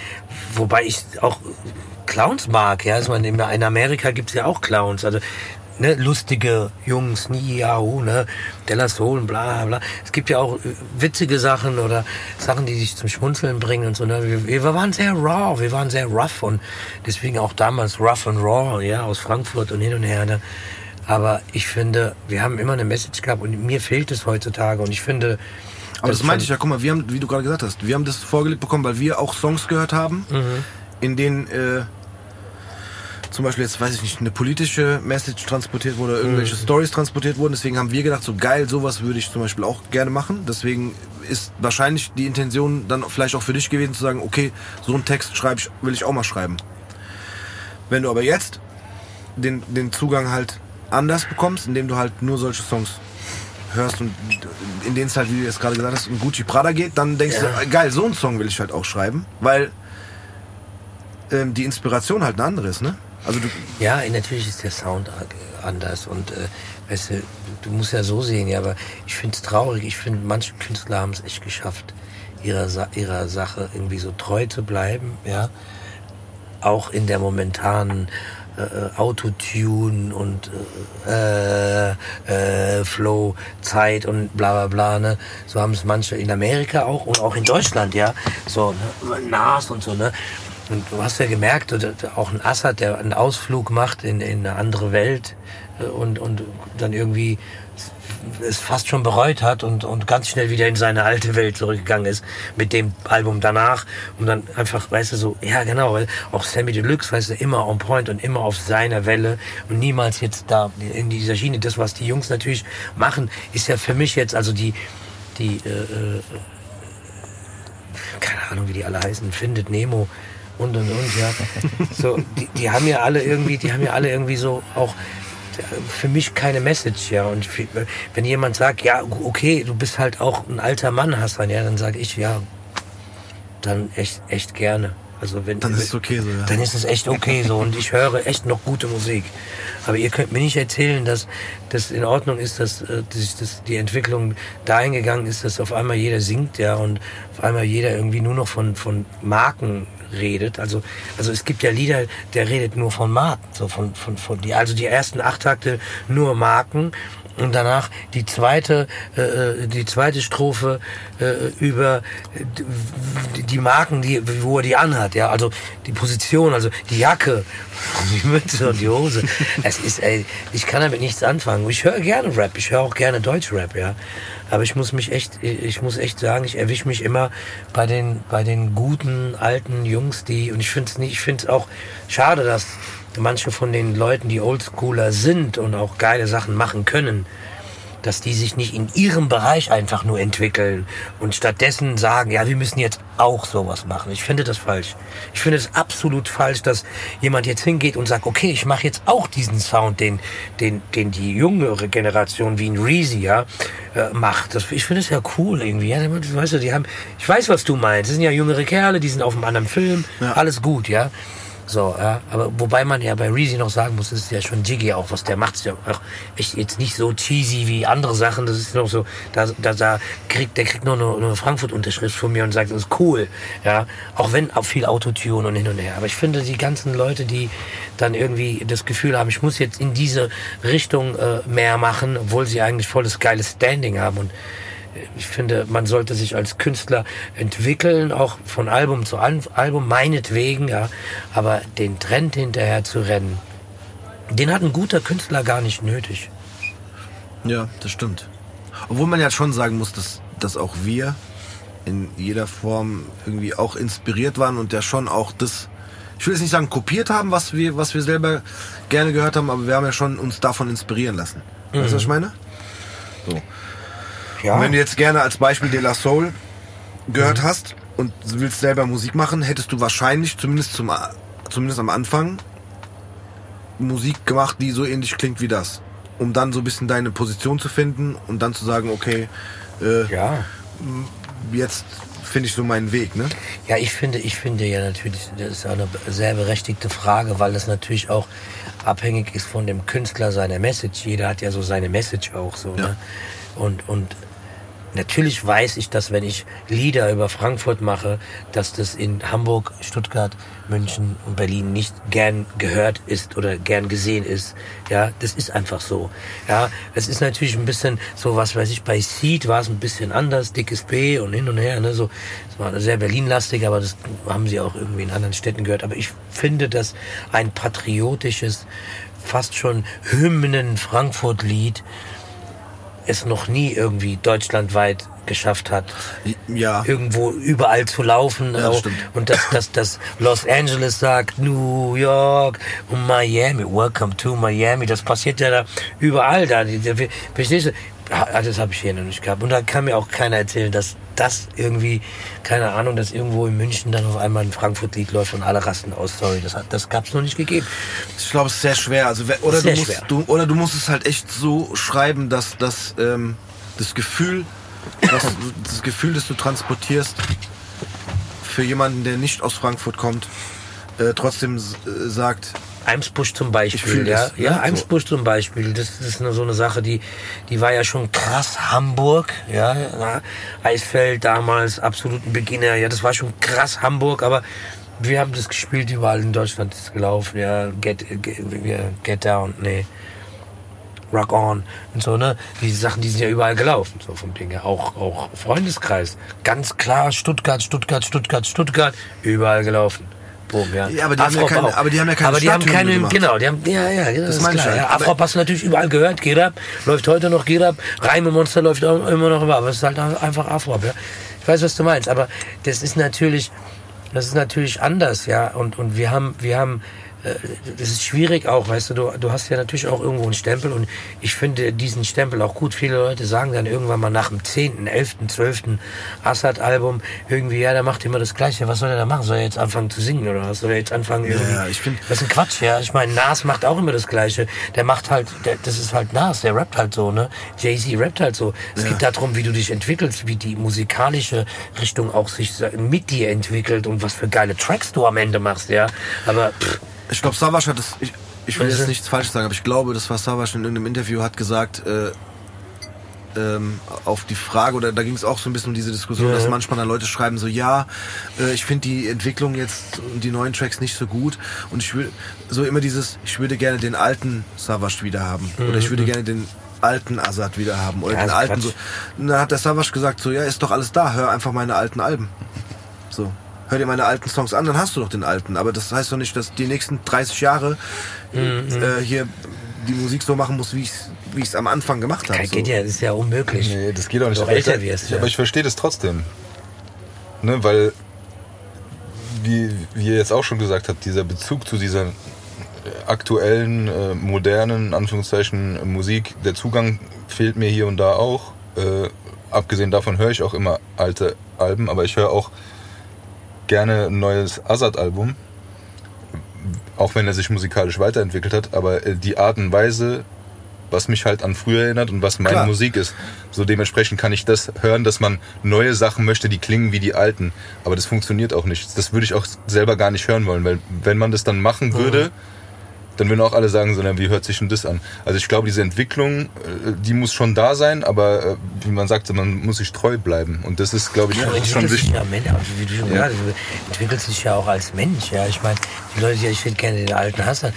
wobei ich auch Clowns mag, ja. Also in Amerika gibt's ja auch Clowns. Also ne, lustige Jungs, Niau, ne, Della Soul, bla bla. Es gibt ja auch äh, witzige Sachen oder Sachen, die sich zum Schmunzeln bringen und so. Ne. Wir, wir waren sehr raw, wir waren sehr rough und deswegen auch damals rough and raw, ja, aus Frankfurt und hin und her. Ne. Aber ich finde, wir haben immer eine Message gehabt und mir fehlt es heutzutage und ich finde, aber das, das meinte ich ja, guck mal, wir haben, wie du gerade gesagt hast, wir haben das vorgelegt bekommen, weil wir auch Songs gehört haben, mhm. in denen äh, zum Beispiel jetzt, weiß ich nicht, eine politische Message transportiert wurde, irgendwelche mhm. Stories transportiert wurden. Deswegen haben wir gedacht, so geil, sowas würde ich zum Beispiel auch gerne machen. Deswegen ist wahrscheinlich die Intention dann vielleicht auch für dich gewesen zu sagen, okay, so einen Text schreibe ich, will ich auch mal schreiben. Wenn du aber jetzt den, den Zugang halt anders bekommst, indem du halt nur solche Songs hörst und in denen es halt, wie du jetzt gerade gesagt hast, um Gucci Prada geht, dann denkst ja. du, geil, so einen Song will ich halt auch schreiben, weil ähm, die Inspiration halt eine andere ist, ne? Also ja, natürlich ist der Sound anders und äh, weißt du, du musst ja so sehen, ja, aber ich finde es traurig. Ich finde, manche Künstler haben es echt geschafft, ihrer, Sa ihrer Sache irgendwie so treu zu bleiben, ja. Auch in der momentanen äh, äh Autotune und äh, äh, Flow, Zeit und bla bla bla. Ne? So haben es manche in Amerika auch und auch in Deutschland, ja. So, ne? Nas und so, ne? Und du hast ja gemerkt, auch ein Assad, der einen Ausflug macht in, in eine andere Welt äh, und, und dann irgendwie es fast schon bereut hat und, und ganz schnell wieder in seine alte Welt zurückgegangen ist mit dem Album danach und dann einfach, weißt du, so, ja genau, weil auch Sammy Deluxe, weißt du, immer on point und immer auf seiner Welle und niemals jetzt da in dieser Schiene. Das, was die Jungs natürlich machen, ist ja für mich jetzt, also die, die, äh, äh, keine Ahnung, wie die alle heißen, findet Nemo, und und und, ja. So, die, die haben ja alle irgendwie, die haben ja alle irgendwie so auch für mich keine Message, ja. Und wenn jemand sagt, ja, okay, du bist halt auch ein alter Mann, Hassan, ja, dann sage ich, ja, dann echt, echt gerne. Also wenn, dann ist es okay so, ja. Dann ist es echt okay so und ich höre echt noch gute Musik. Aber ihr könnt mir nicht erzählen, dass das in Ordnung ist, dass, äh, dass, dass die Entwicklung dahin gegangen ist, dass auf einmal jeder singt, ja, und auf einmal jeder irgendwie nur noch von, von Marken redet. Also, also es gibt ja Lieder, der redet nur von Marken, so von, von, von die, also die ersten acht Takte nur Marken und danach die zweite äh, äh die zweite Strophe äh, über die Marken die wo er die anhat ja. Also die Position also die Jacke. [LAUGHS] Die Mütze und die Hose. Es ist ey, ich kann damit nichts anfangen. Ich höre gerne Rap. Ich höre auch gerne Deutsch Rap ja. Aber ich muss mich echt, ich muss echt sagen, ich erwische mich immer bei den, bei den guten alten Jungs, die, und ich finde es nicht, ich finde es auch schade, dass manche von den Leuten, die Oldschooler sind und auch geile Sachen machen können, dass die sich nicht in ihrem Bereich einfach nur entwickeln und stattdessen sagen, ja, wir müssen jetzt auch sowas machen. Ich finde das falsch. Ich finde es absolut falsch, dass jemand jetzt hingeht und sagt, okay, ich mache jetzt auch diesen Sound, den, den, den die jüngere Generation wie ein Reezy ja, äh, macht. Das, ich finde es ja cool irgendwie. Ja, weißt du, die haben, ich weiß, was du meinst. Das sind ja jüngere Kerle, die sind auf einem anderen Film. Ja. Alles gut, ja. So, ja. Aber wobei man ja bei Reezy noch sagen muss, ist ja schon Jiggy auch, was der macht, ist ja auch echt jetzt nicht so cheesy wie andere Sachen. Das ist noch so, da, da, da kriegt, der kriegt nur eine, eine Frankfurt-Unterschrift von mir und sagt, das ist cool. Ja. Auch wenn auch viel Autotune und hin und her. Aber ich finde, die ganzen Leute, die dann irgendwie das Gefühl haben, ich muss jetzt in diese Richtung äh, mehr machen, obwohl sie eigentlich volles geiles Standing haben und ich finde, man sollte sich als Künstler entwickeln, auch von Album zu Album, meinetwegen, ja. Aber den Trend hinterher zu rennen, den hat ein guter Künstler gar nicht nötig. Ja, das stimmt. Obwohl man ja schon sagen muss, dass, dass auch wir in jeder Form irgendwie auch inspiriert waren und ja schon auch das, ich will jetzt nicht sagen kopiert haben, was wir, was wir selber gerne gehört haben, aber wir haben ja schon uns davon inspirieren lassen. Mhm. Weißt du, was ich meine? So. Ja. Und wenn du jetzt gerne als Beispiel De La Soul gehört mhm. hast und willst selber Musik machen, hättest du wahrscheinlich zumindest zum zumindest am Anfang Musik gemacht, die so ähnlich klingt wie das, um dann so ein bisschen deine Position zu finden und dann zu sagen, okay, äh, ja. jetzt finde ich so meinen Weg, ne? Ja, ich finde, ich finde ja natürlich, das ist eine sehr berechtigte Frage, weil das natürlich auch abhängig ist von dem Künstler seiner Message. Jeder hat ja so seine Message auch so, ja. ne? Und, und Natürlich weiß ich, dass wenn ich Lieder über Frankfurt mache, dass das in Hamburg, Stuttgart, München und Berlin nicht gern gehört ist oder gern gesehen ist. Ja, das ist einfach so. Ja, es ist natürlich ein bisschen so, was weiß ich, bei Seed war es ein bisschen anders, dickes B und hin und her, ne, so. Es war sehr Berlin-lastig, aber das haben sie auch irgendwie in anderen Städten gehört. Aber ich finde, dass ein patriotisches, fast schon Hymnen-Frankfurt-Lied, es noch nie irgendwie deutschlandweit geschafft hat, ja. irgendwo überall zu laufen. Ja, das und dass, dass, dass Los Angeles sagt, New York und Miami, welcome to Miami, das passiert ja da überall da. Verstehst du? Das habe ich hier noch nicht gehabt. Und da kann mir auch keiner erzählen, dass das irgendwie, keine Ahnung, dass irgendwo in München dann auf einmal ein Frankfurt-Lied läuft und alle rasten aus. Sorry, das, das gab es noch nicht gegeben. Ich glaube, es ist sehr schwer. Also, oder, sehr du musst, schwer. Du, oder du musst es halt echt so schreiben, dass, dass ähm, das Gefühl, dass, das Gefühl, das du transportierst, für jemanden, der nicht aus Frankfurt kommt, äh, trotzdem äh, sagt, Eimsbusch zum Beispiel, ja. Das, ja, ne? Eimsbusch zum Beispiel. Das, das ist nur so eine Sache, die, die war ja schon krass. Hamburg, ja. ja. Eisfeld damals, absoluten Beginner, ja, das war schon krass Hamburg, aber wir haben das gespielt überall in Deutschland, ist gelaufen, ja. Get, get, get down, nee. Rock on und so, ne? Die Sachen, die sind ja überall gelaufen, so vom Ding her. Auch, auch Freundeskreis. Ganz klar, Stuttgart, Stuttgart, Stuttgart, Stuttgart, überall gelaufen. Boom, ja. ja aber, die haben ja keine, aber die haben ja keine Aber die haben keine, gemacht. genau, die haben, ja, ja, genau, das, das ist klar. Ja. Afrop hast du natürlich überall gehört, Gerab, läuft heute noch Gerab, Reime Monster läuft auch immer noch, aber es ist halt einfach Afrop, ja. Ich weiß, was du meinst, aber das ist natürlich, das ist natürlich anders, ja, und, und wir haben, wir haben, das ist schwierig auch, weißt du, du, du hast ja natürlich auch irgendwo einen Stempel und ich finde diesen Stempel auch gut. Viele Leute sagen dann irgendwann mal nach dem 10., 11., 12. Assad-Album irgendwie, ja, der macht immer das Gleiche. Was soll er da machen? Soll er jetzt anfangen zu singen oder was? Soll er jetzt anfangen irgendwie? Ja, ich finde... Das ist ein Quatsch, ja. Ich meine, Nas macht auch immer das Gleiche. Der macht halt, der, das ist halt Nas, der rappt halt so, ne? Jay-Z rappt halt so. Es ja. geht darum, wie du dich entwickelst, wie die musikalische Richtung auch sich mit dir entwickelt und was für geile Tracks du am Ende machst, ja. Aber... Pff, ich glaube, Savas hat das. Ich, ich will jetzt nichts Falsches sagen, aber ich glaube, das war Savas in irgendeinem Interview hat gesagt, äh, ähm, auf die Frage, oder da ging es auch so ein bisschen um diese Diskussion, ja. dass manchmal dann Leute schreiben so, ja, äh, ich finde die Entwicklung jetzt und die neuen Tracks nicht so gut und ich will so immer dieses, ich würde gerne den alten Savas wieder haben mhm. oder ich würde mhm. gerne den alten Azad wieder haben oder ja, den alten Quatsch. so. Und dann hat der Savas gesagt so, ja, ist doch alles da, hör einfach meine alten Alben. So hör dir meine alten Songs an, dann hast du doch den alten. Aber das heißt doch nicht, dass die nächsten 30 Jahre mhm. äh, hier die Musik so machen muss, wie ich es wie ich's am Anfang gemacht habe. So. Geht ja, das ist ja unmöglich. Nee, das geht auch nicht. Aber, älter wirst, ja. aber ich verstehe das trotzdem. Ne, weil, wie, wie ihr jetzt auch schon gesagt habt, dieser Bezug zu dieser aktuellen, äh, modernen, Anführungszeichen, Musik, der Zugang fehlt mir hier und da auch. Äh, abgesehen davon höre ich auch immer alte Alben, aber ich höre auch gerne ein neues Azad-Album. Auch wenn er sich musikalisch weiterentwickelt hat, aber äh, die Art und Weise, was mich halt an früher erinnert und was meine Klar. Musik ist. So dementsprechend kann ich das hören, dass man neue Sachen möchte, die klingen wie die alten. Aber das funktioniert auch nicht. Das würde ich auch selber gar nicht hören wollen, weil wenn man das dann machen würde, dann würden auch alle sagen, so, na, wie hört sich denn das an? Also ich glaube, diese Entwicklung, äh, die muss schon da sein, aber äh, wie man sagt, man muss sich treu bleiben. Und das ist, glaube ich, Du schon wichtig. ja, Mensch, wie du schon Ja. gesagt hast, entwickelst dich ja auch als Mensch. Ja, ich meine, die Leute, ich finde, kennen den alten Hassan.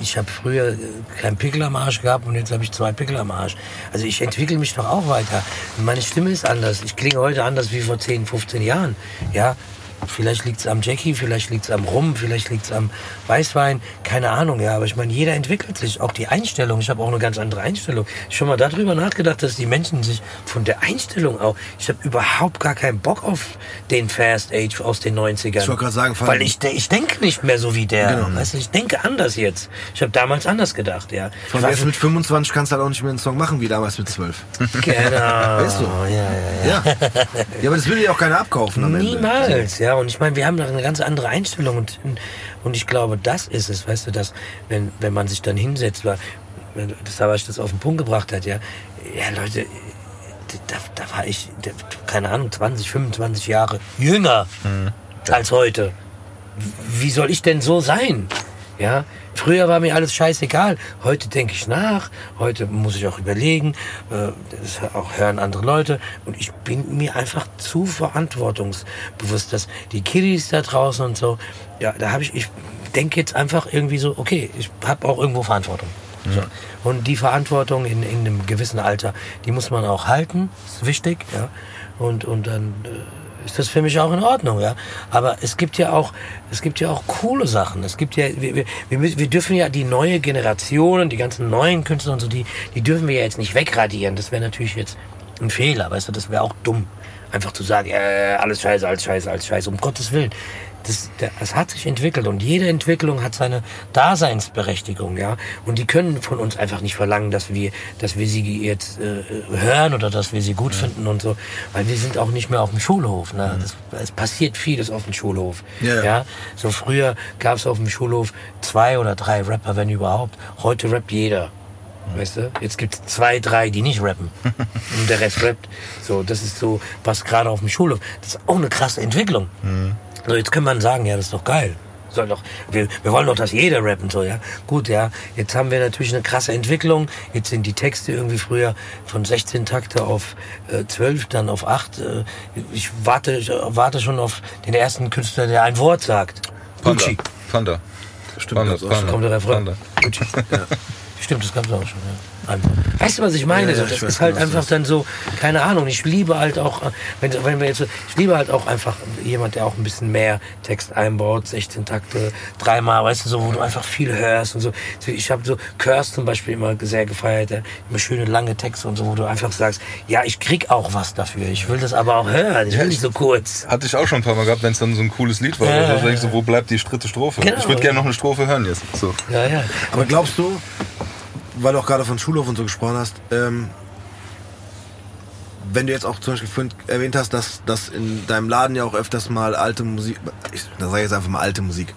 Ich habe früher keinen Pickel am Arsch gehabt und jetzt habe ich zwei Pickel am Arsch. Also ich entwickle mich doch auch weiter. Meine Stimme ist anders. Ich klinge heute anders wie vor 10, 15 Jahren. Ja, Vielleicht liegt's am Jackie, vielleicht liegt's am Rum, vielleicht liegt's am Weißwein, keine Ahnung, ja. Aber ich meine, jeder entwickelt sich, auch die Einstellung. Ich habe auch eine ganz andere Einstellung. Schon mal darüber nachgedacht, dass die Menschen sich von der Einstellung auch. Ich habe überhaupt gar keinen Bock auf den Fast Age aus den 90ern. Ich wollte gerade sagen, weil ich, ich denke nicht mehr so wie der. Genau. Weißt du, ich denke anders jetzt. Ich habe damals anders gedacht, ja. Von Ich jetzt mit 25 kannst du halt auch nicht mehr einen Song machen wie damals mit 12. Genau. Ist so. Ja, ja, ja. Ja. ja, aber das will dir auch keiner abkaufen am Ende. Niemals, ja. Und ich meine, wir haben doch eine ganz andere Einstellung und, und ich glaube, das ist es, weißt du, dass wenn, wenn man sich dann hinsetzt, weil, wenn das da was das auf den Punkt gebracht hat, ja, ja Leute, da, da war ich, da, keine Ahnung, 20, 25 Jahre jünger als heute. Wie soll ich denn so sein? Ja, früher war mir alles scheißegal. Heute denke ich nach. Heute muss ich auch überlegen. Äh, das auch hören andere Leute. Und ich bin mir einfach zu verantwortungsbewusst, dass die Kiddies da draußen und so. Ja, da habe ich, ich denke jetzt einfach irgendwie so, okay, ich habe auch irgendwo Verantwortung. So. Und die Verantwortung in, in einem gewissen Alter, die muss man auch halten, ist wichtig, ja. Und, und dann äh, ist das für mich auch in Ordnung, ja. Aber es gibt ja auch, es gibt ja auch coole Sachen. Es gibt ja, wir, wir, wir, dürfen ja die neue Generation, die ganzen neuen Künstler und so, die, die dürfen wir ja jetzt nicht wegradieren. Das wäre natürlich jetzt ein Fehler, weißt du, das wäre auch dumm. Einfach zu sagen, äh, alles scheiße, alles scheiße, alles scheiße, um Gottes Willen. Das, das hat sich entwickelt und jede Entwicklung hat seine Daseinsberechtigung, ja. Und die können von uns einfach nicht verlangen, dass wir, dass wir sie jetzt äh, hören oder dass wir sie gut finden und so, weil wir sind auch nicht mehr auf dem Schulhof. Ne? Das, es passiert vieles auf dem Schulhof. Ja, ja. ja? So früher gab es auf dem Schulhof zwei oder drei Rapper, wenn überhaupt. Heute rappt jeder. Weißt du? Jetzt gibt es zwei, drei, die nicht rappen. [LAUGHS] Und der Rest rappt. So, das ist so, was gerade auf dem Schulhof. Das ist auch eine krasse Entwicklung. So, jetzt kann man sagen, ja, das ist doch geil. Soll doch, wir, wir wollen doch, dass jeder rappen soll, ja. Gut, ja. Jetzt haben wir natürlich eine krasse Entwicklung. Jetzt sind die Texte irgendwie früher von 16 Takte auf äh, 12, dann auf 8. Äh, ich warte, ich warte schon auf den ersten Künstler, der ein Wort sagt. Panda. Gucci. Panda. Stimmt, Panda, auch. Panda. Kommt der Refrain. Panda. Gucci. Stimmt, das gab's auch schon. Ja. Einfach. Weißt du, was ich meine? Ja, ja, das ich ist halt genau, einfach dann so, keine Ahnung. Ich liebe halt auch, wenn, wenn wir jetzt, ich liebe halt auch einfach jemand, der auch ein bisschen mehr Text einbaut, 16 Takte, dreimal, weißt du, so, wo du einfach viel hörst und so. Ich habe so Curse zum Beispiel immer sehr gefeiert, immer schöne lange Texte und so, wo du einfach sagst, ja, ich krieg auch was dafür. Ich will das aber auch hören. Ich will nicht so kurz. Hatte ich auch schon ein paar Mal gehabt, wenn es dann so ein cooles Lied war. Ja, so, wo bleibt die dritte Strophe? Genau. ich würde gerne noch eine Strophe hören jetzt. So. Ja, ja. Aber glaubst du, weil du auch gerade von Schulhof und so gesprochen hast, ähm, wenn du jetzt auch zum Beispiel erwähnt hast, dass, dass in deinem Laden ja auch öfters mal alte Musik, ich da sage ich jetzt einfach mal alte Musik,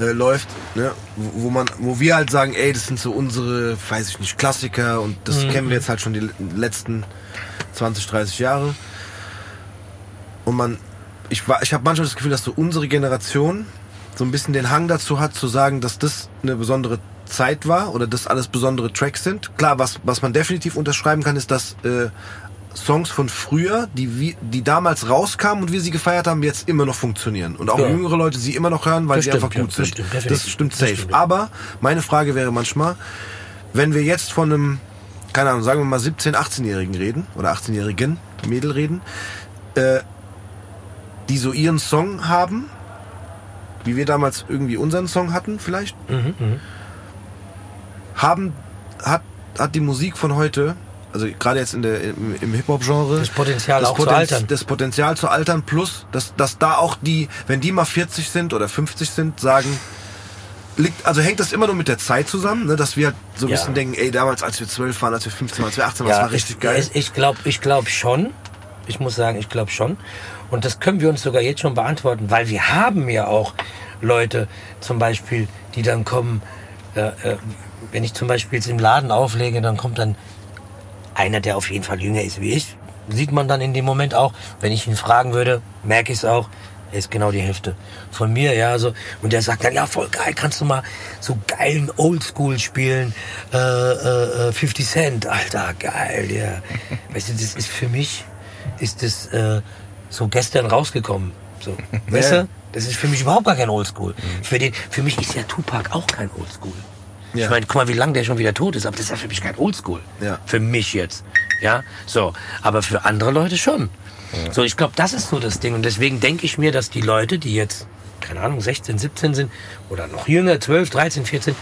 äh, läuft, ne? wo, wo man, wo wir halt sagen, ey, das sind so unsere, weiß ich nicht, Klassiker und das kennen wir jetzt halt schon die letzten 20, 30 Jahre. Und man, ich, war- ich habe manchmal das Gefühl, dass so unsere Generation so ein bisschen den Hang dazu hat, zu sagen, dass das eine besondere Zeit war oder dass alles besondere Tracks sind. Klar, was, was man definitiv unterschreiben kann, ist, dass äh, Songs von früher, die, wie, die damals rauskamen und wir sie gefeiert haben, jetzt immer noch funktionieren. Und auch Ja. jüngere Leute sie immer noch hören, weil Das sie stimmt, einfach ja, gut das sind. stimmt, das stimmt Das safe. stimmt, ja. Aber meine Frage wäre manchmal, wenn wir jetzt von einem, keine Ahnung, sagen wir mal 17-, 18-Jährigen reden oder 18-Jährigen Mädel reden, äh, die so ihren Song haben, wie wir damals irgendwie unseren Song hatten, vielleicht, Mhm, haben, hat, hat die Musik von heute, also gerade jetzt in der, im, im Hip-Hop-Genre, Das Potenzial auch zu Poten- altern. Das Potenzial zu altern, plus, dass, dass da auch die, wenn die mal 40 sind oder 50 sind, sagen, liegt, also hängt das immer nur mit der Zeit zusammen, ne, dass wir halt so ein Ja. bisschen denken, ey, damals, als wir 12 waren, als wir 15 waren, als wir 18 waren, das war richtig ich, geil. Ich, ich glaube ich glaub schon. Ich muss sagen, ich glaube schon. Und das können wir uns sogar jetzt schon beantworten, weil wir haben ja auch Leute, zum Beispiel, die dann kommen, äh, äh, wenn ich zum Beispiel jetzt im Laden auflege, dann kommt dann einer, der auf jeden Fall jünger ist wie ich, sieht man dann in dem Moment auch. Wenn ich ihn fragen würde, merke ich es auch. Er ist genau die Hälfte von mir, ja, so. Und der sagt dann, ja, voll geil, kannst du mal so geilen Oldschool spielen, äh, äh, äh, 50 Cent, Alter, geil, ja. [LAUGHS] Weißt du, das ist für mich, ist das äh, so gestern rausgekommen, so. [LAUGHS] Weißt du? Das ist für mich überhaupt gar kein Oldschool. Für, den, für mich ist ja Tupac auch kein Oldschool. Ja. Ich meine, guck mal, wie lange der schon wieder tot ist, aber das ist ja für mich kein Oldschool. Ja. Für mich jetzt. Ja, so. Aber für andere Leute schon. So, ich glaube, das ist so das Ding. Und deswegen denke ich mir, dass die Leute, die jetzt, keine Ahnung, 16, 17 sind oder noch jünger, 12, 13, 14,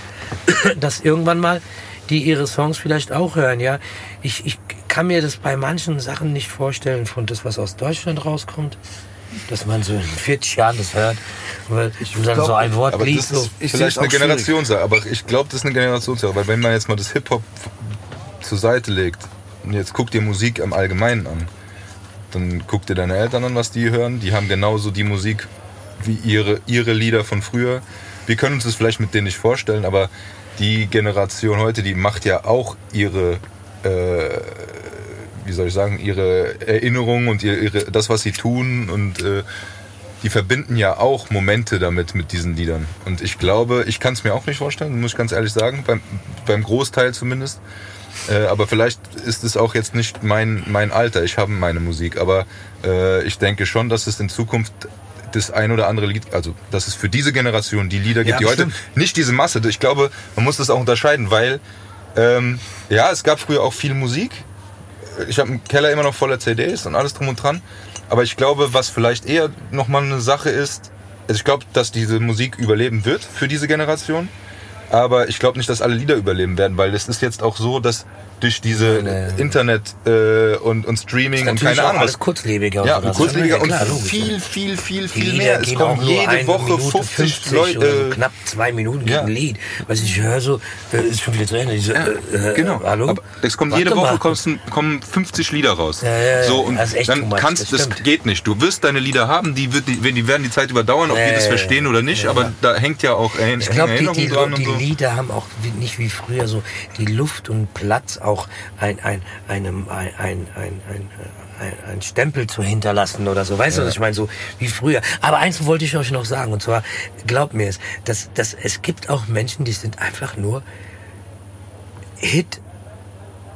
dass irgendwann mal die ihre Songs vielleicht auch hören, ja. Ich, ich kann mir das bei manchen Sachen nicht vorstellen, von das, was aus Deutschland rauskommt, dass man so in 40 Jahren das hört weil- und dann glaub, so ein Wort Aber liest. das So. ist Ich vielleicht eine. Generationssache. Aber ich glaube, das ist eine Generationssache. Weil wenn man jetzt mal das Hip-Hop zur Seite legt und jetzt guck dir Musik im Allgemeinen an, dann guck dir deine Eltern an, was die hören. Die haben genauso die Musik wie ihre, ihre Lieder von früher. Wir können uns das vielleicht mit denen nicht vorstellen, aber die Generation heute, die macht ja auch ihre, äh, wie soll ich sagen, ihre Erinnerungen und ihre, das, was sie tun und äh, die verbinden ja auch Momente damit mit diesen Liedern. Und ich glaube, ich kann es mir auch nicht vorstellen, muss ich ganz ehrlich sagen, beim, beim Großteil zumindest. Äh, aber vielleicht ist es auch jetzt nicht mein, mein Alter. Ich habe meine Musik, aber äh, ich denke schon, dass es in Zukunft das ein oder andere Lied, also dass es für diese Generation die Lieder gibt, Ja, die heute bestimmt. nicht diese Masse. Ich glaube, man muss das auch unterscheiden, weil ähm, ja, es gab früher auch viel Musik. Ich habe einen Keller immer noch voller CDs und alles drum und dran. Aber ich glaube, was vielleicht eher nochmal eine Sache ist, also ich glaube, dass diese Musik überleben wird für diese Generation. Aber ich glaube nicht, dass alle Lieder überleben werden, weil es ist jetzt auch so, dass durch diese Nee, nee. Internet äh, und, und Streaming und keine Ahnung alles kurzlebiger. Ja, so. Kurzlebiger ja und logisch, viel, ja. viel, viel, viel mehr. Es kommen jede Woche Minute 50 50 Leute. so äh, knapp zwei Minuten ja. ein Lied. Was ich höre so, äh, ist schon wieder zu Ende. Diese, äh, äh, Genau. Hallo? Aber es kommt Warte jede Woche mal. kommen, kommen 50 Lieder raus. Ja, ja, ja. So und Das ist echt too dann much, kannst das das, geht nicht. Du wirst deine Lieder haben, die wird die, die werden die Zeit überdauern, ob Ja, wir das ja, verstehen ja. oder nicht, Ja, aber ja. da hängt ja auch Ich glaube, die, die, dran die so. Lieder haben auch nicht wie früher so die Luft und Platz, auch ein, ein, einem, ein, ein, ein, ein, ein, Stempel zu hinterlassen oder so. Weißt du, was ich meine? So wie früher. Aber eins wollte ich euch noch sagen, und zwar, glaubt mir es, dass, dass es gibt auch Menschen, die sind einfach nur Hit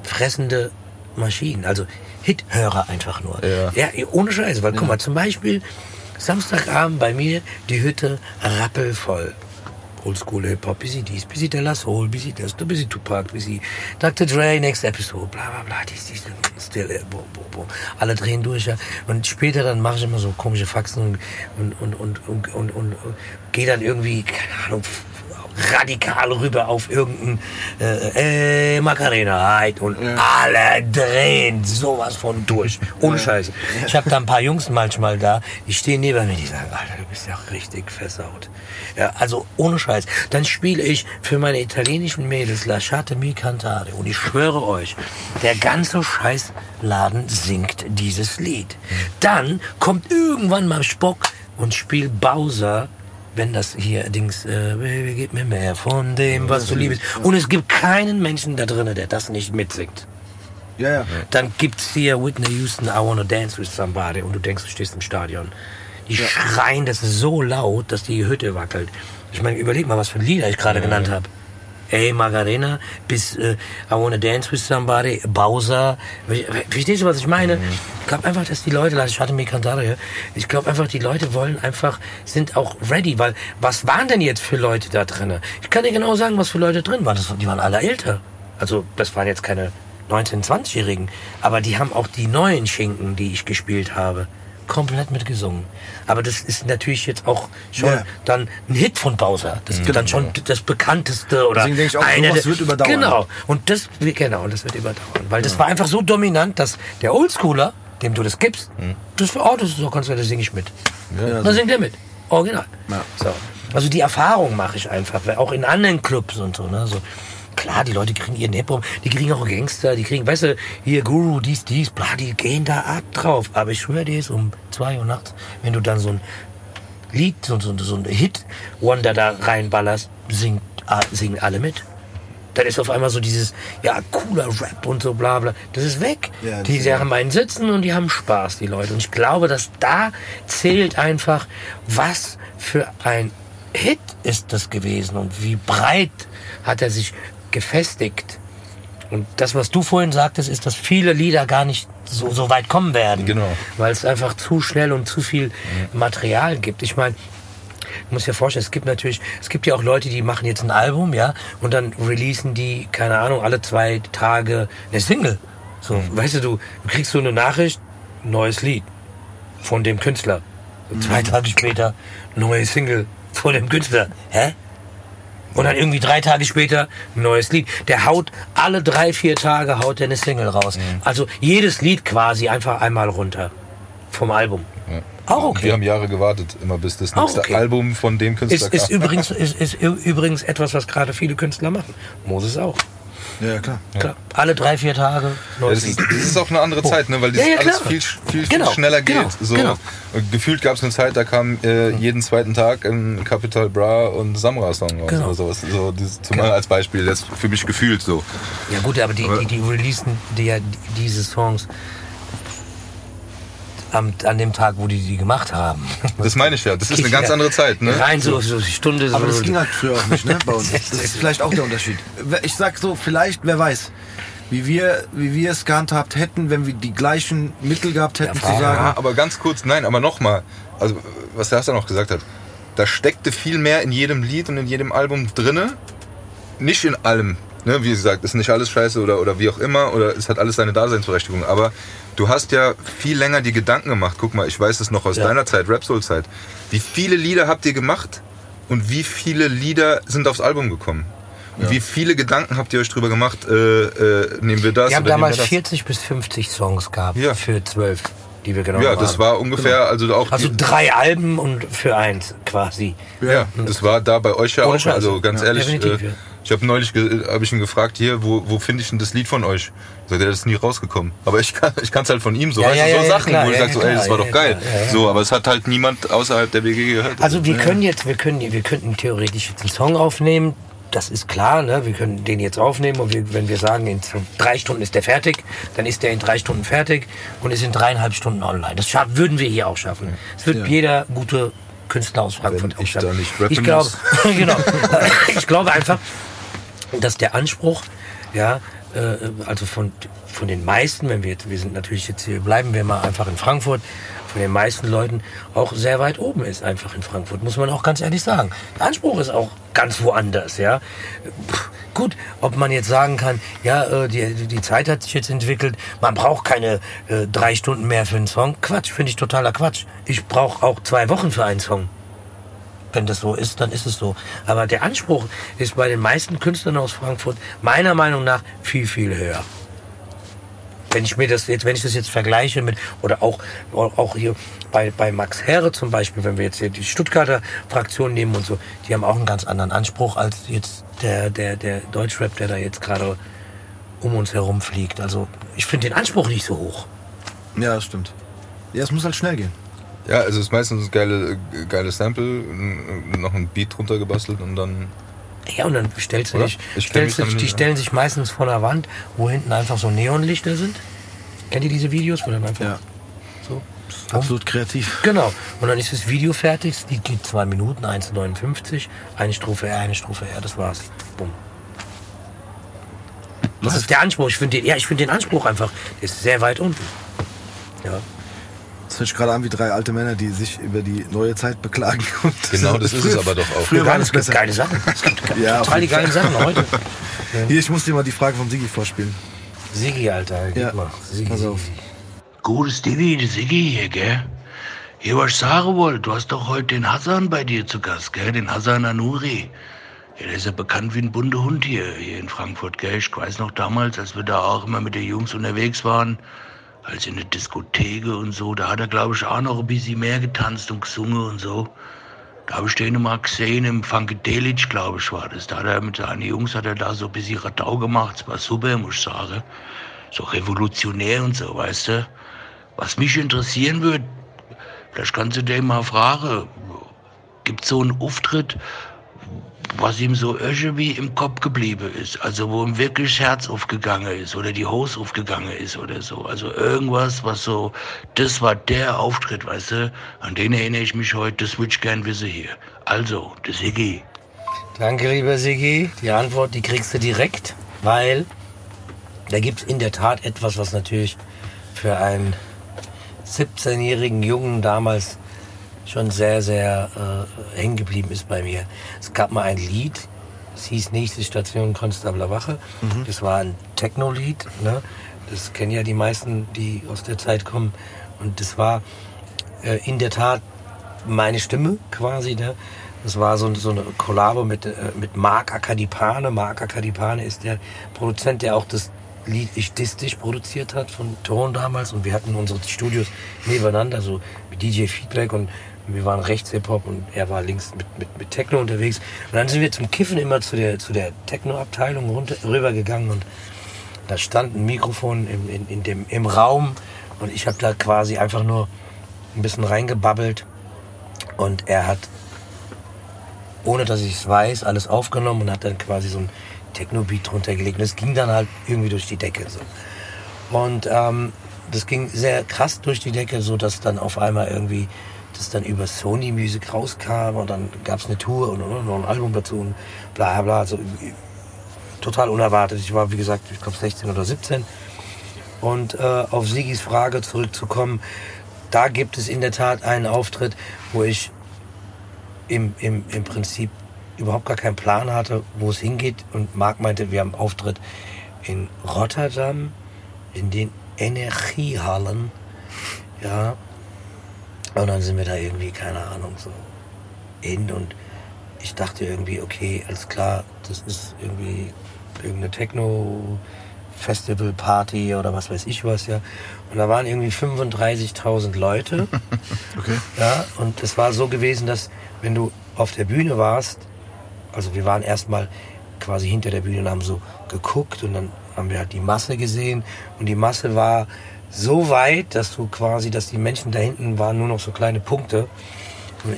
fressende Maschinen. Also Hithörer einfach nur. Ja. ja ohne Scheiße. Weil guck mal, zum Beispiel Samstagabend bei mir die Hütte rappelvoll. Oldschool Hip-Hop, busy dies, busy De La Soul, busy das, busy Tupac, busy Dr. Dre, next episode, bla bla bla, dies, dies, still, bo, bo, bo. Alle drehen durch, ja. Und später dann mache ich immer so komische Faxen und, und, und, und, und, und, und, und gehe dann irgendwie, keine Ahnung, radikal rüber auf irgendein äh, äh, Macarena halt und alle drehen sowas von durch. Ohne Scheiße. Ich habe da ein paar Jungs manchmal da, die stehen neben mir, die sagen, Alter, du bist ja richtig versaut. Ja, also ohne Scheiß. Dann spiele ich für meine italienischen Mädels Lasciate mi cantare und ich schwöre euch, der ganze Scheißladen singt dieses Lied. Dann kommt irgendwann mal Spock und spielt Bowser wenn das hier Dings, äh, Baby, gib mir mehr von dem, was du liebst. Und es gibt keinen Menschen da drinnen, der das nicht mitsingt. Ja, ja. Dann gibt's hier Whitney Houston, I Wanna Dance with Somebody und du denkst, du stehst im Stadion. Die schreien das so laut, dass die Hütte wackelt. Ich meine, überleg mal, was für Lieder ich gerade genannt habe. Ey, Margarena, bis äh, I Wanna Dance with Somebody, Bowser. Verstehst du, was ich meine? Ich glaube einfach, dass die Leute, ich hatte mir Cantare, ich glaube einfach, die Leute wollen einfach, sind auch ready, weil was waren denn jetzt für Leute da drin? Ich kann dir genau sagen, was für Leute drin waren. Das, die waren alle älter. Also, das waren jetzt keine 19-, 20-Jährigen, aber die haben auch die neuen Schinken, die ich gespielt habe, komplett mitgesungen. Aber das ist natürlich jetzt auch schon Ja. dann ein Hit von Bowser. Das ist dann schon das bekannteste oder Deswegen denke ich auch, einer sowas wird überdauern. Genau. Und das genau, und das wird überdauern, weil das war einfach so dominant, dass der Oldschooler, dem du das gibst, das war oh, das ist so kannst du, das singe ich mit. Ja, Da singt er mit. Original. Ja. So. Also die Erfahrung mache ich einfach, auch in anderen Clubs und so. Ne? so klar, die Leute kriegen ihren Hip-Hop, die kriegen auch Gangster, die kriegen, weißt du, hier Guru, dies, dies, bla, die gehen da ab drauf. Aber ich schwöre dir, ist um zwei Uhr nachts, wenn du dann so ein Lied, so, so, so ein Hit-Wonder da reinballerst, singt, ah, singen alle mit. Dann ist auf einmal so dieses, ja, cooler Rap und so bla bla. Das ist weg. Ja, die haben einen Sitzen und die haben Spaß, die Leute. Und ich glaube, dass da zählt einfach, was für ein Hit ist das gewesen und wie breit hat er sich gefestigt. Und das, was du vorhin sagtest, ist, dass viele Lieder gar nicht so, so weit kommen werden. Genau. Weil es einfach zu schnell und zu viel Material gibt. Ich meine, ich muss dir vorstellen, es gibt natürlich, es gibt ja auch Leute, die machen jetzt ein Album, ja, und dann releasen die, keine Ahnung, alle zwei Tage eine Single. So, weißt du, du kriegst so eine Nachricht, neues Lied von dem Künstler. So Zwei Tage später, neue Single von dem Künstler. Hä? Und dann irgendwie drei Tage später ein neues Lied. Der haut alle drei, vier Tage haut er eine Single raus. Also jedes Lied quasi einfach einmal runter vom Album. Ja. Auch okay. Wir haben Jahre gewartet, immer bis das nächste okay. Album von dem Künstler Ist, ist, kam. übrigens, ist, ist übrigens etwas, was gerade viele Künstler machen. Moses auch. Ja, ja, klar. Klar. Alle drei, vier Tage Ja, das, ist, das ist auch eine andere Zeit, ne? weil das Ja, ja, alles viel, viel, viel Genau, schneller geht. genau, so. genau. Gefühlt gab es eine Zeit, da kam äh, jeden zweiten Tag ein Capital Bra und Samra-Song raus Genau. oder sowas. So, dieses, zumal als Beispiel, das ist für mich gefühlt so. Ja gut, aber die, die, die releasen die, ja diese Songs am, an dem Tag, wo die die gemacht haben. [LAUGHS] Das meine ich ja. Das ist eine ganz andere Zeit. Ne? Rein so, so die Stunde. Aber so, das ging halt früher auch nicht, ne? Bei uns. [LAUGHS] Das ist vielleicht auch der Unterschied. [LAUGHS] Ich sag so, vielleicht, wer weiß, wie wir, wie wir es gehandhabt hätten, wenn wir die gleichen Mittel gehabt hätten, zu Ja, sagen. Ja, aber ganz kurz, nein, aber nochmal. Also, was der Hassan noch gesagt hat. Da steckte viel mehr in jedem Lied und in jedem Album drinne. Nicht in allem. Ne? Wie gesagt, ist nicht alles scheiße oder, oder wie auch immer. Oder es hat alles seine Daseinsberechtigung. Aber du hast ja viel länger die Gedanken gemacht. Guck mal, ich weiß es noch aus Ja. deiner Zeit, Rap Soul Zeit. Wie viele Lieder habt ihr gemacht und wie viele Lieder sind aufs Album gekommen? Und wie viele Gedanken habt ihr euch drüber gemacht, äh, äh, nehmen wir das Wir haben damals wir das? 40 bis 50 Songs gehabt Ja. für zwölf, die wir genommen Ja, haben. das war ungefähr, also auch also drei Alben und für eins quasi. Ja, das war da bei euch ja Ohne auch. Scheiß. Also ganz Ja, ehrlich, äh, ja. Ich habe neulich hab ich ihn gefragt, hier, wo, wo finde ich denn das Lied von euch? Sagt er, das ist nie rausgekommen. Aber ich kann es halt von ihm so. Ja, weißt ja, du, so ja, Sachen, klar, wo ich ja, sag so, ey, das war doch geil. So, aber es hat halt niemand außerhalb der WG gehört. Also wir können jetzt, wir können, wir könnten theoretisch jetzt einen Song aufnehmen. Das ist klar, ne? Wir können den jetzt aufnehmen und wir, wenn wir sagen, in drei Stunden ist der fertig, dann ist der in drei Stunden fertig und ist in dreieinhalb Stunden online. Das würden wir hier auch schaffen. Das wird jeder gute Künstler aus Frankfurt Wenn ich schaffen. da nicht rappen ich glaube, [LAUGHS] genau. Ich glaube einfach, dass der Anspruch, ja, äh, also von, von den meisten, wenn wir jetzt, wir sind natürlich jetzt hier, bleiben wir mal einfach in Frankfurt, von den meisten Leuten auch sehr weit oben ist einfach in Frankfurt, muss man auch ganz ehrlich sagen. Der Anspruch ist auch ganz woanders, ja. Pff, gut, ob man jetzt sagen kann, ja, äh, die, die Zeit hat sich jetzt entwickelt, man braucht keine äh, drei Stunden mehr für einen Song. Quatsch, finde ich totaler Quatsch. Ich brauche auch zwei Wochen für einen Song. Wenn das so ist, dann ist es so. Aber der Anspruch ist bei den meisten Künstlern aus Frankfurt meiner Meinung nach viel, viel höher. Wenn ich mir das jetzt, wenn ich das jetzt vergleiche mit, oder auch, auch hier bei, bei Max Herre zum Beispiel, wenn wir jetzt hier die Stuttgarter Fraktion nehmen und so, die haben auch einen ganz anderen Anspruch als jetzt der, der, der Deutschrap, der da jetzt gerade um uns herum fliegt. Also ich finde den Anspruch nicht so hoch. Ja, das stimmt. Ja, es muss halt schnell gehen. Ja, also es ist meistens ein geile, geile Sample, noch ein Beat drunter gebastelt und dann. Ja, und dann stellst du dich, Ich kenn mich stellst damit die stellen sich meistens vor der Wand, wo hinten einfach so Neonlichter sind. Kennt ihr diese Videos, wo dann einfach Ja. so? Absolut kreativ. Genau. Und dann ist das Video fertig. Lied geht zwei Minuten, 1,59. Eine Strophe R, eine Strophe R, das war's. Bumm. Das ist der Anspruch. Ich finde den, ja, ich finde den Anspruch einfach, der ist sehr weit unten. Ja. Das hört sich gerade an wie drei alte Männer, die sich über die neue Zeit beklagen. [LAUGHS] Und Genau, das ist es aber doch auch. Früher war Geil, alles es gibt besser. geile Sachen. Es gibt [LAUGHS] ge- Ja, total die geilen Sachen heute. [LAUGHS] Hier, ich muss dir mal die Frage vom Sigi vorspielen. Sigi, Alter, gib Ja. mal. Sigi, Pass auf. Sigi. Gutes Divi, das Iggy hier, gell? Hier, was ich sagen wollte, du hast doch heute den Hassan bei dir zu Gast, gell? Den Hassan Anuri. Ja, der ist ja bekannt wie ein bunter Hund hier, hier in Frankfurt, gell? Ich weiß noch damals, als wir da auch immer mit den Jungs unterwegs waren, als in der Diskotheke und so, da hat er, glaube ich, auch noch ein bisschen mehr getanzt und gesungen und so. Da habe ich den mal gesehen im Funkadelic, glaube ich, war das. Da hat er mit seinen Jungs hat er da so ein bisschen Radau gemacht. Das war super, muss ich sagen. So revolutionär und so, weißt du. Was mich interessieren würde, vielleicht kannst du den mal fragen, gibt es so einen Auftritt, was ihm so irgendwie im Kopf geblieben ist. Also wo ihm wirklich das Herz aufgegangen ist oder die Hose aufgegangen ist oder so. Also irgendwas, was so, das war der Auftritt, weißt du, an den erinnere ich mich heute, das würde ich gern wissen hier. Also, der Siggi. Danke, lieber Sigi. Die Antwort, die kriegst du direkt, weil da gibt es in der Tat etwas, was natürlich für einen 17-jährigen Jungen damals schon sehr, sehr äh, hängen geblieben ist bei mir. Es gab mal ein Lied, es hieß Nächste Station Konstabler Wache. Mhm. Das war ein Techno-Lied. Ne? Das kennen ja die meisten, die aus der Zeit kommen. Und das war äh, in der Tat meine Stimme quasi. Ne? Das war so, so eine Kollabo mit, äh, mit Marc Akadipane. Marc Akadipane ist der Produzent, der auch das Lied Ich Dis Dich produziert hat von Ton damals. Und wir hatten unsere Studios nebeneinander, so mit DJ Feedback und wir waren rechts Hip-Hop und er war links mit, mit, mit Techno unterwegs. Und dann sind wir zum Kiffen immer zu der, zu der Techno-Abteilung rübergegangen und da stand ein Mikrofon im, in, in dem, im Raum und ich habe da quasi einfach nur ein bisschen reingebabbelt und er hat, ohne dass ich es weiß, alles aufgenommen und hat dann quasi so ein Techno-Beat drunter gelegt und es ging dann halt irgendwie durch die Decke so. Und ähm, das ging sehr krass durch die Decke, so dass dann auf einmal irgendwie das dann über Sony Music rauskam und dann gab es eine Tour und, und, noch ein Album dazu und bla bla. Also, total unerwartet. Ich war, wie gesagt, ich glaube 16 oder 17. Und äh, auf Sigis Frage zurückzukommen, da gibt es in der Tat einen Auftritt, wo ich im, im, im Prinzip überhaupt gar keinen Plan hatte, wo es hingeht. Und Marc meinte, wir haben einen Auftritt in Rotterdam, in den Energiehallen. Ja. Und dann sind wir da irgendwie, keine Ahnung, so hin. Und ich dachte irgendwie, okay, alles klar, das ist irgendwie irgendeine Techno. Festival Party oder was weiß ich was ja und da waren irgendwie 35.000 Leute [LAUGHS] Okay. ja, und es war so gewesen, dass wenn du auf der Bühne warst, also wir waren erstmal quasi hinter der Bühne und haben so geguckt und dann haben wir halt die Masse gesehen und die Masse war so weit, dass du quasi, dass die Menschen da hinten waren nur noch so kleine Punkte.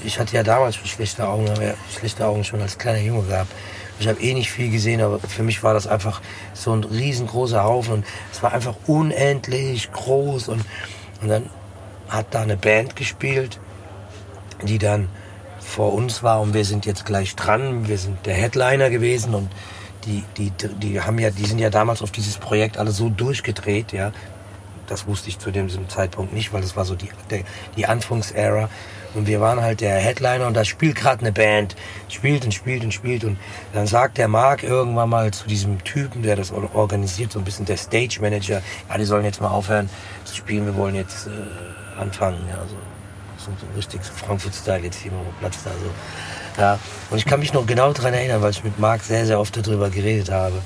Ich hatte ja damals schon schlechte Augen, habe ja schlechte Augen schon als kleiner Junge gehabt. Ich habe eh nicht viel gesehen, aber für mich war das einfach so ein riesengroßer Haufen und es war einfach unendlich groß und, und dann hat da eine Band gespielt, die dann vor uns war und wir sind jetzt gleich dran. Wir sind der Headliner gewesen und die, die, die haben ja, die sind ja damals auf dieses Projekt alle so durchgedreht, ja. Das wusste ich zu dem Zeitpunkt nicht, weil das war so die, der, die Anfangsära. Und wir waren halt der Headliner und da spielt gerade eine Band. Spielt und spielt und spielt. Und dann sagt der Marc irgendwann mal zu diesem Typen, der das organisiert, so ein bisschen der Stage Manager, ja, die sollen jetzt mal aufhören zu spielen, wir wollen jetzt äh, anfangen. Ja, so so, so richtig so Frankfurt-Style jetzt hier mal Platz da so. Ja, und ich kann mich noch genau daran erinnern, weil ich mit Marc sehr, sehr oft darüber geredet habe.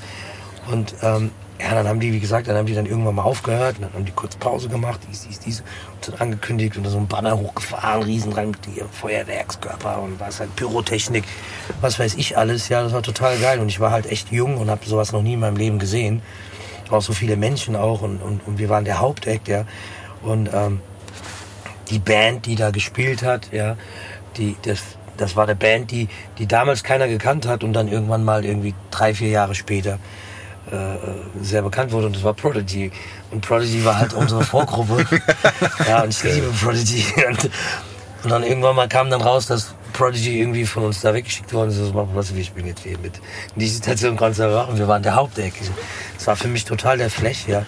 Und ähm, ja, dann haben die, wie gesagt, dann haben die dann irgendwann mal aufgehört, dann haben die kurz Pause gemacht, dies, dies, dies, und dann angekündigt und dann so ein Banner hochgefahren, riesen rein mit ihrem Feuerwerkskörper und was halt Pyrotechnik, was weiß ich alles. Ja, das war total geil und ich war halt echt jung und habe sowas noch nie in meinem Leben gesehen. Auch so viele Menschen auch und, und, und wir waren der Hauptakt, ja. Und ähm, die Band, die da gespielt hat, ja, die, das, das war eine Band, die, die damals keiner gekannt hat und dann irgendwann mal irgendwie drei, vier Jahre später äh, sehr bekannt wurde und das war Prodigy. Und Prodigy war halt unsere [LAUGHS] Vorgruppe. ja, und ich liebe Prodigy. Und, und dann irgendwann mal kam dann raus, dass Prodigy irgendwie von uns da weggeschickt worden ist. Also, was, wir spielen jetzt hier mit. In die Situation kannst du machen. Wir waren der Haupteck. Das war für mich total der Flash, ja.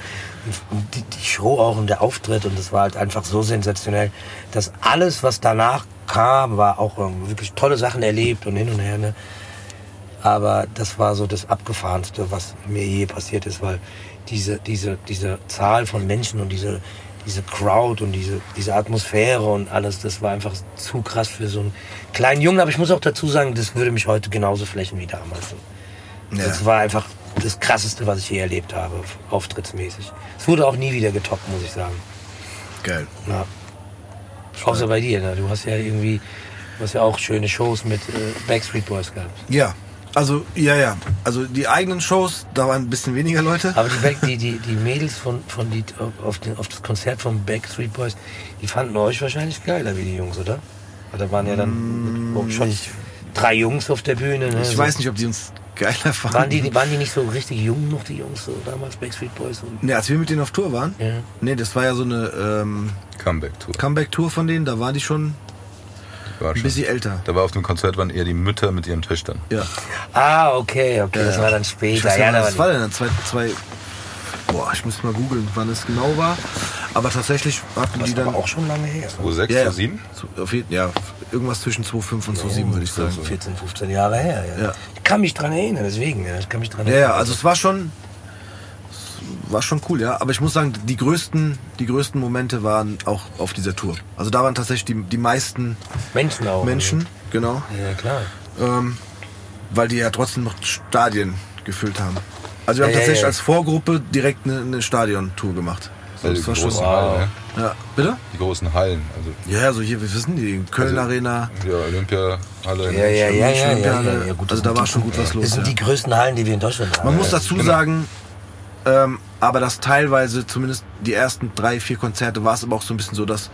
Und die, die Show auch und der Auftritt und das war halt einfach so sensationell, dass alles, was danach kam, war auch ähm, wirklich tolle Sachen erlebt und hin und her, ne. Aber das war so das Abgefahrenste, was mir je passiert ist, weil diese, diese, diese Zahl von Menschen und diese, diese Crowd und diese, diese Atmosphäre und alles, das war einfach zu krass für so einen kleinen Jungen. Aber ich muss auch dazu sagen, das würde mich heute genauso flächen wie damals. Ja. Das war einfach das krasseste, was ich je erlebt habe, auftrittsmäßig. Es wurde auch nie wieder getoppt, muss ich sagen. Geil. Ja. Außer bei dir, ne? du hast ja irgendwie Was ja auch schöne Shows mit äh, Backstreet Boys gab. Ja. Also, ja, ja. Also die eigenen Shows, da waren ein bisschen weniger Leute. Aber die, Back, die, die, die Mädels von, von die, auf, den, auf das Konzert von Backstreet Boys, die fanden euch wahrscheinlich geiler wie die Jungs, oder? Weil da waren ja dann Mm, schon drei Jungs auf der Bühne. Ne? Ich So- weiß nicht, ob die uns geiler fanden. Waren die, waren die nicht so richtig jung noch, die Jungs, so damals Backstreet Boys? Und, Ne, als wir mit denen auf Tour waren, ja. nee, das war ja so eine ähm, Comeback-Tour. Comeback-Tour von denen, da waren die schon War ein schon. bisschen älter. Da war auf dem Konzert waren eher die Mütter mit ihren Töchtern. Ja. Ah, okay, okay, das Ja. war dann Ich später. weiß ja, wann das war denn? Zwei, zwei, boah, ich muss mal googeln, wann es genau war. Aber tatsächlich hatten das die dann... auch schon lange her. 2006, ja, ja, 2007? Zu- Auf jeden, ja, irgendwas zwischen 2,5 und 2,7 würde ich sagen. So 14, 15 Jahre her. Ja. Ja. Ich kann mich dran erinnern, deswegen. Ja, ich kann mich dran erinnern. ja, also es war schon, war schon cool, ja. Aber ich muss sagen, die größten, die größten Momente waren auch auf dieser Tour. Also da waren tatsächlich die, die meisten Menschen auch. Menschen, genau, Ja, klar. ähm, weil die ja trotzdem noch Stadien gefüllt haben. Also wir haben Ja, ja, tatsächlich ja. als Vorgruppe direkt eine, eine Stadiontour gemacht. So, Also das die war schon. Hallen, ne? ja, bitte? Die großen Hallen. Also Ja, ja, so hier, wir wissen die, Köln Also- Arena. ja, Olympiahalle. in Ja, ja, ja, ja, ja, ja, ja, also da war schon gut was los. Das sind ja. die größten Hallen, die wir in Deutschland haben. Man muss ja. dazu genau. sagen, ähm, aber dass teilweise, zumindest die ersten drei, vier Konzerte, war es aber auch so ein bisschen so, dass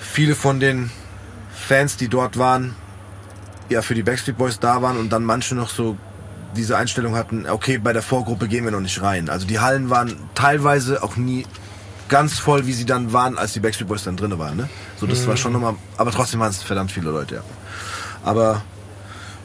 viele von den Fans, die dort waren, ja für die Backstreet Boys da waren und dann manche noch so diese Einstellung hatten, okay, bei der Vorgruppe gehen wir noch nicht rein. Also die Hallen waren teilweise auch nie ganz voll, wie sie dann waren, als die Backstreet Boys dann drin waren. Ne? So, das war schon nochmal, aber trotzdem waren es verdammt viele Leute, ja. Aber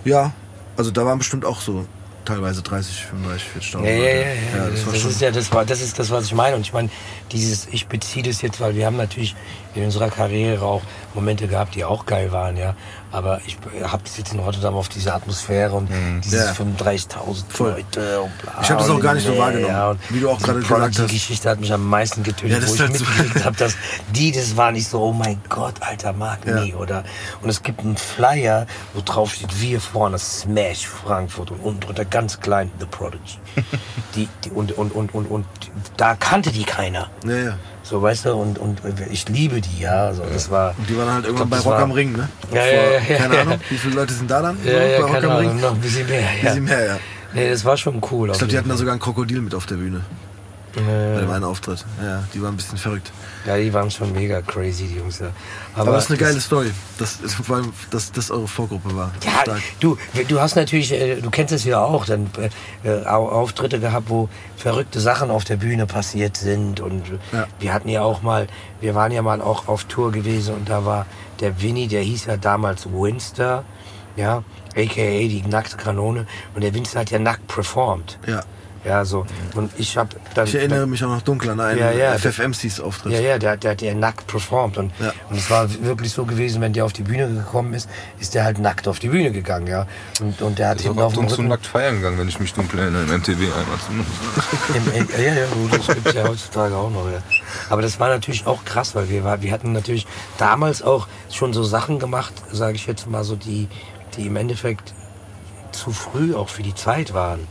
ja, also da waren bestimmt auch so teilweise 30, 35, 40.000 Ja, ja, ja, ja. das ist ja das, war, das ist das, was ich meine. Und ich meine, dieses, ich beziehe das jetzt, weil wir haben natürlich in unserer Karriere auch Momente gehabt, die auch geil waren, ja. Aber ich habe jetzt in Rotterdam auf diese Atmosphäre und dieses Ja. 35.000 Voll. Leute und bla. Ich hab das auch gar nicht so wahrgenommen, Ja, wie du auch diese gerade gesagt hast. Geschichte hat mich am meisten getötet, Ja, wo ich halt so- mitgekriegt habe, dass die, das war nicht so, oh mein Gott, alter Mark, Ja. nee, oder? Und es gibt einen Flyer, wo drauf steht, wir vorne Smash Frankfurt und unten drunter ganz klein The Prodigy. [LAUGHS] die, die, und, und, und, und, und da kannte die keiner. Ja, ja. So, weißt du, und, und ich liebe die, ja. Also, das war. Und die waren halt irgendwann glaub, bei Rock war- am Ring, ne? Ja, Vor, ja, ja, ja, Keine ja. Ahnung, wie viele Leute sind da dann? Ja, so, ja, bei Rock keine am Ahnung, Ring? noch ein bisschen mehr. Ein Ja. bisschen mehr, ja. Nee, das war schon cool. Ich glaube, die hatten da sogar ein Krokodil mit auf der Bühne. Bei dem einen Auftritt. Ja, die waren ein bisschen verrückt. Ja, die waren schon mega crazy, die Jungs. Ja. Aber, das ist eine geile Story, dass, vor allem, dass das eure Vorgruppe war. Ja, Stark. du, du hast natürlich, äh, du kennst es ja auch, dann äh, Au- Auftritte gehabt, wo verrückte Sachen auf der Bühne passiert sind und Ja. wir hatten ja auch mal, wir waren ja mal auch auf Tour gewesen und da war der Winnie, der hieß ja damals Winster, ja, aka die nackte Kanone und der Winster hat ja nackt performt. Ja. Ja, so. Und ich hab dann. Ich erinnere mich auch noch dunkel an einen Ja, ja. FFMCs Auftritt. Ja, ja, der, der hat ja nackt performt. Und, Ja. und es war wirklich so gewesen, wenn der auf die Bühne gekommen ist, ist der halt nackt auf die Bühne gegangen, ja. Und, und der hat hinten auf dem und zu Rücken... nackt feiern gegangen, wenn ich mich dunkel erinnere, im MTV einmal. Im, im, ja, ja, gut, das gibt's ja heutzutage auch noch, ja. Aber das war natürlich auch krass, weil wir, war, wir hatten natürlich damals auch schon so Sachen gemacht, sage ich jetzt mal so, die, die im Endeffekt zu früh auch für die Zeit waren.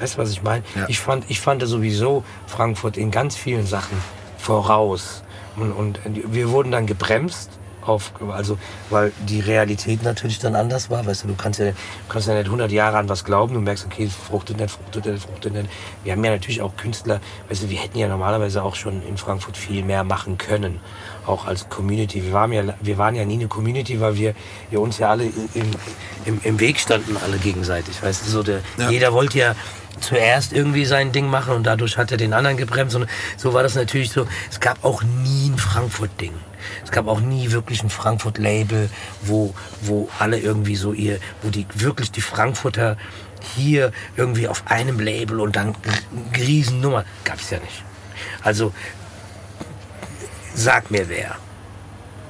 Weißt du, was ich meine? Ja. Ich fand, ich fand sowieso Frankfurt in ganz vielen Sachen voraus. Und, und wir wurden dann gebremst. Auf, also, weil die Realität natürlich dann anders war. Weißt du, du kannst ja, kannst ja nicht 100 Jahre an was glauben. Du merkst, okay, es fruchtet nicht, fruchtet nicht, fruchtet nicht. Wir haben ja natürlich auch Künstler, weißt du, wir hätten ja normalerweise auch schon in Frankfurt viel mehr machen können. Auch als Community. Wir waren ja, wir waren ja nie eine Community, weil wir, wir uns ja alle im, im, im Weg standen, alle gegenseitig. Weißt du, so der, Ja. jeder wollte ja zuerst irgendwie sein Ding machen und dadurch hat er den anderen gebremst. Und so war das natürlich so. Es gab auch nie ein Frankfurt-Ding. Es gab auch nie wirklich ein Frankfurt-Label, wo, wo alle irgendwie so ihr, wo die wirklich die Frankfurter hier irgendwie auf einem Label und dann Riesennummer. Gab's ja nicht. Also, sag mir wer.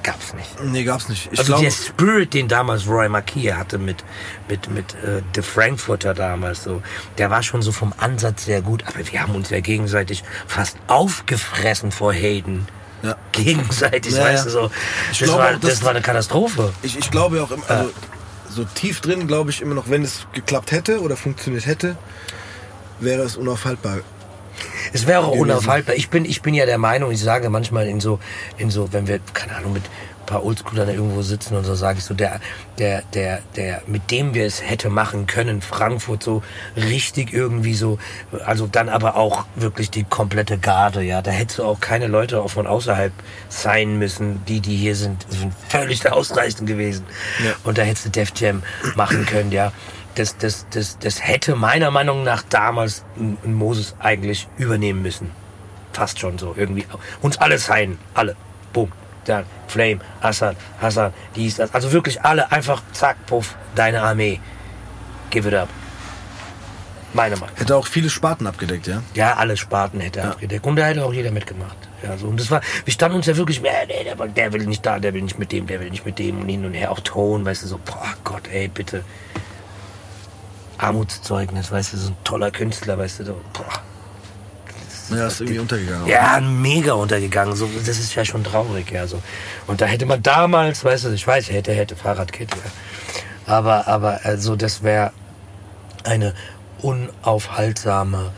Gab's nicht. Nee, gab's nicht. Ich also glaube, der Spirit, den damals Roy Marquis hatte mit mit mit äh, The Frankfurter damals so, der war schon so vom Ansatz sehr gut. Aber wir haben uns ja gegenseitig fast aufgefressen vor Hayden. Ja. Gegenseitig, Ja, weißt du so. Ich Das war, auch, dass- das war eine Katastrophe. ich, ich glaube auch, immer, also, so tief drin glaube ich immer noch, wenn es geklappt hätte oder funktioniert hätte, wäre es unaufhaltbar. Es wäre unaufhaltbar. Ich bin, ich bin ja der Meinung, ich sage manchmal in so, in so, wenn wir, keine Ahnung, mit paar Oldschooler da irgendwo sitzen und so sage ich so, der, der, der, der, mit dem wir es hätte machen können, Frankfurt so richtig irgendwie so, also dann aber auch wirklich die komplette Garde, ja. Da hättest du auch keine Leute auch von außerhalb sein müssen, die, die hier sind, sind völlig [LAUGHS] ausreichend gewesen. Ja. Und da hättest du Def Jam machen können, ja. Das, das, das, das hätte meiner Meinung nach damals Moses eigentlich übernehmen müssen. Fast schon so irgendwie. Uns alle sein, alle. Boom. Dann Flame, Hassan, Hassan, dies, das. Also wirklich alle einfach zack, puff, deine Armee. Give it up. Meine Meinung. Hätte auch viele Sparten abgedeckt, ja? Ja, alle Sparten hätte er abgedeckt. Und da hätte auch jeder mitgemacht. Ja, so. Und das war, wir standen uns ja wirklich, äh, nee, der, der will nicht da, der will nicht mit dem, der will nicht mit dem und hin und her. Auch Ton, weißt du, so, boah Gott, ey, bitte. Armutszeugnis, weißt du, so ein toller Künstler, weißt du, boah. Ja, ist irgendwie untergegangen. Ja, mega untergegangen. So, das ist ja schon traurig, ja. So. Und da hätte man damals, weißt du, ich weiß, hätte, hätte Fahrradkit, ja. Aber, aber, also, das wäre eine unaufhaltsame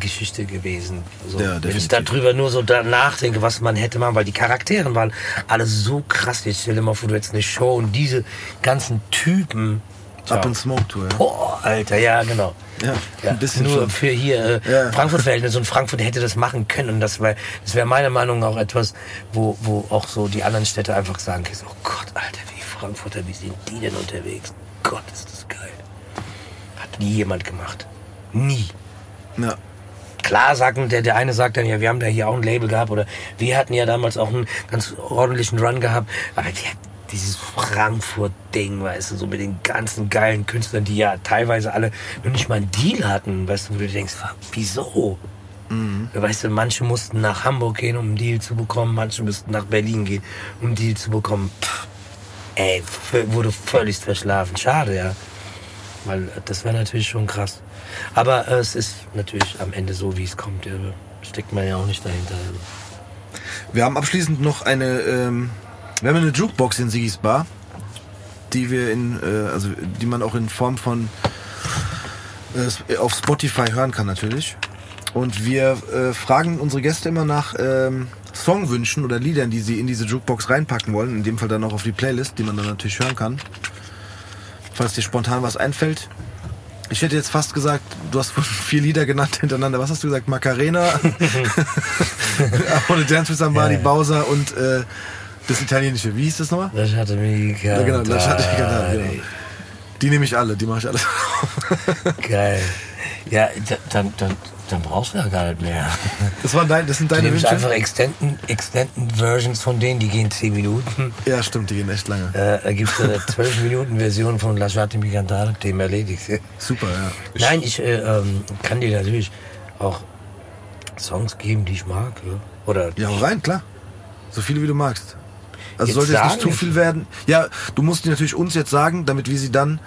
Geschichte gewesen. So, Ja, wenn ich darüber nur so nachdenke, was man hätte machen, weil die Charaktere waren alle so krass. Ich stell dir mal vor, du hättest eine Show und diese ganzen Typen. Up in Smoke Tour, ja? Boah, Alter, ja, genau. Ja, Ja, ein bisschen nur schon. für hier äh, Ja. Frankfurt-Verhältnisse und Frankfurt hätte das machen können. Und das wäre das wär meiner Meinung nach auch etwas, wo, wo auch so die anderen Städte einfach sagen können, oh Gott, Alter, wie Frankfurter, wie sind die denn unterwegs? Gott, ist das geil. Hat nie jemand gemacht. Nie. Ja. Klar sagen, der, der eine sagt dann, ja, wir haben da hier auch ein Label gehabt oder wir hatten ja damals auch einen ganz ordentlichen Run gehabt. Aber die, dieses Frankfurt-Ding, weißt du, so mit den ganzen geilen Künstlern, die ja teilweise alle noch nicht mal einen Deal hatten, weißt du, wo du denkst, wieso? Weißt du, manche mussten nach Hamburg gehen, um einen Deal zu bekommen, manche mussten nach Berlin gehen, um einen Deal zu bekommen. Pff, ey, wurde völlig verschlafen. Schade, ja. Weil äh, das wäre natürlich schon krass. Aber äh, es ist natürlich am Ende so, wie es kommt. Ja, steckt man ja auch nicht dahinter. Also. Wir haben abschließend noch eine, ähm, wir haben eine Jukebox in Sigis Bar, die wir in, äh, also die man auch in Form von äh, auf Spotify hören kann natürlich. Und wir äh, fragen unsere Gäste immer nach ähm, Songwünschen oder Liedern, die sie in diese Jukebox reinpacken wollen. In dem Fall dann auch auf die Playlist, die man dann natürlich hören kann. Falls dir spontan was einfällt. Ich hätte jetzt fast gesagt, du hast vier Lieder genannt hintereinander. Was hast du gesagt? Macarena, [LAUGHS] [LAUGHS] Wanna Dance with Somebody, ja. Bowser und äh, das italienische. Wie hieß das nochmal? Das hatte mich Ja, genau, das hatte ich gedacht. Genau. Die nehme ich alle, die mache ich alle. Geil. Ja, da- dann, dann, dann brauchst du ja gar nicht mehr. Das, waren dein, das sind Du deine nimmst Wünsche? einfach Extended, Extended Versions von denen, die gehen 10 Minuten. Ja, stimmt, die gehen echt lange. Äh, da gibt es eine 12 Minuten Version von Lasciate mi cantare, Thema erledigt. Super, ja. Nein, ich äh, ähm, kann dir natürlich auch Songs geben, die ich mag. Ja. Oder Ja, rein, klar. So viele wie du magst. Also Jetzt sollte es nicht zu viel werden. Ja, du musst die natürlich uns jetzt sagen, damit wir sie dann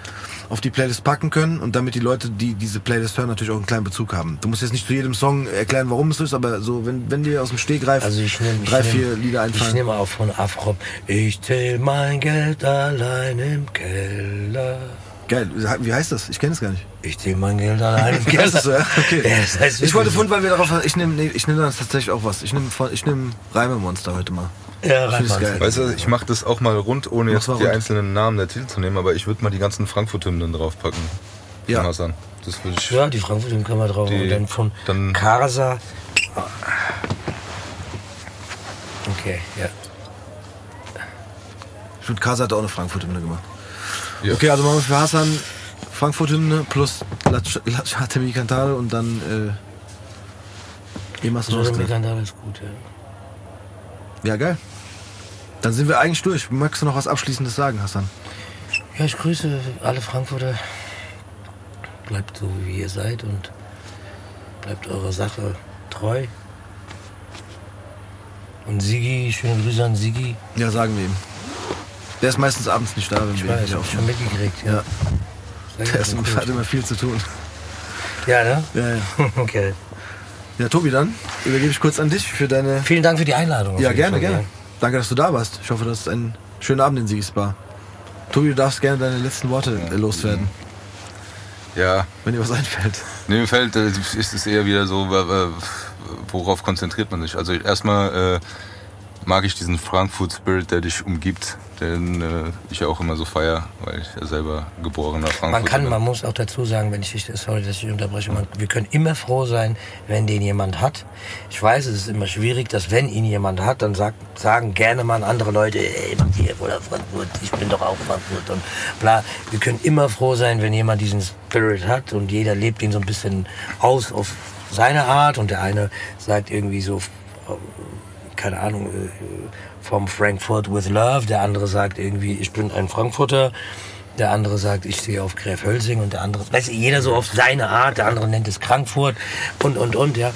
auf die Playlist packen können und damit die Leute, die diese Playlist hören, natürlich auch einen kleinen Bezug haben. Du musst jetzt nicht zu jedem Song erklären, warum es ist, aber so, wenn, wenn dir aus dem Stegreif Also ich nehme drei, vier Lieder Ich einfallen. nehme auch von Afro. Ich zähl mein Geld allein im Keller. Geil, wie heißt das? Ich kenne es gar nicht. Ich zähl mein Geld allein im [LAUGHS] Keller. Das so, ja? Okay. Ja, das heißt ich wollte vorhin, weil wir darauf, ich nehme, nee, ich nehme dann tatsächlich auch was. Ich nehme, von- ich nehme Reimemonster heute mal. Ja. Weißt du, ich mache das auch mal rund, ohne jetzt die rund. einzelnen Namen der Titel zu nehmen, aber ich würde mal die ganzen Frankfurt-Hymnen draufpacken. Ja. Das würde ich. Ja, die Frankfurt den können wir drauf. Die- Und dann von dann- Karsa. Okay, ja. Ich finde, Kasa hat auch eine Frankfurt-Hymne gemacht. Ja. Okay, also machen wir für Hassan Frankfurt-Hymne plus Lachate Mi Cantare und dann äh, Emas Nostra. dann alles gut, ja. Ja, geil. Dann sind wir eigentlich durch. Magst du noch was Abschließendes sagen, Hassan? Ja, ich grüße alle Frankfurter. Bleibt so, wie ihr seid und bleibt eurer Sache treu. Und Sigi, schöne Grüße an Sigi. Ja, sagen wir ihm. Der ist meistens abends nicht da, wenn Ich wir weiß, hier hab ich schon mitgekriegt. Ja, Ja, der ist, hat immer viel zu tun. ja ne? Ja, ja. [LAUGHS] Okay. ja, Tobi, dann übergebe ich kurz an dich für deine... Vielen Dank für die Einladung. Ja, gerne, Fall, gerne. Danke, dass du da warst. Ich hoffe, das ist ein schöner Abend in Siegesbar. Tobi, du darfst gerne deine letzten Worte äh, loswerden, Ja, wenn dir was einfällt. Nee, mir fällt, äh, ist es eher wieder so, worauf konzentriert man sich? Also erstmal äh, mag ich diesen Frankfurt Spirit, der dich umgibt, den äh, ich ja auch immer so feier, weil ich ja selber geborener Frankfurter Man kann, bin. man muss auch dazu sagen, wenn ich dich, sorry, dass ich unterbreche, man, wir können immer froh sein, wenn den jemand hat. Ich weiß, es ist immer schwierig, dass wenn ihn jemand hat, dann sagt, sagen gerne mal andere Leute, ey, hier oder Frankfurt, ich bin doch auch Frankfurt und bla. Wir können immer froh sein, wenn jemand diesen Spirit hat und jeder lebt ihn so ein bisschen aus auf seine Art und der eine sagt irgendwie so, keine Ahnung, äh, vom Frankfurt with Love, der andere sagt irgendwie, ich bin ein Frankfurter, der andere sagt, ich stehe auf Gräfhölzing und der andere, weiß ich, jeder so auf seine Art, der andere nennt es Frankfurt und, und, und, ja.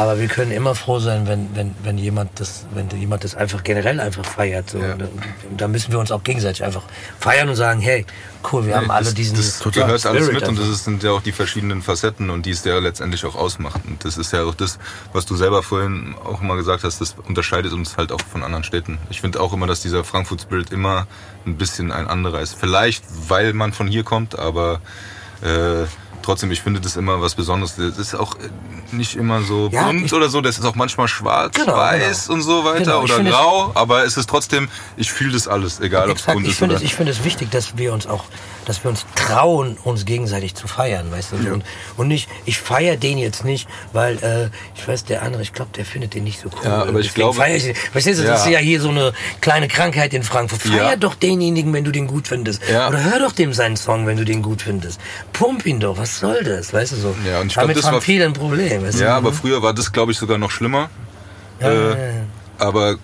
Aber wir können immer froh sein, wenn, wenn, wenn jemand das, wenn jemand das einfach generell einfach feiert. So. Ja. Und, da müssen wir uns auch gegenseitig einfach feiern und sagen, hey, cool, wir haben Nee, alle das, diesen das gehört alles Spirit mit und das sind ja auch die verschiedenen Facetten und die es ja letztendlich auch ausmacht. Und das ist ja auch das, was du selber vorhin auch immer gesagt hast, das unterscheidet uns halt auch von anderen Städten. Ich finde auch immer, dass dieser Frankfurt Spirit immer ein bisschen ein anderer ist. Vielleicht, weil man von hier kommt, aber äh, trotzdem, ich finde das immer was Besonderes. Das ist auch äh, nicht immer so Ja, bunt oder so, das ist auch manchmal schwarz, Genau, weiß genau. und so weiter Genau, oder es- grau, aber es ist trotzdem, ich fühle das alles, egal ob es bunt ich ist finde es, ich finde es wichtig, dass wir uns auch, dass wir uns trauen, uns gegenseitig zu feiern, weißt du? Und, und nicht, ich feiere den jetzt nicht, weil äh, ich weiß, der andere, ich glaube, der findet den nicht so cool. Ja, aber ich Deswegen glaube- ich. Verstehst du, das Ja. ist ja hier so eine kleine Krankheit in Frankfurt. Feier Ja. doch denjenigen, wenn du den gut findest. Ja. Oder hör doch dem seinen Song, wenn du den gut findest. Pump ihn doch, was soll das, weißt du so? Ja, und ich glaub, Damit das haben war- viele ein Problem. Weißt Ja, du? aber früher war das, glaube ich, sogar noch schlimmer. Ja, äh, ja, ja. Aber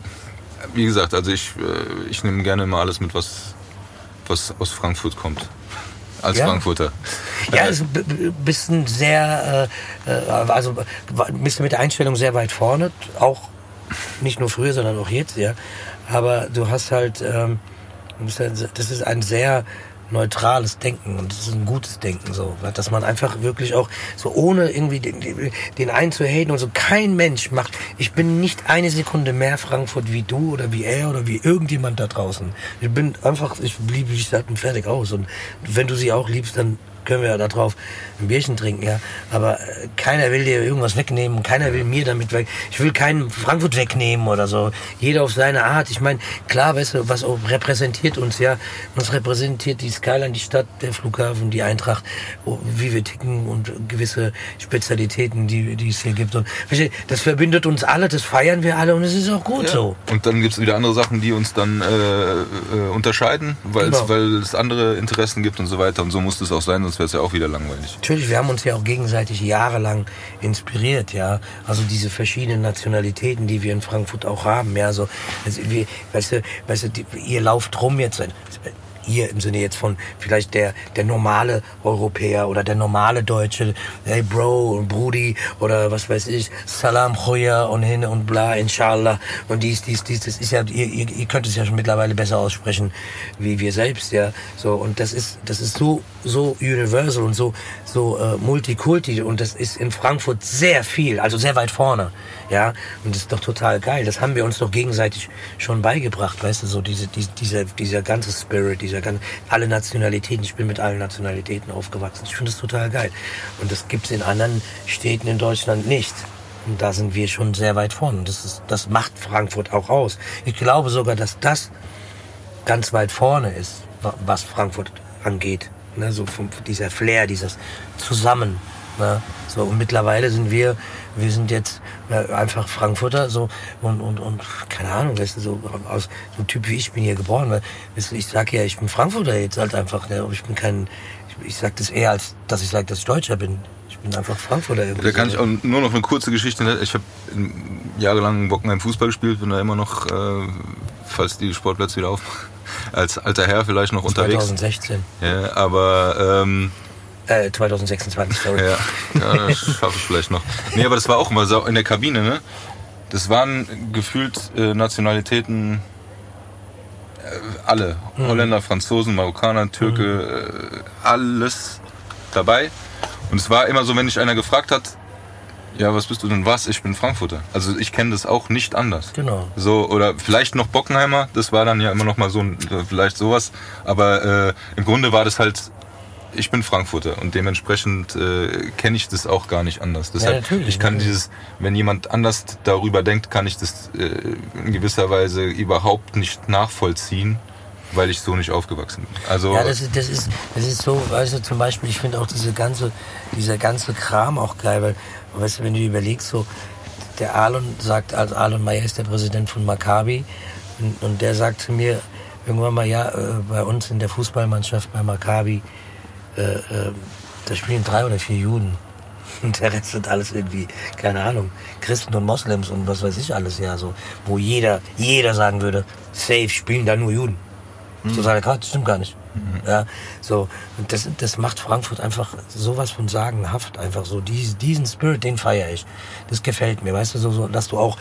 wie gesagt, also ich, äh, ich nehme gerne mal alles mit, was, was aus Frankfurt kommt. Als Ja. Frankfurter. Ja, bist ein sehr, äh, äh, also du mit der Einstellung sehr weit vorne, auch nicht nur früher, sondern auch jetzt, ja. Aber du hast halt, ähm, halt das ist ein sehr neutrales Denken und das ist ein gutes Denken so, dass man einfach wirklich auch so ohne irgendwie den, den- einen zu haten und so kein Mensch macht. Ich bin nicht eine Sekunde mehr Frankfurt wie du oder wie er oder wie irgendjemand da draußen. Ich bin einfach, ich liebe die Stadt fertig aus und wenn du sie auch liebst, dann können wir ja da drauf ein Bierchen trinken, ja. Aber äh, keiner will dir irgendwas wegnehmen, keiner will mir damit weg. Ich will keinen Frankfurt wegnehmen oder so. Jeder auf seine Art. Ich meine, klar, weißt du, was repräsentiert uns, ja. Uns repräsentiert die Skyline, die Stadt, der Flughafen, die Eintracht, oh, wie wir ticken und gewisse Spezialitäten, die, die es hier gibt. Und das verbindet uns alle, das feiern wir alle und es ist auch gut so. Und dann gibt's wieder andere Sachen, die uns dann äh, äh, unterscheiden, weil Genau. es weil es andere Interessen gibt und so weiter. Und so muss es auch sein, sonst wäre es ja auch wieder langweilig. Natürlich, wir haben uns ja auch gegenseitig jahrelang inspiriert, ja. Also diese verschiedenen Nationalitäten, die wir in Frankfurt auch haben, ja. So, also wir, weißt du, weißt du, die, ihr lauft rum jetzt, ihr im Sinne jetzt von vielleicht der, der normale Europäer oder der normale Deutsche, hey Bro und Brudi oder was weiß ich, Salam Khoya und hin und bla, inshallah. Und dies, dies, dies, das ist ja, ihr, ihr, ihr könnt es ja schon mittlerweile besser aussprechen wie wir selbst, ja, so und das ist, das ist so, so universal und so, so äh, multikulti und das ist in Frankfurt sehr viel, also sehr weit vorne, ja, und das ist doch total geil, das haben wir uns doch gegenseitig schon beigebracht, weißt du, so diese, diese dieser, dieser ganze Spirit, dieser ganze, alle Nationalitäten, ich bin mit allen Nationalitäten aufgewachsen, ich finde das total geil und das gibt's in anderen Städten in Deutschland nicht. Und da sind wir schon sehr weit vorne. Das, ist, das macht Frankfurt auch aus. Ich glaube sogar, dass das ganz weit vorne ist, wa- was Frankfurt angeht. Ne, so vom, dieser Flair, dieses Zusammen. Ne, so, und mittlerweile sind wir, wir sind jetzt einfach Frankfurter, so, und, und, und, keine Ahnung, weißt du, so, aus, so ein Typ wie ich bin hier geboren, weil, weißt du, ich sag ja, ich bin Frankfurter jetzt halt einfach, ne, ich bin kein, ich, ich sag das eher, als dass ich sage, dass ich Deutscher bin. Ich bin einfach Frankfurter. Da kann ich auch nur noch eine kurze Geschichte. Ich habe jahrelang Bockenheim Fußball gespielt, bin da immer noch, äh, falls die Sportplätze wieder aufmachen, [LAUGHS] als alter Herr vielleicht noch unterwegs. 2016. Ja, aber ähm, Äh, 2026, sorry. ja, ja, das [LAUGHS] schaffe ich vielleicht noch. Nee, aber das war auch immer so in der Kabine, ne? Das waren gefühlt äh, Nationalitäten äh, alle. Holländer, Franzosen, Marokkaner, Türke, äh, alles dabei. Und es war immer so, wenn dich einer gefragt hat, ja, was bist du denn? Was? Ich bin Frankfurter. Also ich kenne das auch nicht anders. Genau. So, oder vielleicht noch Bockenheimer, das war dann ja immer noch mal so ein, vielleicht sowas. Aber äh, im Grunde war das halt ich bin Frankfurter und dementsprechend äh, kenne ich das auch gar nicht anders. Deshalb, natürlich, ich kann natürlich. dieses, wenn jemand anders darüber denkt, kann ich das äh, in gewisser Weise überhaupt nicht nachvollziehen, weil ich so nicht aufgewachsen bin. Also Ja, das ist, das ist, das ist so, weißt du, zum Beispiel, ich finde auch diese ganze, dieser ganze Kram auch geil, weil, weißt du, wenn du überlegst, so, der Alon sagt, also Alon Meyer ist der Präsident von Maccabi und, und der sagt zu mir irgendwann mal, ja, äh, bei uns in der Fußballmannschaft bei Maccabi, äh, äh, da spielen drei oder vier Juden. [LAUGHS] Und der Rest sind alles irgendwie, keine Ahnung, Christen und Moslems und was weiß ich alles, ja, so, wo jeder, jeder sagen würde, safe spielen da nur Juden. So seine Karte stimmt gar nicht. Ja, so, und das, das macht Frankfurt einfach sowas von sagenhaft, einfach so. Dies, diesen Spirit, den feiere ich. Das gefällt mir, weißt du, so, so, dass du auch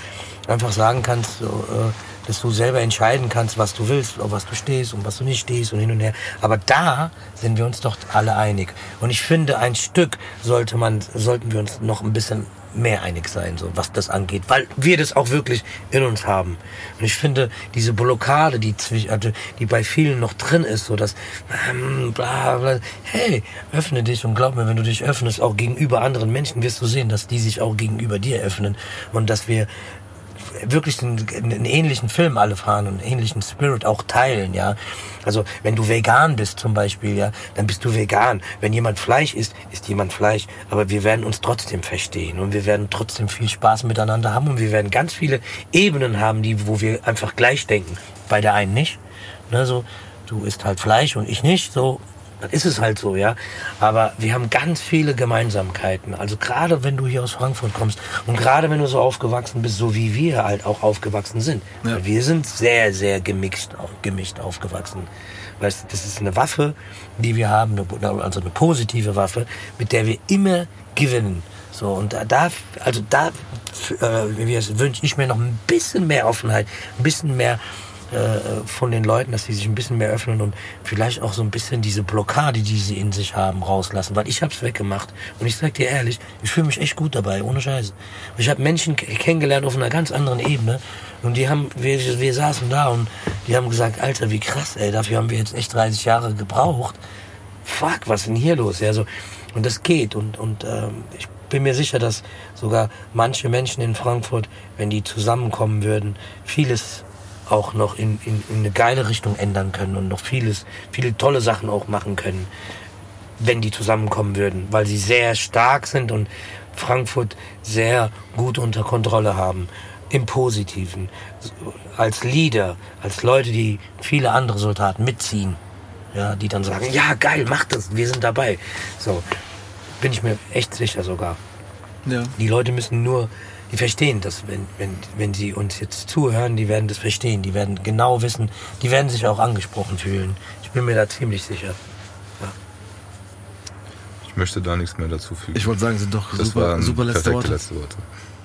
einfach sagen kannst, so, äh, dass du selber entscheiden kannst, was du willst, auf was du stehst und was du nicht stehst und hin und her. Aber da sind wir uns doch alle einig. Und ich finde, ein Stück sollte man, sollten wir uns noch ein bisschen mehr einig sein, so was das angeht, weil wir das auch wirklich in uns haben. Und ich finde, diese Blockade, die also, die bei vielen noch drin ist, so dass, ähm, bla, bla, hey, öffne dich und glaub mir, wenn du dich öffnest, auch gegenüber anderen Menschen, wirst du sehen, dass die sich auch gegenüber dir öffnen und dass wir wirklich einen, einen ähnlichen Film alle fahren und einen ähnlichen Spirit auch teilen, ja. Also wenn du vegan bist zum Beispiel, ja, dann bist du vegan. Wenn jemand Fleisch isst, isst jemand Fleisch. Aber wir werden uns trotzdem verstehen und wir werden trotzdem viel Spaß miteinander haben und wir werden ganz viele Ebenen haben, die, wo wir einfach gleich denken. Bei der einen nicht. Ne, so, du isst halt Fleisch und ich nicht, so, dann ist es halt so, ja. Aber wir haben ganz viele Gemeinsamkeiten. Also gerade wenn du hier aus Frankfurt kommst und gerade wenn du so aufgewachsen bist, so wie wir halt auch aufgewachsen sind. Ja. Wir sind sehr, sehr gemischt, gemischt aufgewachsen. Weißt, du, das ist eine Waffe, die wir haben, also eine positive Waffe, mit der wir immer gewinnen. So, und da, da also da äh, wünsche ich mir noch ein bisschen mehr Offenheit, ein bisschen mehr äh, von den Leuten, dass sie sich ein bisschen mehr öffnen und vielleicht auch so ein bisschen diese Blockade, die sie in sich haben, rauslassen. Weil ich hab's weggemacht. Und ich sag dir ehrlich, ich fühle mich echt gut dabei, ohne Scheiße. Ich habe Menschen kennengelernt auf einer ganz anderen Ebene. Und die haben, wir, wir saßen da und die haben gesagt, Alter, wie krass, ey, dafür haben wir jetzt echt 30 Jahre gebraucht. Fuck, was ist denn hier los? Ja, so, und das geht. Und, und ähm, ich bin mir sicher, dass sogar manche Menschen in Frankfurt, wenn die zusammenkommen würden, vieles auch noch in, in, in eine geile Richtung ändern können und noch vieles, viele tolle Sachen auch machen können, wenn die zusammenkommen würden, weil sie sehr stark sind und Frankfurt sehr gut unter Kontrolle haben. Im Positiven. Als Leader, als Leute, die viele andere Soldaten mitziehen. Ja, die dann sagen, ja geil, mach das, wir sind dabei. So, bin ich mir echt sicher sogar. Ja. Die Leute müssen nur, die verstehen das, wenn, wenn, wenn sie uns jetzt zuhören, die werden das verstehen, die werden genau wissen, die werden sich auch angesprochen fühlen. Ich bin mir da ziemlich sicher. ich möchte da nichts mehr dazu fügen. Ich wollte sagen, sind doch das super, waren super letzte perfekte Worte. letzte Worte.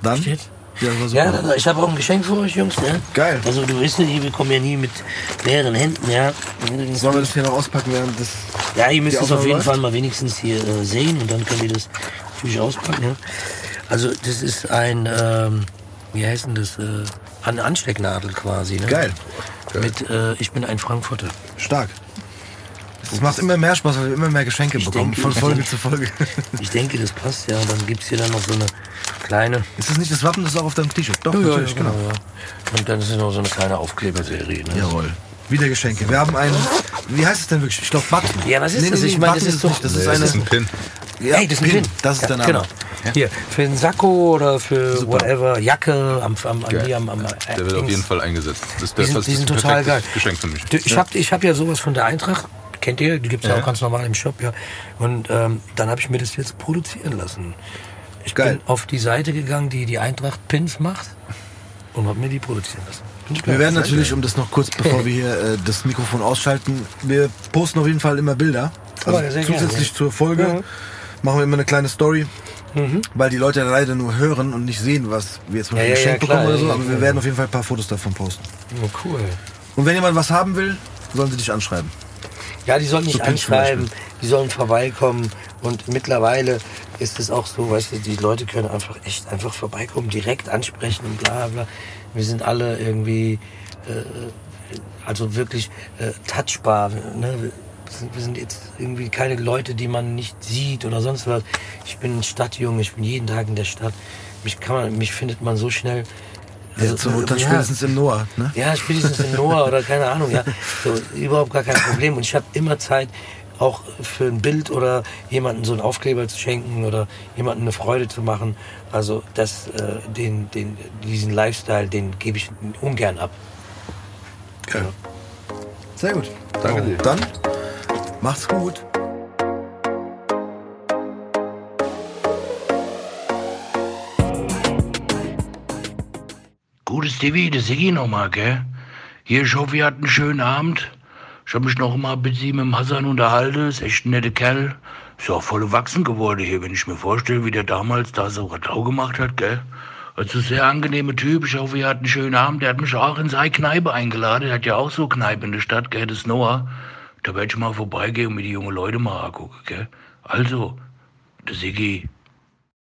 Dann? Steht? Ja, das war super. Ja, dann, ich habe auch ein Geschenk für euch, Jungs. Ne? Geil. Also du weißt, ja, wir kommen ja nie mit leeren Händen, ja. Sollen wir das hier noch auspacken während das. Ja, ihr müsst es auf jeden läuft? Fall mal wenigstens hier äh, sehen und dann könnt ihr das natürlich auspacken. Ja? Also das ist ein, ähm, wie heißt denn das, äh, eine Anstecknadel quasi. Ne? Geil. Mit, äh, ich bin ein Frankfurter. Stark. Es macht immer mehr Spaß, weil wir immer mehr Geschenke Ich bekommen, denke, von Folge zu Folge. [LAUGHS] Ich denke, das passt ja. Und dann gibt's hier dann noch so eine kleine... Ist das nicht das Wappen, das ist auch auf deinem T-Shirt? Doch, natürlich, genau. ja. Und dann ist es noch so eine kleine Aufkleberserie. Ne? Jawohl. Wieder Geschenke. Wir haben einen. Wie heißt es denn wirklich? Ich glaube Button. Ja, was ist das? Ich meine, das ist doch-. Das Nee, ist das ist ein Pin. Ja, hey, das ist ein Pin. Das ist ja, der Name. Genau. Hier, für einen Sakko oder für Super. whatever, Jacke, am, am, am, hier am, am Der wird auf Dings. jeden Fall eingesetzt. Das ist, Die sind, das die ist sind ein total geil. Geschenk für mich. Ich habe ich hab ja sowas von der Eintracht. Kennt ihr? Die gibt's ja, Ja. auch ganz normal im Shop, ja. Und ähm, dann habe ich mir das jetzt produzieren lassen. Ich Geil. bin auf die Seite gegangen, die die Eintracht Pins macht und habe mir die produzieren lassen. Wir werden natürlich, um das noch kurz, bevor wir hier äh, das Mikrofon ausschalten, wir posten auf jeden Fall immer Bilder. Also gerne, zusätzlich ja. zur Folge Mhm. machen wir immer eine kleine Story, weil die Leute ja leider nur hören und nicht sehen, was wir jetzt zum Ja, ja, geschenkt ja, bekommen oder ja, so. ja, Aber wir ja. werden auf jeden Fall ein paar Fotos davon posten. Oh, cool. Und wenn jemand was haben will, sollen sie dich anschreiben. Ja, die sollen mich So anschreiben, die sollen vorbeikommen. Und mittlerweile ist es auch so, weißt du, die Leute können einfach echt einfach vorbeikommen, direkt ansprechen und bla bla. Wir sind alle irgendwie, äh, also wirklich äh, touchbar. Ne? wir sind jetzt irgendwie keine Leute, die man nicht sieht oder sonst was. Ich bin ein Stadtjunge, ich bin jeden Tag in der Stadt. Mich kann man, mich findet man so schnell. Also, ja, zur dann ja, spätestens im Noah, ne? Ja, spätestens im Noah oder keine Ahnung, ja. [LAUGHS] So, überhaupt gar kein Problem. Und ich habe immer Zeit, auch für ein Bild oder jemanden so einen Aufkleber zu schenken oder jemanden eine Freude zu machen. Also das, äh, den, den, diesen Lifestyle, den gebe ich ungern ab. Okay. Sehr gut. Danke dir. Dann macht's gut. Gutes TV, das sehe ich nochmal, gell? Hier, ich hoffe, ihr hattet einen schönen Abend. Ich habe mich noch mal mit ihm im Hassan unterhalten. Ist echt ein netter Kerl. Ist ja auch voll erwachsen geworden hier, wenn ich mir vorstelle, wie der damals da so Radau gemacht hat, gell? Also sehr angenehmer Typ. Ich hoffe, ihr hattet einen schönen Abend. Der hat mich auch in seine Kneipe eingeladen. Der hat ja auch so Kneipe in der Stadt, gell? Das Noah. Da werde ich mal vorbeigehen und mir die jungen Leute mal angucken, gell? Also, der Siggi,